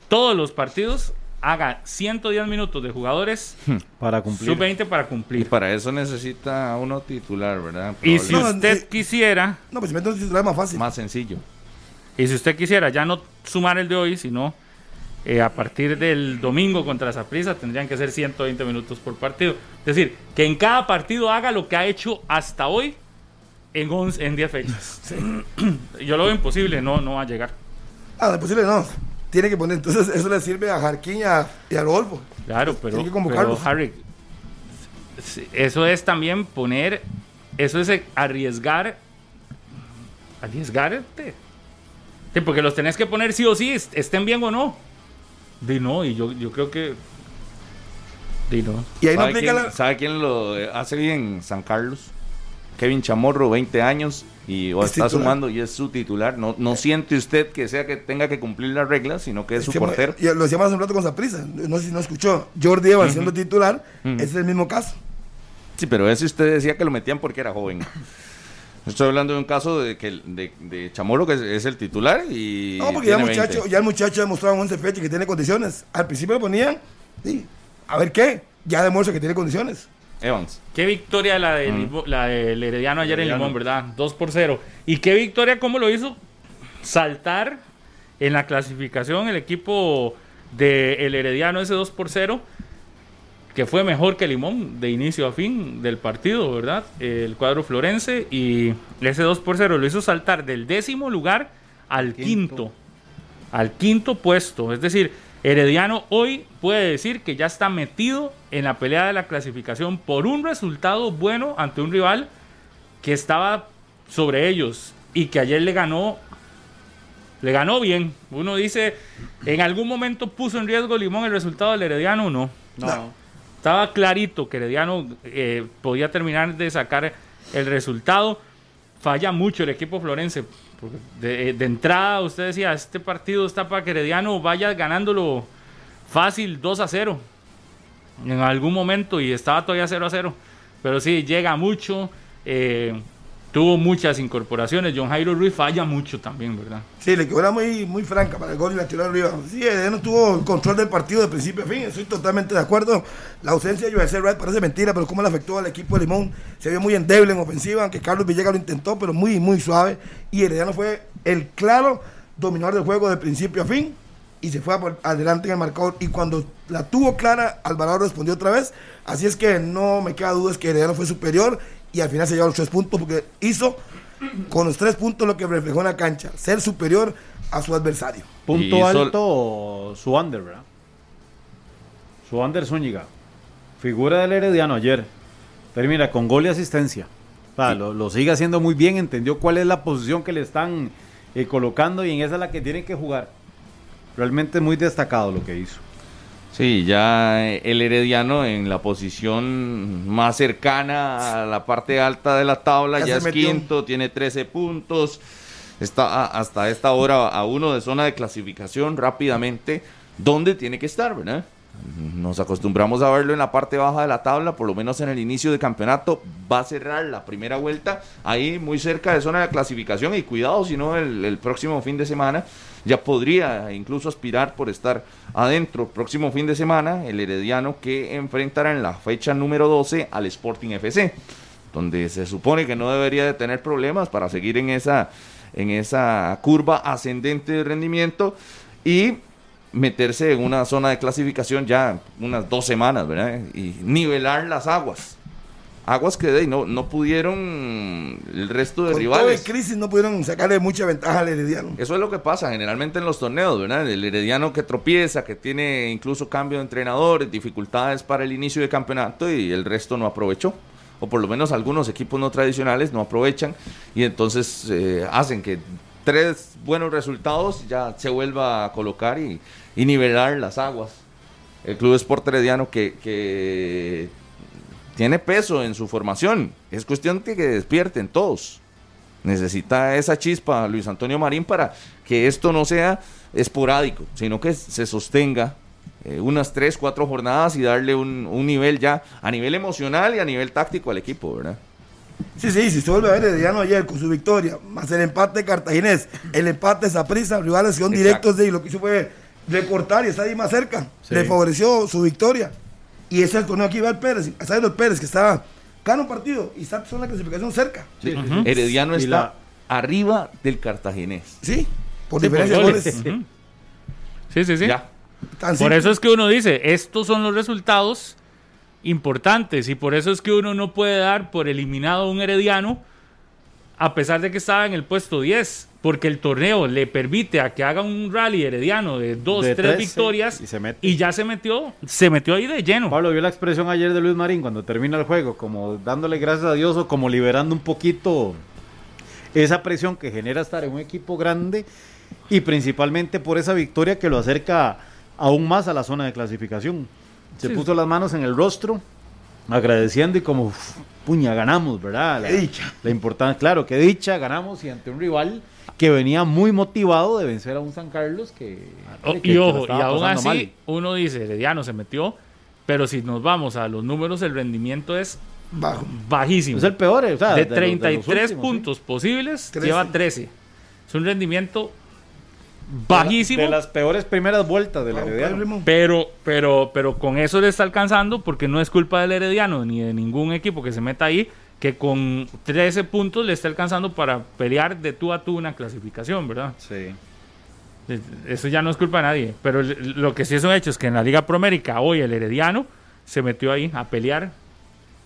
E: todos los partidos haga 110 minutos de jugadores *laughs*
C: Para cumplir.
E: sub-20 para
B: Y
E: cumplir.
B: para eso necesita uno titular, ¿verdad?
E: Y si
D: No,
E: usted
D: eh,
E: quisiera,
D: No, pues si mete un titular más fácil.
B: Más sencillo.
E: y si usted quisiera ya no sumar el de hoy, sino eh, a partir del domingo contra Saprissa tendrían que ser 120 minutos por partido. Es decir, que en cada partido haga lo que ha hecho hasta hoy en, 11 en 10 fechas. *clears throat* Yo lo veo imposible, no, no va a llegar.
D: Ah, de posible no. Tiene que poner. Entonces, eso le sirve a Jarquín y a, y a Rodolfo.
E: Claro, pero,
D: Tiene que
E: pero. Harry, eso es también poner, eso es arriesgar, arriesgarte. Sí, porque los tenés que poner sí o sí, est- estén bien o no. Di no, y yo, yo creo que... Di no.
D: Y ahí no
B: ¿Sabe
D: aplica
B: quién,
D: la.
B: sabe quién lo hace bien? San Carlos. Kevin Chamorro, 20 años, y o
D: Es
B: está
D: titular.
B: sumando y es su titular. No, no siente usted que sea que tenga que cumplir las reglas, sino que es su
D: que-
B: portero.
D: y lo decíamos hace un rato con Saprisa. No sé si no escuchó. Jordi Evans siendo titular, ese es el mismo caso.
B: Sí, pero ese usted decía que lo metían porque era joven. Estoy hablando de un caso de que de, de Chamorro que es, es el titular y
D: No, porque ya el, muchacho,
B: 20.
D: ya el muchacho ha demostrado en 11 fechas que tiene condiciones. Al principio lo ponían, sí, a ver qué, ya demuestra que tiene condiciones.
B: Evans.
E: Qué victoria la, de Limo- la del Herediano ayer
B: Herediano.
E: en Limón, ¿verdad? 2 por 0. Y qué victoria, ¿cómo lo hizo? Saltar en la clasificación el equipo del Herediano, ese 2 por 0, que fue mejor que Limón de inicio a fin del partido, ¿verdad? El cuadro florense y ese 2 por 0 lo hizo saltar del décimo lugar al quinto. Al quinto puesto. Es decir, Herediano hoy puede decir que ya está metido en la pelea de la clasificación por un resultado bueno ante un rival que estaba sobre ellos y que ayer le ganó le ganó bien. Uno dice, en algún momento puso en riesgo Limón el resultado del Herediano, no.
C: No.
E: Estaba clarito que Herediano eh, podía terminar de sacar el resultado. Falla mucho el equipo florense. Porque de, de entrada usted decía, este partido está para que Herediano vaya ganándolo fácil 2 a 0 en algún momento y estaba todavía 0 a 0. Pero sí, llega mucho. eh, tuvo muchas incorporaciones. John Jairo Ruiz falla mucho también, ¿verdad?
D: Sí, le quedó muy, muy franca para el gol y la tiró arriba. Sí, Herediano tuvo el control del partido de principio a fin, estoy totalmente de acuerdo. La ausencia de Joel Red parece mentira, pero cómo le afectó al equipo de Limón. Se vio muy endeble en ofensiva, aunque Carlos Villegas lo intentó, pero muy, muy suave. Y Herediano fue el claro dominador del juego de principio a fin y se fue adelante en el marcador. Y cuando la tuvo clara, Alvarado respondió otra vez. Así es que no me queda dudas que Herediano fue superior y al final se llevó los tres puntos porque hizo con los tres puntos lo que reflejó en la cancha, ser superior a su adversario.
C: Punto alto, su under, ¿verdad? Su under Zúñiga. Figura del Herediano ayer. Termina con gol y asistencia. O sea, lo, lo sigue haciendo muy bien, entendió cuál es la posición que le están eh, colocando y en esa es la que tiene que jugar. Realmente muy destacado lo que hizo.
B: Sí, ya el Herediano en la posición más cercana a la parte alta de la tabla,
D: Ya
B: es
D: metió.
B: quinto, tiene 13 puntos, está hasta esta hora a uno de zona de clasificación rápidamente, ¿dónde tiene que estar, verdad? Nos acostumbramos a verlo en la parte baja de la tabla, por lo menos en el inicio de campeonato, va a cerrar la primera vuelta ahí muy cerca de zona de clasificación y cuidado si no el, el próximo fin de semana ya podría incluso aspirar por estar adentro. Próximo fin de semana el Herediano que enfrentará en la fecha número 12 al Sporting FC, donde se supone que no debería de tener problemas para seguir en esa, en esa curva ascendente de rendimiento y meterse en una zona de clasificación ya unas dos semanas, ¿verdad? Y nivelar las aguas. Aguas que de no, no pudieron el resto de
D: Con todo
B: rivales.
D: el crisis no pudieron sacarle mucha ventaja al Herediano.
B: Eso es lo que pasa generalmente en los torneos, ¿verdad? El herediano que tropieza, que tiene incluso cambio de entrenadores, dificultades para el inicio de campeonato y el resto no aprovechó. O por lo menos algunos equipos no tradicionales no aprovechan y entonces eh, hacen que tres buenos resultados ya se vuelva a colocar y, y nivelar las aguas. El Club Sport Herediano que, que tiene peso en su formación. Es cuestión de que despierten todos. Necesita esa chispa Luis Antonio Marín para que esto no sea esporádico, sino que se sostenga eh, unas tres, cuatro jornadas y darle un, un nivel ya a nivel emocional y a nivel táctico al equipo, ¿verdad?
D: Sí, sí, si se vuelve a ver Herediano ayer con su victoria, más el empate cartaginés, el empate de Saprissa, rivales que son
B: Exacto.
D: directos de y lo que hizo fue recortar y está ahí más cerca.
C: Sí.
D: Le favoreció su victoria. Y ese es el torneo aquí va el Pérez, a el Pérez que está gana un partido y está en la clasificación cerca.
C: Sí.
B: Herediano está
C: la-
B: arriba del cartaginés.
D: Sí, por
E: Sí,
D: diferencia de
E: goles. Sí, sí, sí.
B: Ya.
E: Por
D: simple.
E: eso es que uno dice, estos son los resultados importantes y por eso es que uno no puede dar por eliminado a un herediano a pesar de que estaba en el puesto 10, porque el torneo le permite a que haga un rally herediano de dos,
C: De
E: tres
C: 13,
E: victorias
C: y se mete.
E: y ya se metió, se metió ahí de lleno.
C: Pablo vio la expresión ayer de Luis Marín cuando termina el juego, como dándole gracias a Dios o como liberando un poquito esa presión que genera estar en un equipo grande y principalmente por esa victoria que lo acerca aún más a la zona de clasificación. Se
E: Sí.
C: puso las manos en el rostro, agradeciendo y como, uf, puña, ganamos, ¿verdad? La,
D: Qué dicha.
C: la importancia, claro, que dicha, ganamos y ante un rival que venía muy motivado de vencer a un San Carlos que... Que-
E: y ojo, y aún así
C: mal.
E: uno dice, herediano se metió, pero si nos vamos a los números, el rendimiento es
D: Bajo.
E: bajísimo.
C: Es el peor, o sea,
E: de
C: los- los
E: 33
C: últimos, sí.
E: puntos posibles,
D: 13.
E: lleva 13. Es un rendimiento bajísimo,
C: De las peores primeras vueltas del Herediano.
E: Pero, pero, pero con eso le está alcanzando porque no es culpa del Herediano ni de ningún equipo que se meta ahí, que con 13 puntos le está alcanzando para pelear de tú a tú una clasificación, ¿verdad?
C: Sí.
E: Eso ya no es culpa de nadie. Pero lo que sí es un hecho es que en la Liga Promérica hoy el Herediano se metió ahí a pelear.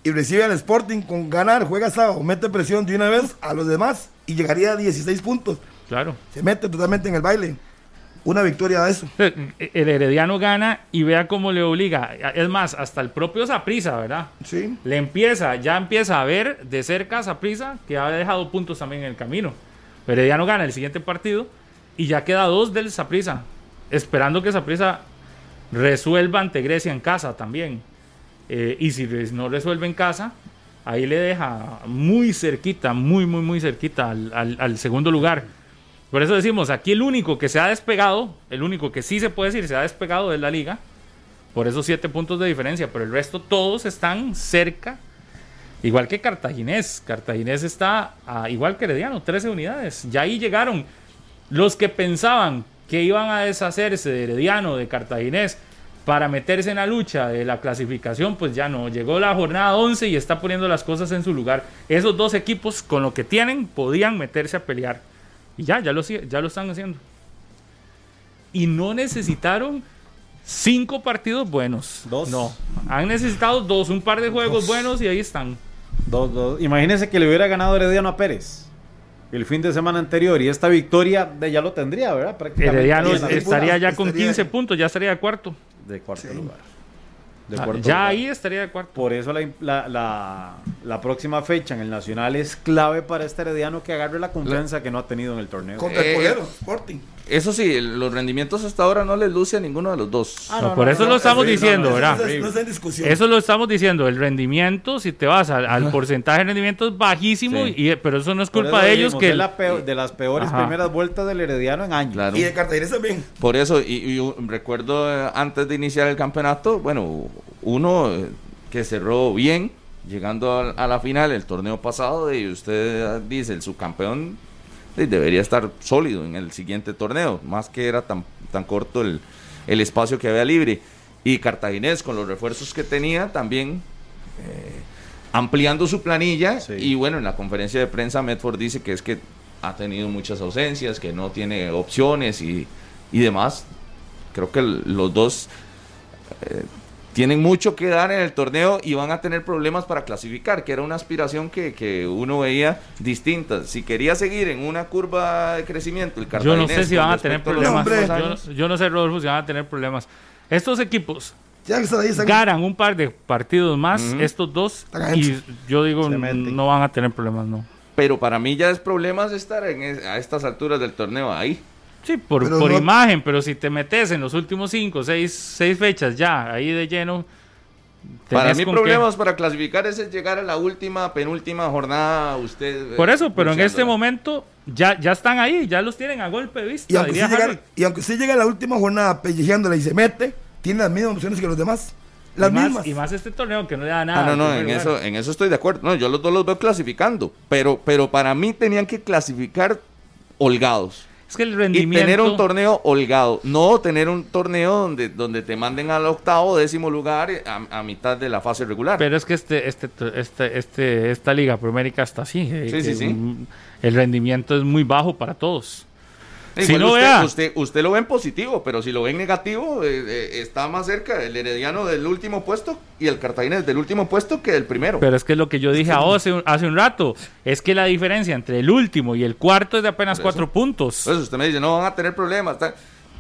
D: y recibe al Sporting con ganar, juega sábado, mete presión de una vez a los demás y llegaría a 16 puntos.
E: Claro.
D: Se mete totalmente en el baile. Una victoria de eso.
E: El Herediano gana y vea cómo le obliga. Es más, hasta el propio Saprisa, ¿verdad?
D: Sí.
E: Le empieza, ya empieza a ver de cerca a Saprisa, que ha dejado puntos también en el camino. Herediano gana el siguiente partido y ya queda dos del Saprisa, esperando que Saprisa resuelva ante Grecia en casa también. Eh, y si no resuelve en casa, ahí le deja muy cerquita, muy, muy, muy cerquita al, al- al segundo lugar. Por eso decimos, aquí el único que se ha despegado, el único que sí se puede decir se ha despegado es la liga, por esos siete puntos de diferencia, pero el resto todos están cerca Igual que Cartaginés. Cartaginés está a- igual que Herediano, 13 unidades. Ya ahí llegaron los que pensaban que iban a deshacerse de Herediano, de Cartaginés, para meterse en la lucha de la clasificación, pues ya no. Llegó la jornada 11 y está poniendo las cosas en su lugar. Esos dos equipos, con lo que tienen, podían meterse a pelear. Y ya, ya lo, sigue- ya lo están haciendo. Y no necesitaron cinco partidos buenos.
C: Dos.
E: No. Han necesitado dos, un par de juegos buenos y ahí están.
C: Dos, dos. Imagínense que le hubiera ganado Herediano a Pérez el fin de semana anterior y esta victoria de ya lo tendría, ¿verdad? Prácticamente
E: Herediano estaría ya con
D: estaría-
E: 15 puntos, ya estaría de cuarto.
C: de cuarto
D: Sí.
C: lugar. De
E: Ah,
C: cuarto
E: ya
C: lugar.
E: ahí estaría de cuarto.
C: Por eso la, la, la- la próxima fecha en el Nacional es clave para este Herediano que agarre la confianza que no ha tenido en el torneo.
D: Contra
B: Eh,
D: el Polero, Sporting.
B: Eso sí, el- los rendimientos hasta ahora no les luce a ninguno de los dos.
C: Ah,
E: No, por eso lo estamos diciendo,
D: no,
E: ¿verdad?
D: No, es- no está en discusión.
E: Eso lo estamos diciendo, el rendimiento, si te vas al, al porcentaje de rendimiento es bajísimo,
B: Sí.
E: y, pero eso no es culpa de ellos que...
C: es la peor- de las peores
E: Ajá.
C: primeras vueltas del Herediano en años.
B: Claro.
D: Y de Cartaginés también.
B: Por eso, y, y yo recuerdo eh, antes de iniciar el campeonato, bueno, uno eh, que cerró bien, llegando a, a la final el torneo pasado, y usted eh, dice, el subcampeón eh, debería estar sólido en el siguiente torneo, más que era tan, tan corto el, el espacio que había libre. Y Cartaginés, con los refuerzos que tenía, también eh, ampliando su planilla.
C: Sí.
B: Y bueno, en la conferencia de prensa, Medford dice que es que ha tenido muchas ausencias, que no tiene opciones y, y demás. Creo que los dos eh, tienen mucho que dar en el torneo y van a tener problemas para clasificar, que era una aspiración que, que uno veía distinta. Si quería seguir en una curva de crecimiento, el
E: Yo no sé si van a tener
B: a
E: problemas. Yo, no- yo no sé, Rodolfo, si van a tener problemas. Estos equipos
D: Ya que están ahí, están
E: ganan un par de partidos más, estos dos, y yo digo, no van a tener problemas, no.
B: Pero para mí ya es problemas estar en es- a estas alturas del torneo ahí.
E: Sí, por,
D: Pero
E: por
D: no-
E: imagen, pero si te metes en los últimos cinco, seis, seis fechas ya, ahí de lleno.
B: Para mí problemas para clasificar es el llegar a la última, penúltima jornada. Usted eh,
E: Por eso, pero en este momento ya, ya están ahí, ya los tienen a golpe de vista.
D: Y aunque, sí llega,
E: Harry.
D: y aunque sí llega a la última jornada pellejeándola y se mete, tiene las mismas opciones que los demás. Las
E: y, más,
D: mismas.
E: y más este torneo que no le da nada.
B: Ah, no, no, en
E: lugar.
B: eso, en eso estoy de acuerdo. No, yo los dos los veo clasificando, pero, pero para mí tenían que clasificar holgados.
E: Es que el
B: Y
E: rendimiento.
B: tener un torneo holgado, no tener un torneo donde, donde te manden al octavo, décimo lugar eh, a, a mitad de la fase regular.
E: Pero es que este, este, este, este, esta Liga Promérica está así. eh,
B: Sí, sí, sí.
E: El rendimiento es muy bajo para todos.
B: Igual
E: si no
B: usted,
E: vea-
B: usted, usted lo ve en positivo, pero si lo ve en negativo, eh, eh, está más cerca el Herediano del último puesto y el Cartaginés del último puesto que del primero.
E: Pero es que lo que yo dije hace, un- hace un rato es que la diferencia entre el último y el cuarto es de apenas
B: eso.
E: cuatro puntos.
B: Entonces usted me dice, no van a tener problemas.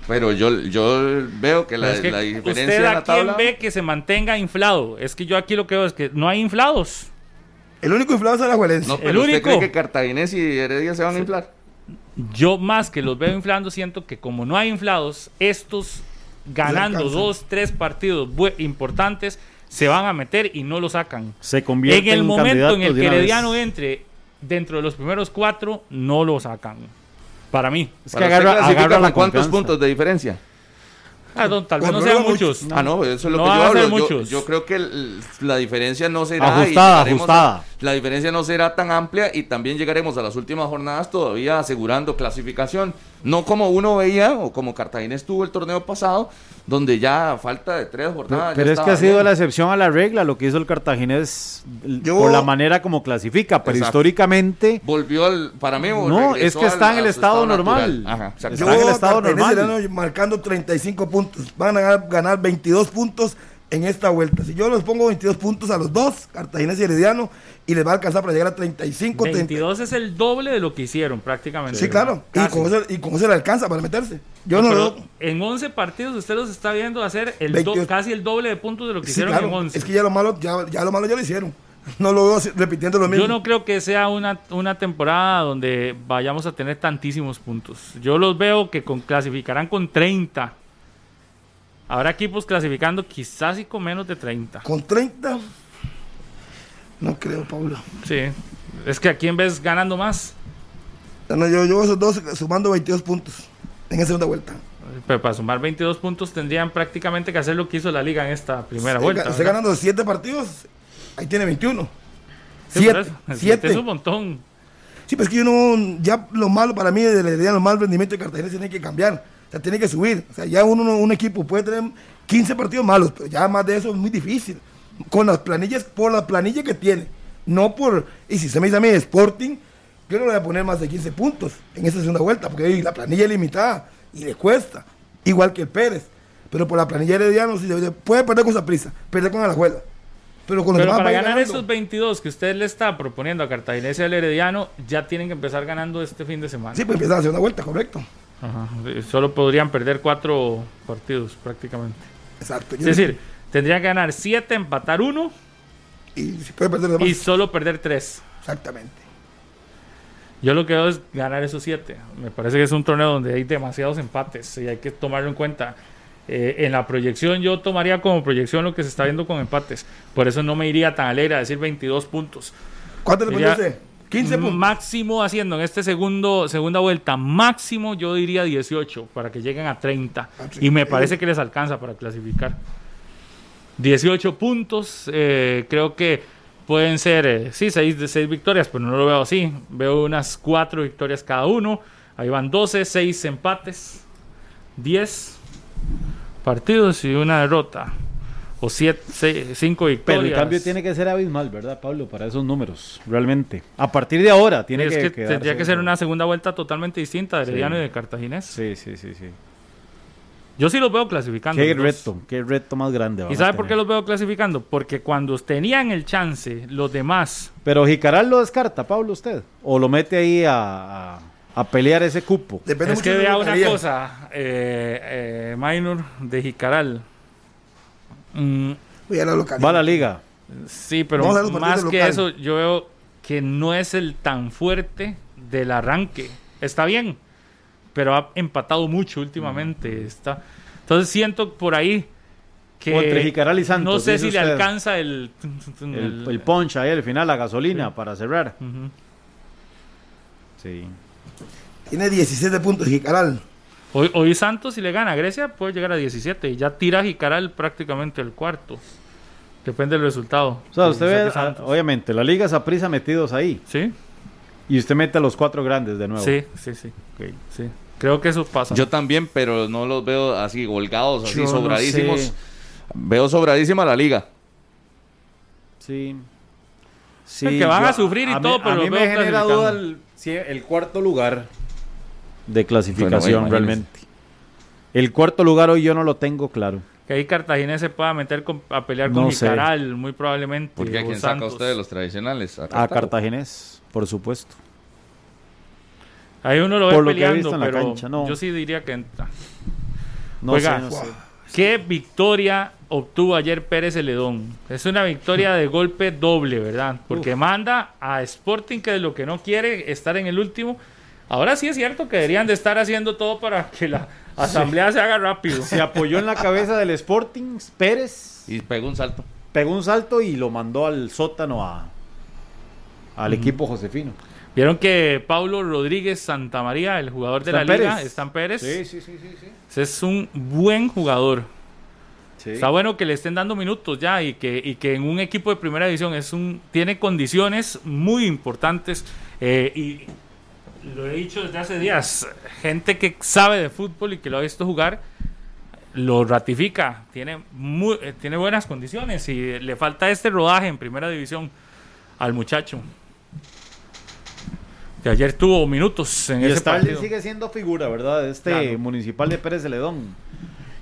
B: Pero yo, yo veo que la,
E: es que
B: la diferencia
E: usted a
B: la
E: quién ve que se mantenga inflado. Es que yo aquí lo que veo es que no hay inflados.
D: El único inflado es la.
B: No,
E: el
B: pero usted
E: único.
B: cree que Cartaginés y Heredia se van a inflar.
E: Yo más que los veo inflando, siento que como no hay inflados, estos ganando dos, tres partidos importantes se van a meter y no lo sacan.
C: Se convierte
E: En el momento en el que Herediano
C: vez.
E: entre dentro de los primeros cuatro, no lo sacan. Para mí.
C: Es que agarra, la
B: ¿Cuántos puntos de diferencia?
E: Ah, don, tal vez no sean muchos.
D: muchos.
B: Ah, no, eso es lo
E: No
B: que yo hablo. Yo, yo creo que la diferencia no será...
C: Ajustada, ajustada.
B: a- la diferencia no será tan amplia y también llegaremos a las últimas jornadas todavía asegurando clasificación. No como uno veía o como Cartaginés tuvo el torneo pasado, donde ya falta de tres jornadas...
C: pero es que ha sido
B: bien.
C: la excepción a la regla lo que hizo el Cartaginés
D: Yo-
C: por la manera como clasifica, pero
B: Exacto.
C: históricamente
B: Volvió al... Para mí...
C: No, es que está
B: al-
C: en el estado normal.
B: Ajá, exacto.
D: Yo
C: Está en el estado normal.
D: Marcando 35 puntos. Van a ganar, ganar 22 puntos en esta vuelta. Si yo les pongo 22 puntos a los dos, Cartaginés y Herediano, y les va a alcanzar para llegar a 35, 30.
E: 22 es el doble de lo que hicieron prácticamente.
D: Sí, claro. Y con, eso, y con eso le alcanza para meterse. Yo
E: No,
D: lo
E: en 11 partidos usted los está viendo hacer el do-
D: 22.
E: casi el doble de puntos de lo que
D: Sí,
E: hicieron
D: claro.
E: en 11.
D: Es que ya lo malo ya, ya lo malo ya lo hicieron. *laughs* No lo veo repitiendo lo mismo.
E: Yo no creo que sea una, una temporada donde vayamos a tener tantísimos puntos. Yo los veo que con, clasificarán con 30. Habrá equipos clasificando quizás y con menos de 30.
D: Con 30, no creo, Pablo.
E: Sí. Es que a quién ves ganando más.
D: No, yo, yo esos dos sumando 22 puntos en esa segunda vuelta.
E: Pero para sumar 22 puntos tendrían prácticamente que hacer lo que hizo la liga en esta primera vuelta. ¿verdad?
D: ganando 7 partidos, ahí tiene 21.
E: Sí,
D: Siete,
E: por eso, siete
D: siete.
E: es un montón.
D: Sí, pero es que yo no, ya lo malo para mí de la idea, lo mal rendimiento de Cartagena tiene que cambiar. Sea, tiene que subir. O sea, ya uno, un equipo puede tener 15 partidos malos, pero ya más de eso es muy difícil. Con las planillas, por la planilla que tiene. No por, y si se me dice a mí Sporting, yo no le voy a poner más de 15 puntos en esa segunda vuelta, porque la planilla es limitada y le cuesta. Igual que el Pérez. Pero por la planilla herediano, sí, puede perder con esa prisa, perder con Alajuela. Pero con los
E: Pero
D: demás
E: para
D: a
E: ganar
D: ganando.
E: esos 22 que usted le está proponiendo a Cartaginés y al Herediano, ya tienen que empezar ganando este fin de semana.
D: Sí, pues empieza la segunda vuelta, correcto.
E: Ajá. Solo podrían perder cuatro partidos prácticamente.
D: Exacto.
E: Es decir, tendrían que ganar 7, empatar uno
D: y si puede perder de más.
E: y solo perder 3.
D: Exactamente.
E: Yo lo que veo es ganar esos 7. Me parece que es un torneo donde hay demasiados empates y hay que tomarlo en cuenta. Eh, en la proyección yo tomaría como proyección lo que se está viendo con empates. Por eso no me iría tan alegre a decir 22 puntos.
D: ¿Cuánto le pone
E: Diría-
D: usted? 15 puntos.
E: Máximo haciendo en este segundo segunda vuelta, máximo yo diría 18 para que lleguen a 30.
D: A
E: Y me
D: 30.
E: parece que les alcanza para clasificar. 18 puntos, eh, creo que pueden ser, eh, sí, 6 de 6 victorias, pero no lo veo así. Veo unas 4 victorias cada uno. Ahí van 12, 6 empates, 10 partidos y una derrota. O 5
C: Pero
E: victorias.
C: el cambio tiene que ser abismal, ¿verdad, Pablo? Para esos números, realmente. A partir de ahora tiene
E: es
C: que,
E: tendría que ser una segunda vuelta totalmente distinta de
C: Sí.
E: Herediano y de Cartaginés.
C: Sí, sí, sí, sí.
E: Yo sí los veo clasificando.
C: Qué reto, qué reto más grande.
E: ¿Y sabe por qué los veo clasificando? Porque cuando tenían el chance, los demás,
C: Pero Jicaral lo descarta, Pablo, usted. O lo mete ahí a, a- a pelear ese cupo.
D: Depende
E: es
D: mucho
E: que
D: de
E: vea una cosa, eh, eh, Minor de Jicaral. Mm,
D: Voy a la localidad.
C: Va a la liga.
E: sí, pero más que
D: local.
E: eso, yo veo que no es el tan fuerte del arranque. Está bien, pero ha empatado mucho últimamente. Está, entonces siento por ahí que
C: O entre Jicaral y Santos,
E: no sé si le alcanza el,
C: El, el punch ahí al final, la gasolina para cerrar. Sí.
D: Tiene 17 puntos Jicaral.
E: Hoy, hoy Santos, si le gana a Grecia, puede llegar a 17 y ya tira a Jicaral prácticamente el cuarto. Depende del resultado.
C: O sea, usted ve, ah,
E: Santos.
C: obviamente, la liga Saprisa metidos ahí.
E: Sí,
C: Y usted mete a los cuatro grandes de nuevo.
E: sí, sí, sí, sí. Creo que eso pasa.
B: Yo también, pero no los veo así holgados, así
C: Yo no
B: sobradísimos.
C: sé.
B: Veo sobradísima la liga.
C: Sí.
E: Es que van a sufrir y
C: mí-
E: todo, pero
C: a mí me genera duda el, sí, el cuarto lugar de clasificación
B: Bueno,
C: realmente. El cuarto lugar hoy yo no lo tengo claro.
E: Que ahí Cartaginés se pueda meter con- a pelear
C: No
E: con. Jamaica, muy probablemente.
B: Porque a quién saca usted de los tradicionales. A
C: A
B: Cartago.
C: Cartaginés, por supuesto.
E: Ahí uno lo ve
C: Por lo que he
E: peleando,
C: visto en la
E: pero
C: cancha, no.
E: yo sí diría que entra.
C: No
E: Oiga,
C: sé, no sé.
E: ¿Qué victoria obtuvo ayer Pérez Celedón? Es una victoria de golpe doble, ¿verdad? Porque manda a Sporting, que es lo que no quiere, estar en el último. Ahora sí es cierto que deberían de estar haciendo todo para que la asamblea se haga rápido.
C: Se apoyó en la cabeza del Sporting, Pérez,
B: Y pegó un salto.
C: pegó un salto y lo mandó al sótano a, al equipo Josefino.
E: Vieron que Paulo Rodríguez Santamaría, el jugador de la liga,
C: Pérez.
E: está en Pérez.
C: sí, sí, sí. sí.
E: Ese Es un buen jugador.
C: Sí.
E: Está bueno que le estén dando minutos ya y que, y que en un equipo de primera división es un, tiene condiciones muy importantes. eh, y lo he dicho desde hace días, gente que sabe de fútbol y que lo ha visto jugar, lo ratifica. Tiene, muy, eh, tiene buenas condiciones y le falta este rodaje en primera división al muchacho. Que ayer tuvo minutos en
C: Y
E: ese partido.
C: sigue siendo figura, ¿verdad? Este
E: Claro.
C: municipal de Pérez Celedón.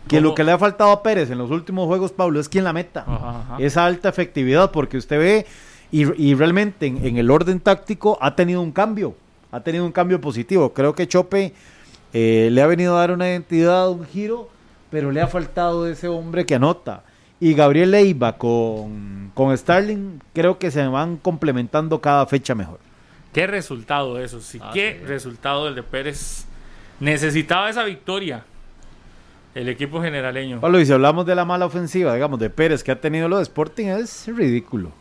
C: Que
E: ¿Cómo?
C: lo que le ha faltado a Pérez en los últimos juegos, Pablo, es quien la meta.
E: Ajá, ajá.
C: Esa alta efectividad, porque usted ve, y, y realmente en, en el orden táctico ha tenido un cambio. Ha tenido un cambio positivo. Creo que Chope eh, le ha venido a dar una identidad, un giro, pero le ha faltado ese hombre que anota. Y Gabriel Leiva con, con Starling, creo que se van complementando cada fecha mejor.
E: Qué resultado eso, sí.
C: Ah,
E: qué resultado el de Pérez. Necesitaba esa victoria. El equipo generaleño.
C: Pablo, y si hablamos de la mala ofensiva, digamos, de Pérez que ha tenido lo de Sporting, es ridículo.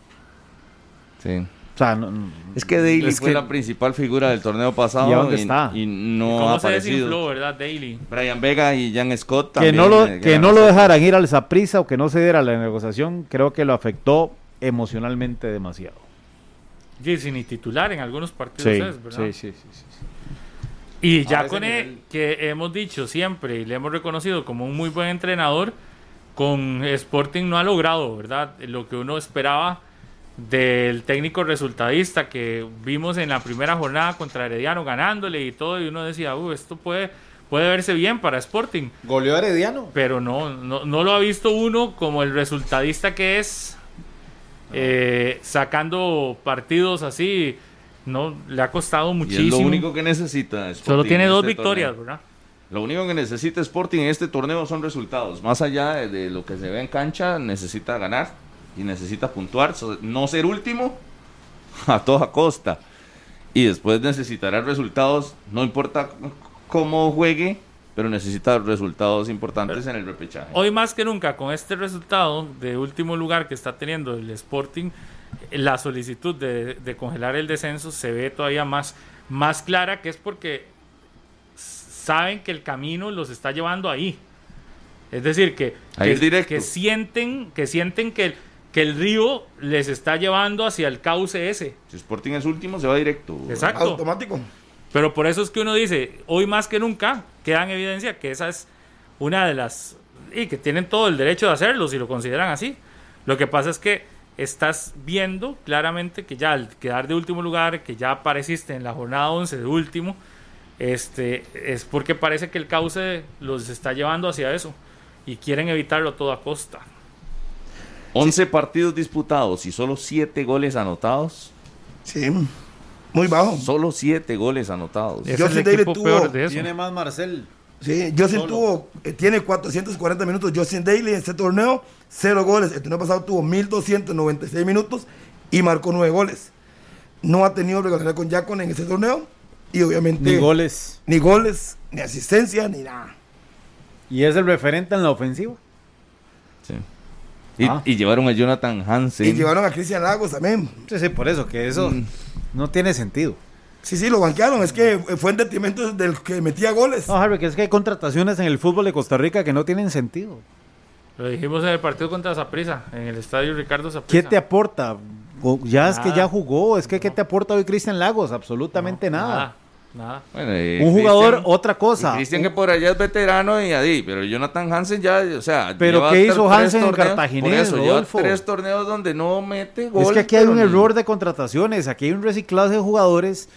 B: Sí.
C: Sea, no-
B: Es que Daly
C: es
B: fue
C: que-
B: la principal figura del torneo pasado.
C: ¿Y a dónde está?
B: y no
E: ¿Cómo
B: ha
E: se
B: aparecido.
E: desinfló, verdad, Daily?
B: Brian Vega y Jan Scott
C: que
B: también.
C: no lo,
B: eh,
C: que no lo dejaran ir al Saprisa o que no se diera la negociación, creo que lo afectó emocionalmente demasiado.
E: sí, sí, ni titular en algunos partidos
C: Sí,
E: es, ¿verdad?
C: sí, sí, sí, sí.
E: Y
B: A
E: ya con él, que hemos dicho siempre y le hemos reconocido como un muy buen entrenador, con Sporting no ha logrado, ¿verdad? Lo que uno esperaba del técnico resultadista que vimos en la primera jornada contra Herediano ganándole y todo, y uno decía, uh, esto puede, puede verse bien para Sporting,
C: Goleó Herediano.
E: pero no, no, no lo ha visto uno como el resultadista que es, eh, sacando partidos así, no le ha costado
B: Y es
E: muchísimo.
B: lo único que necesita. Sporting
E: Solo tiene
B: en
E: dos
B: este
E: victorias,
B: torneo.
E: ¿verdad?
B: Lo único que necesita Sporting en este torneo son resultados. Más allá de, de lo que se ve en cancha, necesita ganar y necesita puntuar, no ser último a toda costa. Y después necesitará resultados, no importa cómo juegue, pero necesita resultados importantes en el repechaje.
E: Hoy más que nunca, con este resultado de último lugar que está teniendo el Sporting, la solicitud de, de congelar el descenso se ve todavía más, más clara, que es porque saben que el camino los está llevando ahí. Es decir, que, que, que sienten, que sienten que, el- que el río les está llevando hacia el cauce ese.
B: Si Sporting es último, se va directo.
E: Exacto.
D: Automático.
E: Pero por eso es que uno dice, hoy más que nunca queda en evidencia que esa es una de las... y que tienen todo el derecho de hacerlo si lo consideran así. Lo que pasa es que estás viendo claramente que ya al quedar de último lugar, que ya apareciste en la jornada 11 de último, este, es porque parece que el cauce los está llevando hacia eso y quieren evitarlo a toda costa.
B: 11 partidos disputados y solo 7 goles anotados.
D: Sí. Muy bajo.
B: Solo 7 goles anotados.
E: Es
D: Justin
E: el
D: David
E: equipo
D: tuvo-.
C: Tiene más Marcel.
D: Sí, Justin tuvo, eh, tiene 440 minutos. Justin Daly en este torneo, cero goles. El torneo pasado tuvo 1296 minutos y marcó nueve goles. No ha tenido regularidad con Jacon en este torneo y obviamente
C: Ni goles.
D: ni goles, ni asistencia, ni nada.
C: Y es el referente en la ofensiva.
B: Sí. Y,
C: Ah.
B: y llevaron a Jonathan Hansen.
D: Y llevaron a Cristian Lagos también.
C: Sí, sí, por eso, que eso
B: Mm.
C: no tiene sentido.
D: Sí, sí, lo banquearon. Es que fue en detrimento del que metía goles.
C: No, Harvey, que es que hay contrataciones en el fútbol de Costa Rica que no tienen sentido.
E: Lo dijimos en el partido contra Zaprisa, en el estadio Ricardo
C: ¿Qué
E: Zaprisa.
C: te aporta? Ya es que ya jugó, es que ¿qué te aporta hoy Cristian Lagos? Absolutamente nada.
E: Nada, nada.
B: Bueno, eh,
C: Un jugador,
B: Christian-
C: otra cosa.
B: Cristian que por allá es veterano y ahí, pero Jonathan Hansen ya, o sea,
C: Pero ¿qué hizo Hansen en
B: torneos,
C: Cartaginés,
B: Por eso, lleva
C: Rodolfo?
B: tres torneos donde no mete gol.
C: Es que aquí hay un
B: ni-
C: error de contrataciones, aquí hay un reciclaje de jugadores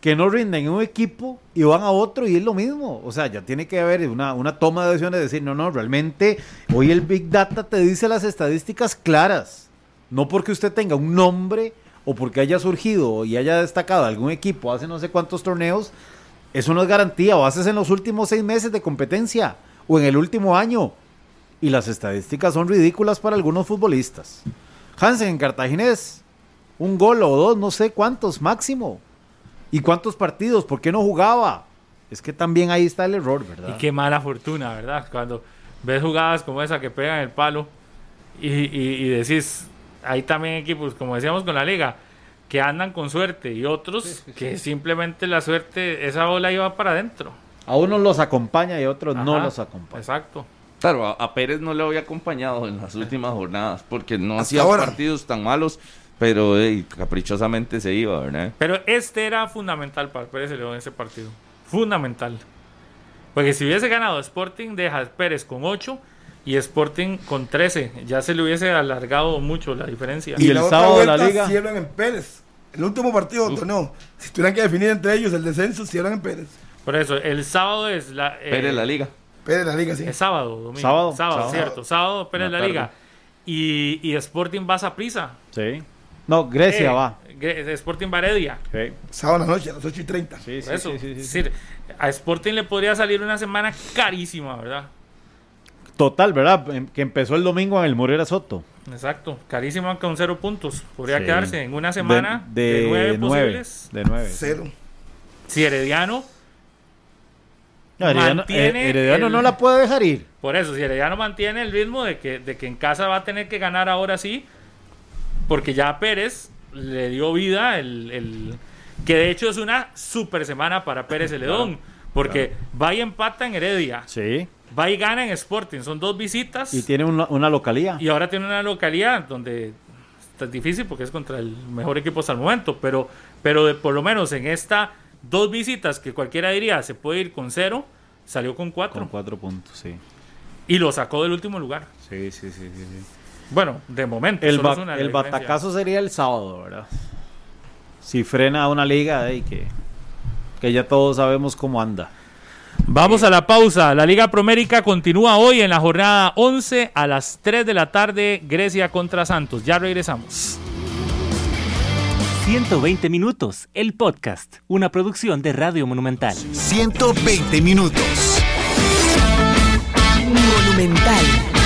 C: que no rinden en un equipo y van a otro y es lo mismo. O sea, ya tiene que haber una, una toma de decisiones de decir, no, no, realmente hoy el Big Data te dice las estadísticas claras. No porque usted tenga un nombre o porque haya surgido y haya destacado algún equipo hace no sé cuántos torneos, eso no es garantía. O haces en los últimos seis meses de competencia o en el último año. Y las estadísticas son ridículas para algunos futbolistas. Hansen en Cartaginés, un gol o dos, no sé cuántos máximo. ¿Y cuántos partidos? ¿Por qué no jugaba? Es que también ahí está el error, ¿verdad?
E: Y qué mala fortuna, ¿verdad? Cuando ves jugadas como esa que pegan el palo y, y- y decís, hay también equipos, como decíamos con la liga, que andan con suerte y otros que simplemente la suerte, esa bola iba para adentro.
C: A unos los acompaña y a otros no los acompaña.
E: Exacto.
B: Claro, a, a Pérez no le había acompañado en las últimas jornadas porque no
D: Hasta
B: hacía
D: ahora.
B: partidos tan malos, pero caprichosamente se iba, ¿verdad?
E: Pero este era fundamental para Pérez León ese partido. Fundamental. Porque si hubiese ganado Sporting, deja Pérez con 8 y Sporting con 13. Ya se le hubiese alargado mucho la diferencia.
C: Y el
D: la otra
C: sábado de la liga.
D: cierran en Pérez. El último partido del torneo. Si tuvieran que definir entre ellos el descenso, cierran en Pérez.
E: Por eso, el sábado es la. eh,
B: Pérez la liga.
D: Pérez la liga, sí.
E: Es sábado, domingo.
C: Sábado,
E: sábado,
C: sábado.
E: cierto. Sábado, Pérez
B: Una
E: la
B: tarde.
E: liga. Y, y Sporting va a prisa.
C: Sí. No, Grecia va.
E: Sporting va a Heredia.
C: Sí.
D: Sábado a la noche, a las 8 y 30.
C: Sí,
E: Por eso. Es decir, a Sporting le podría salir una semana carísima, ¿verdad?
C: Total, ¿verdad? Em- Que empezó el domingo en el Morera Soto.
E: Exacto, carísima con cero puntos. Podría
C: Sí.
E: quedarse en una semana de,
C: de,
E: nueve
C: nueve.
E: posibles.
C: De nueve.
D: Cero.
E: Si Herediano,
C: No, Herediano,
E: Mantiene
C: eh, Herediano
E: el-
C: no la puede dejar ir.
E: por eso, si Herediano mantiene el ritmo de que, de que en casa va a tener que ganar ahora sí, porque ya Pérez le dio vida, el, el- que de hecho es una super semana para Pérez Celedón, porque va y empata en Heredia,
C: Sí.
E: Va y gana en Sporting, son dos visitas
C: Y tiene una, una localía.
E: y ahora tiene una localidad donde está difícil porque es contra el mejor equipo hasta el momento, pero, pero de- por lo menos en esta dos visitas que cualquiera diría se puede ir con cero, salió con cuatro
C: Con cuatro puntos, sí.
E: y lo sacó del último lugar.
C: Sí, sí, sí, sí. sí.
E: Bueno, de momento.
C: El, ba- el batacazo sería el sábado, ¿verdad? Si frena a una liga y que, que ya todos sabemos cómo anda.
E: Vamos a la pausa. La Liga Promérica continúa hoy en la jornada 11 a las 3 de la tarde. Grecia contra Santos. Ya regresamos.
F: 120 minutos, el podcast, una producción de Radio Monumental.
A: 120 minutos.
G: Monumental.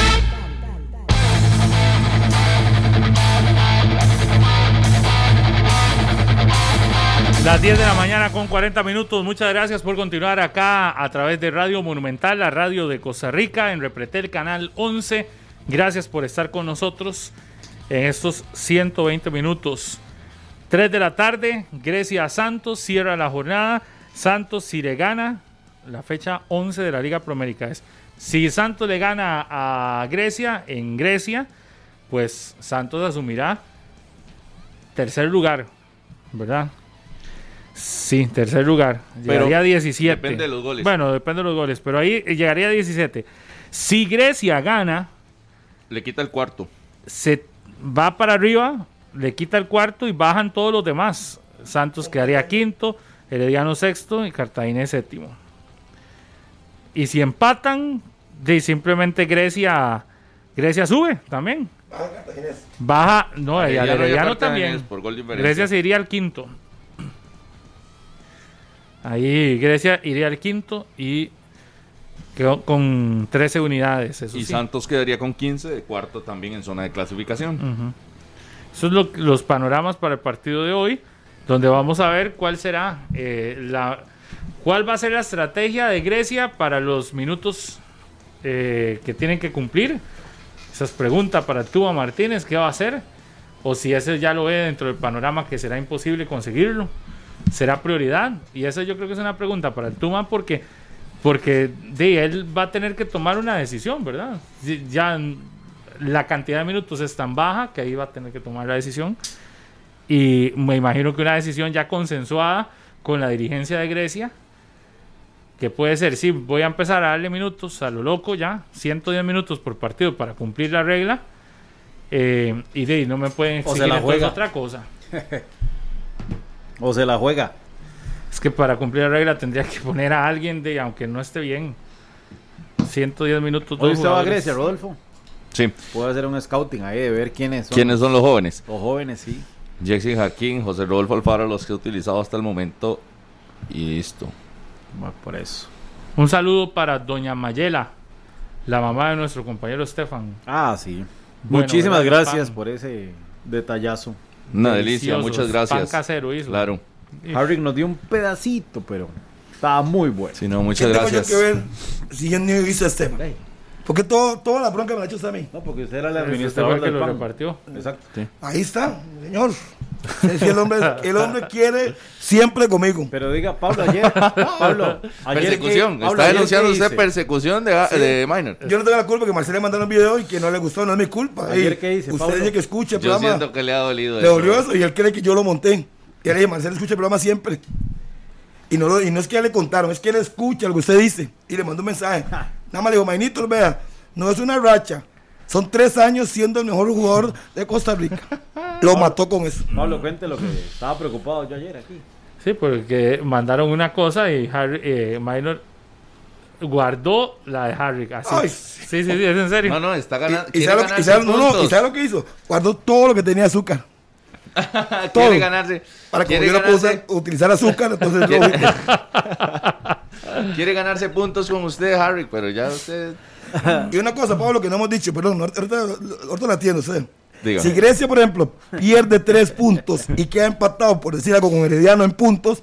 E: Las 10 de la mañana con 40 minutos. Muchas gracias por continuar acá a través de Radio Monumental, la radio de Costa Rica, en Repretel Canal 11. Gracias por estar con nosotros en estos 120 minutos. 3 de la tarde, Grecia Santos cierra la jornada. Santos si le gana la fecha 11 de la Liga Promérica. Es, si Santos le gana a Grecia en Grecia, pues Santos asumirá tercer lugar, ¿verdad? Sí, tercer lugar.
B: Pero
E: Llegaría a 17.
B: depende de los goles.
E: Bueno, depende de los goles, pero ahí llegaría a 17. Si Grecia gana,
B: Le quita el cuarto.
E: se va para arriba, le quita el cuarto y bajan todos los demás. Santos quedaría quinto, Herediano sexto y Cartagena séptimo. Y si empatan, de simplemente Grecia Grecia sube también. Baja, no, y al
B: Herediano y
E: Herediano también. por
B: por gol de diferencia.
E: Grecia se iría al quinto. Ahí Grecia iría al quinto y quedó con 13 unidades. Eso
B: Y
E: sí.
B: Santos quedaría con 15 de cuarto también en zona de clasificación.
E: Ujú. Esos son los panoramas para el partido de hoy, donde vamos a ver cuál será eh, la cuál va a ser la estrategia de Grecia para los minutos eh, que tienen que cumplir. Esa es pregunta para Tuba Martínez, ¿qué va a hacer? O si ese ya lo ve dentro del panorama que será imposible conseguirlo. ¿Será prioridad? Y esa yo creo que es una pregunta para el Tuma porque, porque de, él va a tener que tomar una decisión, ¿verdad? Ya la cantidad de minutos es tan baja que ahí va a tener que tomar la decisión. Y me imagino que una decisión ya consensuada con la dirigencia de Grecia, que puede ser, sí, voy a empezar a darle minutos a lo loco ya, 110 minutos por partido para cumplir la regla. eh, y de ahí no me pueden
C: O se
E: exigir
C: la juega.
E: otra cosa. *laughs*
C: O se la juega.
E: Es que para cumplir la regla tendría que poner a alguien de, aunque no esté bien, 110 minutos.
C: Hoy usted va a. Grecia, Rodolfo.
B: Sí.
C: Puede hacer un scouting ahí de ver quiénes son.
B: ¿Quiénes son los jóvenes?
C: Los jóvenes, sí.
B: Jexy Jaquín, José Rodolfo Alfaro, los que he utilizado hasta el momento. Y listo.
C: Bueno, por eso.
E: Un saludo para Doña Mayela, la mamá de nuestro compañero Estefan.
C: Ah, sí.
E: Bueno,
C: Muchísimas gracias
E: Pan.
C: por ese detallazo.
B: Una delicia, muchas gracias.
E: Pan casero hizo.
B: Claro.
C: Harry nos dio un pedacito, pero estaba muy bueno.
B: Si no,
D: ¿Qué
B: muchas
D: tengo
B: gracias.
D: yo que ver si yo ni he visto a Esteban? Porque todo, toda la bronca me la ha hecho usted a mí.
C: No, porque usted era el
E: Este
C: administrador
E: el que
C: del
E: lo
C: pan.
E: repartió.
C: Exacto.
D: Ahí está, señor. Sí, el, hombre, el hombre quiere siempre conmigo.
C: Pero diga, Pablo, ayer. Pablo, ayer
B: Persecución.
C: que- Pablo,
B: Está denunciando usted persecución de, de minor.
D: Yo no tengo la culpa que Marcelo le mandaron un video y que no le gustó, no es mi culpa.
C: Ayer,
D: Ey,
C: ¿qué dice,
D: Usted
C: Pablo?
D: dice que escucha el
B: Yo
D: programa.
B: siento que le ha dolido.
D: Le dolió eso y él cree que yo lo monté. Y le dije, Marcelo escucha el programa siempre. Y no, lo- y no es que ya le contaron, es que él escucha lo que usted dice. Y le mandó un mensaje. *laughs* Nada más le digo, Mainito, vea, no es una racha. Son tres años siendo el mejor jugador de Costa Rica. *laughs* Lo mató con eso.
C: Pablo, cuente lo que estaba preocupado yo ayer aquí.
E: Sí, porque mandaron una cosa y Harry, eh, Minor guardó la de Harry. Así.
D: Ay,
E: sí, sí, sí, es en serio.
B: No, no, está ganando.
D: Y, y sabe lo, y
B: ganarse
D: sabe- no, no,
B: puntos.
D: ¿y sabe lo que hizo? Guardó todo lo que tenía azúcar. *laughs*
B: quiere
D: todo.
B: ganarse.
D: Para que yo no puedo usar- utilizar azúcar, entonces *laughs*
B: ¿Quiere? *laughs* quiere ganarse puntos con usted, Harry, pero ya usted.
D: Y una cosa, Pablo, que no hemos dicho, perdón, ahorita, ahorita la atiendo usted. Si Grecia, por ejemplo, pierde tres puntos y queda empatado, por decir algo, con Herediano en puntos,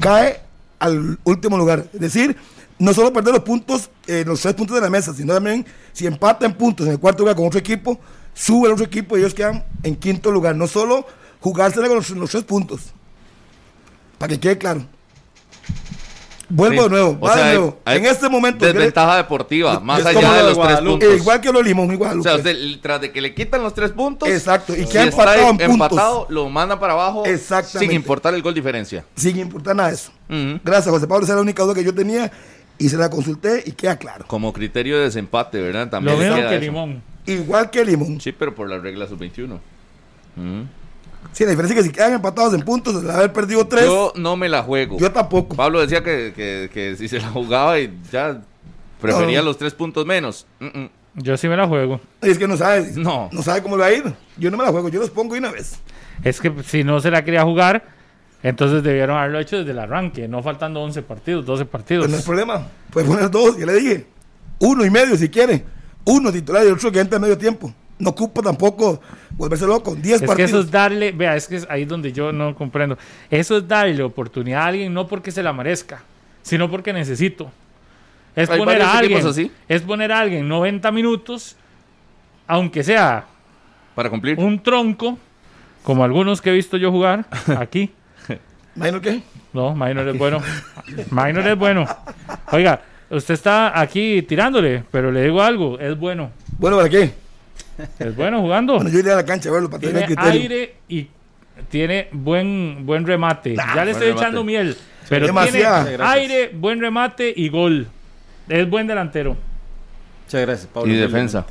D: cae al último lugar. Es decir, no solo perder los puntos, eh, los tres puntos de la mesa, sino también si empata en puntos en el cuarto lugar con otro equipo, sube el otro equipo y ellos quedan en quinto lugar. No solo jugársela con los tres puntos. Para que quede claro. Vuelvo
B: Sí.
D: de nuevo,
B: O
D: va
B: sea,
D: de nuevo.
B: hay
D: en este momento. ¿qué le-
B: Desventaja deportiva, más
D: es
B: allá de
D: lo de
B: los tres puntos.
D: Igual que lo limón, igual.
B: O sea, usted, tras de que le quitan los tres puntos,
D: Exacto, y
B: si
D: queda
B: está
D: empatado en puntos.
B: empatado, lo manda para abajo
D: Exactamente.
B: sin importar el gol diferencia.
D: Sin importar nada de eso. Gracias, José Pablo. Esa era la única duda que yo tenía y se la consulté y queda claro.
B: Como criterio de desempate, ¿verdad?
E: Lo
B: También le
E: mismo que
B: eso.
E: Limón.
D: Igual que limón.
B: Sí, pero por la regla sub-21. Ujú.
D: Sí, la diferencia es que si quedan empatados en puntos, de haber perdido tres, yo,
B: Yo no me la juego.
D: tampoco.
B: Pablo decía que, que- que si se la jugaba y ya prefería
D: No.
B: los tres puntos menos. Mm, mm.
E: Yo sí me la juego.
D: Y es que no sabe.
B: No.
D: No sabe cómo le va a ir. Yo no me la juego, yo los pongo de una vez.
E: Es que si no se la quería jugar, entonces debieron haberlo hecho desde el arranque, no faltando 11 partidos, 12 partidos.
D: Pues no hay problema. Puede poner dos, ya le dije. Uno y medio si quiere. Uno titular y otro que entra a medio tiempo. No ocupa tampoco volverse loco. Diez
E: Es que
D: partidos.
E: eso es darle, vea, es que es ahí donde yo no comprendo. Eso es darle oportunidad a alguien no porque se la merezca, sino porque necesito. Es
B: Hay
E: poner a alguien,
B: así.
E: es poner a alguien 90 minutos, aunque sea
B: Para cumplir.
E: un tronco, como algunos que he visto yo jugar *laughs* aquí.
D: ¿Imagino qué?
E: No, Minor es bueno. Minor es bueno. Oiga, usted está aquí tirándole, pero le digo algo, es bueno.
D: Bueno, ¿para qué?
E: Es bueno jugando.
D: Bueno, yo iría a la cancha a verlo para tener
E: tiene
D: criterio.
E: aire y tiene buen buen remate. ya le estoy echando miel, pero
D: demasiado.
E: tiene aire, buen remate y gol. Es buen delantero.
C: Muchas gracias, Pablo.
B: Y defensa.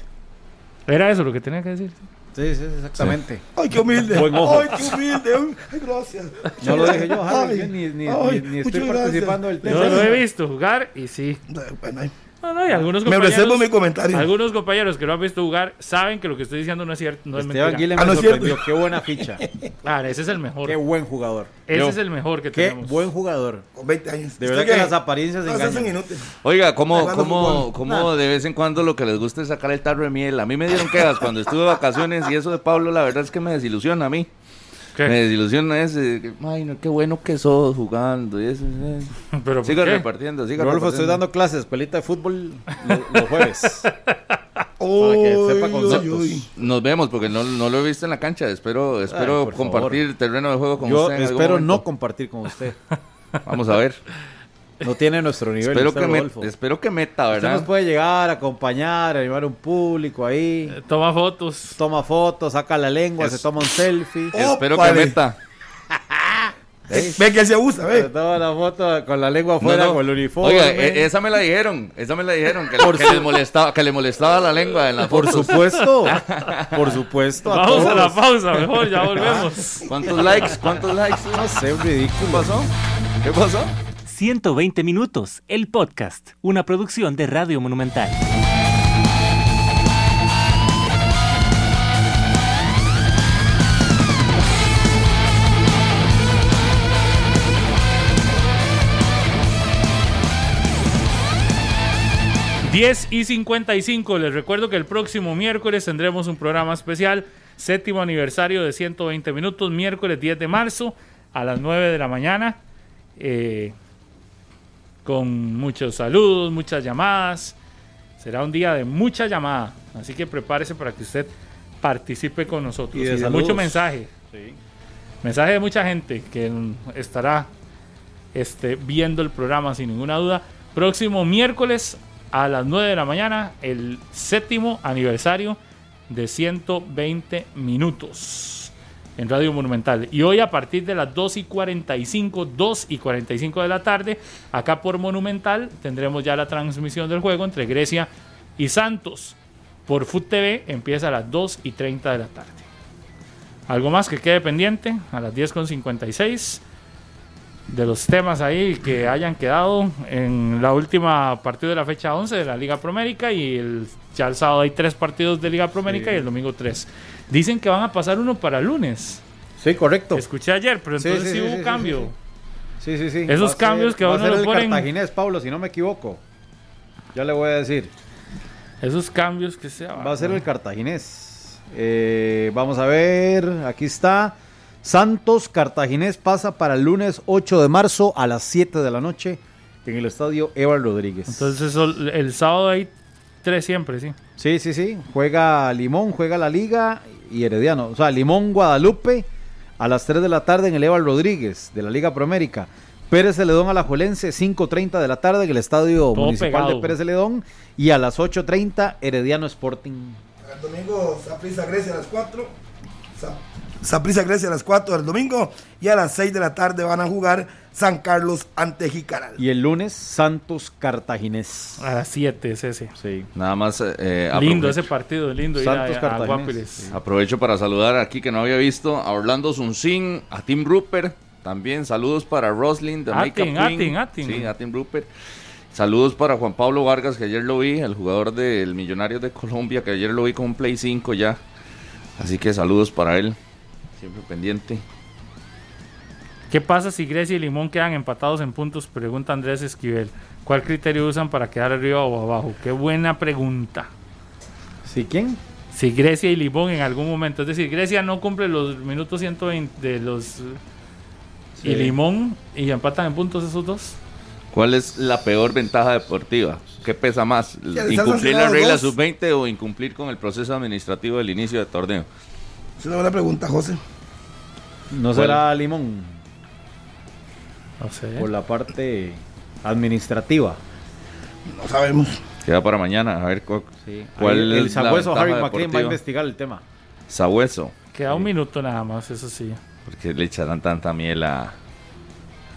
E: Era eso lo que tenía que decir.
C: Sí, sí, exactamente.
D: Ay, qué humilde.
C: Buen ojo.
D: Ay, qué humilde. Ay, gracias.
C: No lo dije yo,
D: Ay,
C: yo ni, ni,
D: ay,
C: ni- ni estoy participando del tema.
E: Yo lo he visto jugar y sí.
D: Bueno, ay,
E: No, no, y algunos
D: me
E: compañeros,
D: reservo mi comentario.
E: algunos compañeros que lo han visto jugar saben que lo que estoy diciendo no es cierto, no es
C: Esteban
E: mentira.
D: Ah, no es cierto.
C: sorprendió. Qué buena ficha. *laughs*
E: Claro, ese es el mejor.
C: Qué buen jugador.
E: ese
B: Yo.
E: es el mejor que
C: Qué
E: tenemos.
C: buen jugador.
D: Con 20 años.
C: De
D: ¿Usted
C: verdad que las apariencias
D: No,
C: engañan.
B: Oiga, ¿cómo, cómo, cómo de vez en cuando lo que les gusta es sacar el tarro de miel? A mí me dieron quejas cuando estuve de vacaciones y eso de Pablo, la verdad es que me desilusiona a mí.
E: ¿Qué?
B: Me desilusiona ese. que, Ay, no, qué bueno que sos jugando. Y eso, eh. *laughs*
E: Pero ¿por
B: Siga
E: qué?
B: repartiendo, siga
C: Rodolfo, estoy
B: repartiendo.
C: dando clases, escuelita de fútbol lo- los jueves. *laughs*
D: Uy,
C: que sepa conceptos.
D: uy, uy.
B: Nos vemos porque no, no lo he visto en la cancha. Espero, espero compartir terreno de juego con
C: Yo
B: usted. en algún
C: espero no compartir con usted. *laughs*
B: Vamos a ver.
C: No tiene nuestro nivel.
B: espero, que me- espero que meta,
C: Usted nos
B: ¿verdad?
C: puede llegar, acompañar, animar un público ahí.
E: Toma fotos.
C: Toma fotos, saca la lengua,
B: Es-
C: se toma un selfie.
B: Espero que meta. *laughs*
D: Eh, Ve que él se abusa,
C: Se
D: ve.
C: toma la foto con la lengua afuera,
B: no.
C: con el uniforme.
B: Oiga, e- esa me la dijeron. Esa me la dijeron. Que,
C: Por
B: que
C: su-
B: les molestaba, que le molestaba la lengua en la
C: Por
B: foto.
C: supuesto. *laughs* Por supuesto. a
E: Vamos a la pausa, mejor, ya volvemos.
B: ¿Cuántos likes? ¿Cuántos likes?
C: No sé, un ridículo.
B: ¿Qué pasó? ¿Qué pasó?
F: 120 minutos, el podcast, una producción de Radio Monumental.
E: Diez y 55. Les recuerdo que el próximo miércoles tendremos un programa especial, séptimo aniversario de 120 minutos, miércoles 10 de marzo a las 9 de la mañana. eh, con muchos saludos, muchas llamadas. Será un día de mucha llamada. Así que prepárese para que usted participe con nosotros.
C: Y
E: Y
C: de
E: de,
C: saludos.
E: mucho mensaje. Mensaje de mucha gente que estará este, viendo el programa sin ninguna duda. Próximo miércoles a las 9 de la mañana, el séptimo aniversario de 120 minutos en Radio Monumental. Y hoy a partir de las 2 y 45, 2 y 45 de la tarde, acá por Monumental, tendremos ya la transmisión del juego entre Grecia y Santos. Por Foot TV empieza a las 2 y 30 de la tarde. Algo más que quede pendiente a las 10 con 56 de los temas ahí que hayan quedado en la última partido de la fecha 11 de la Liga Promérica y el, ya el sábado hay tres partidos de Liga Promérica y el domingo tres. Dicen que van a pasar uno para lunes.
C: Sí, correcto.
E: Escuché ayer, pero entonces
C: sí,
E: sí,
C: sí,
E: hubo
C: sí,
E: cambio.
C: sí, Sí, sí.
E: Esos
C: Va a
E: cambios
C: ser-
E: que a
C: va
E: uno
C: ser el
E: ponen-
C: cartaginés, Pablo, si no me equivoco. Ya le voy a decir.
E: Esos cambios que se
C: Va a ser el cartaginés. Eh, vamos a ver, aquí está. Santos Cartaginés pasa para el lunes 8 de marzo a las 7 de la noche en el estadio Evar Rodríguez.
E: Entonces el sábado hay tres siempre, sí.
C: Sí, sí, sí. Juega Limón, juega la Liga y Herediano. O sea, Limón Guadalupe a las 3 de la tarde en el Eval Rodríguez de la Liga Promérica. Pérez Celedón Alajuelense, 5.30 de la tarde en el Estadio
E: Todo
C: Municipal
E: pegado.
C: de Pérez Celedón. Y a las 8.30 Herediano Sporting.
D: El domingo, Saprissa Grecia a las 4. Saprissa Grecia a las 4 del domingo. Y a las 6 de la tarde van a jugar San Carlos ante Jicaral.
C: Y el lunes Santos Cartaginés.
E: A las 7 es ese.
C: Sí.
B: Nada más. eh,
E: Lindo
B: aprovecho-
E: ese partido, lindo
C: Santos
E: a
C: Cartaginés.
B: Aprovecho para saludar aquí que no había visto a Orlando Zunzin, a Tim Rupert, también saludos para Roslyn de Makeup
E: Atin. Atin, Atin.
B: Sí, a Tim Rupert. Saludos para Juan Pablo Vargas, que ayer lo vi, el jugador del Millonarios de Colombia, que ayer lo vi con un Play 5 ya. Así que saludos para él, siempre pendiente.
E: ¿Qué pasa si Grecia y Limón quedan empatados en puntos? Pregunta Andrés Esquivel. ¿Cuál criterio usan para quedar arriba o abajo? Qué buena pregunta.
C: ¿Sí quién?
E: Si Grecia y Limón en algún momento, es decir, Grecia no cumple los minutos 120 de los... Y Limón, y empatan en puntos esos dos.
B: ¿Cuál es la peor ventaja deportiva? ¿Qué pesa más? ¿Incumplir la regla
D: dos.
B: sub-20 o incumplir con el proceso administrativo del inicio del torneo?
D: Es una buena pregunta, José.
C: ¿No será Limón?
E: No sé.
C: Por la parte administrativa.
D: No sabemos.
B: Queda para mañana, a ver
C: Sí.
B: cuál
C: Ahí el sabueso Harry McLean va a investigar el tema.
B: Sabueso.
E: Queda un minuto nada más, eso sí.
B: Porque le echarán tanta miel a,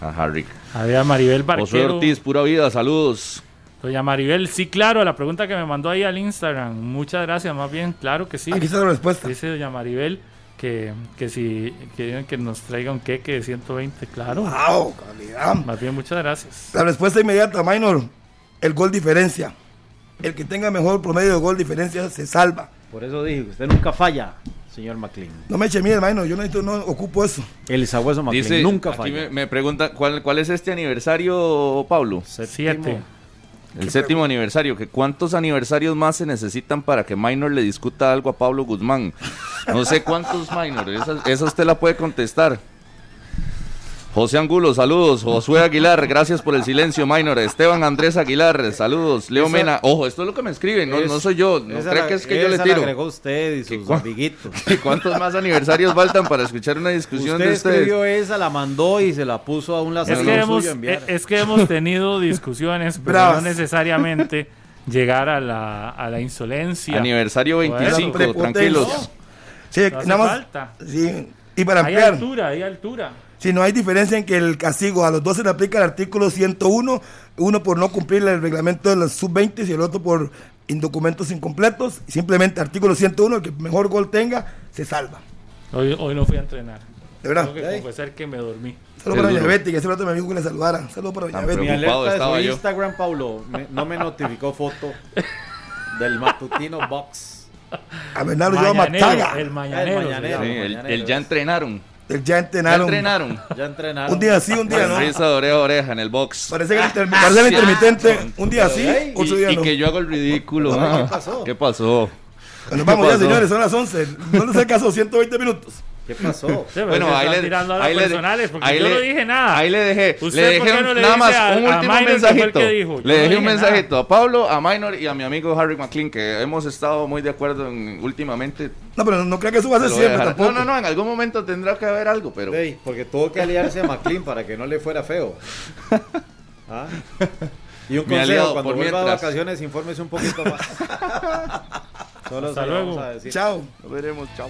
B: a Harry.
E: Había Maribel Barquero.
B: Ortiz, pura vida, saludos.
E: Doña Maribel, sí, claro, la pregunta que me mandó ahí al Instagram. Muchas gracias, más bien, claro que sí.
D: Aquí está la respuesta.
E: Dice doña Maribel que, que si quieren que nos traiga un queque de 120, claro.
D: ¡Wow! Calidad.
E: Más bien, muchas gracias.
D: La respuesta inmediata, Minor. El gol diferencia. El que tenga mejor promedio de gol diferencia se salva.
C: Por eso dije, usted nunca falla, señor McLean.
D: No me eche miel, Minor. Yo necesito, no ocupo eso.
C: El sabueso McLean
B: Dice,
C: nunca
B: aquí
C: falla.
B: me, me pregunta, ¿cuál, ¿cuál es este aniversario, Pablo?
E: Siete.
B: El séptimo aniversario. que ¿Cuántos aniversarios más se necesitan para que Minor le discuta algo a Pablo Guzmán? No sé cuántos Minor, esa, esa usted la puede contestar. José Angulo, saludos. Josué Aguilar, gracias por el silencio, Minor. Esteban Andrés Aguilar, saludos. Leo
C: Esa-
B: Mena, ojo, esto es lo que me escriben, no,
C: Es-
B: no soy yo, no
C: la-
B: que es que yo le tiro.
C: agregó usted y sus amiguitos. *laughs*
B: ¿Cuántos más aniversarios faltan para escuchar una discusión
C: Usted
B: de ustedes?
C: escribió esa, la mandó y se la puso a un
E: Es
C: lazo
E: que, hemos, eh, es que hemos tenido *laughs* discusiones, pero
D: Bravas.
E: no necesariamente llegar a la, a la insolencia.
B: Aniversario
E: Bueno,
B: 25,
D: prepotencia.
B: tranquilos.
D: Sí,
E: No hace
D: nada más.
E: falta.
D: Sí. Y para
E: Hay
D: ampliar,
E: altura, hay altura.
D: Si no hay diferencia en que el castigo a los dos se le aplica el artículo 101, uno por no cumplir el reglamento de los sub-20 y el otro por indocumentos incompletos. Simplemente artículo 101, el que mejor gol tenga, se salva.
E: Hoy, hoy no fui a entrenar.
D: De verdad.
E: Tengo que confesar que me dormí.
D: Saludos para Doña. Betty, que hace rato me dijo que le saludara. Saludos para Doña Betty.
C: Mi alerta de su
B: yo.
C: Instagram, Paulo, me- no me notificó foto del matutino box.
D: A Bernardo
E: Mañanero,
D: Mataga.
E: el mañanero.
C: El mañanero.
B: Sí, el,
C: mañanero
B: el ya entrenaron.
D: Ya
B: Ya
D: entrenaron.
B: entrenaron.
C: Ya entrenaron.
D: Un día sí, un día no.
B: Risa de oreja a oreja en el box.
D: Parece que el intermi- parece el intermitente. Un día sí,
C: Ey,
D: otro
B: Y,
D: día
B: y
D: no.
B: que yo hago el ridículo.
C: ¿Qué
B: ah.
C: pasó?
B: ¿Qué pasó?
D: Bueno, vamos
B: ¿Qué
D: ya,
B: pasó?
D: señores, son las 11. No les caso 120 minutos.
C: ¿Qué pasó?
E: Sí,
B: Bueno, ahí le,
E: tirando a
B: ahí le-
E: personales, porque
B: ahí
E: yo
B: le-
E: no dije nada.
B: Ahí le dejé.
E: ¿Usted
B: le dejé
E: no le
B: nada más
E: a-
B: un
E: a
B: último
E: Minor
B: mensajito.
E: que dijo? Yo
B: Le
E: no
B: dejé un mensajito a Pablo, a Minor y a mi amigo Harry McLean, que hemos estado muy de acuerdo en- últimamente.
D: No, pero no creo que eso va a ser
B: a
D: siempre tampoco.
B: No, no, no, en algún momento tendrá que haber algo, pero.
C: Porque tuvo que aliarse a McLean para que no le fuera feo. *laughs* ¿Ah? Y un consejo, cuando vuelva de
B: mientras.
C: vacaciones, infórmese un poquito más. *laughs* Solo
E: Hasta luego.
C: vamos a decir.
D: Chao.
B: Lo veremos, chao.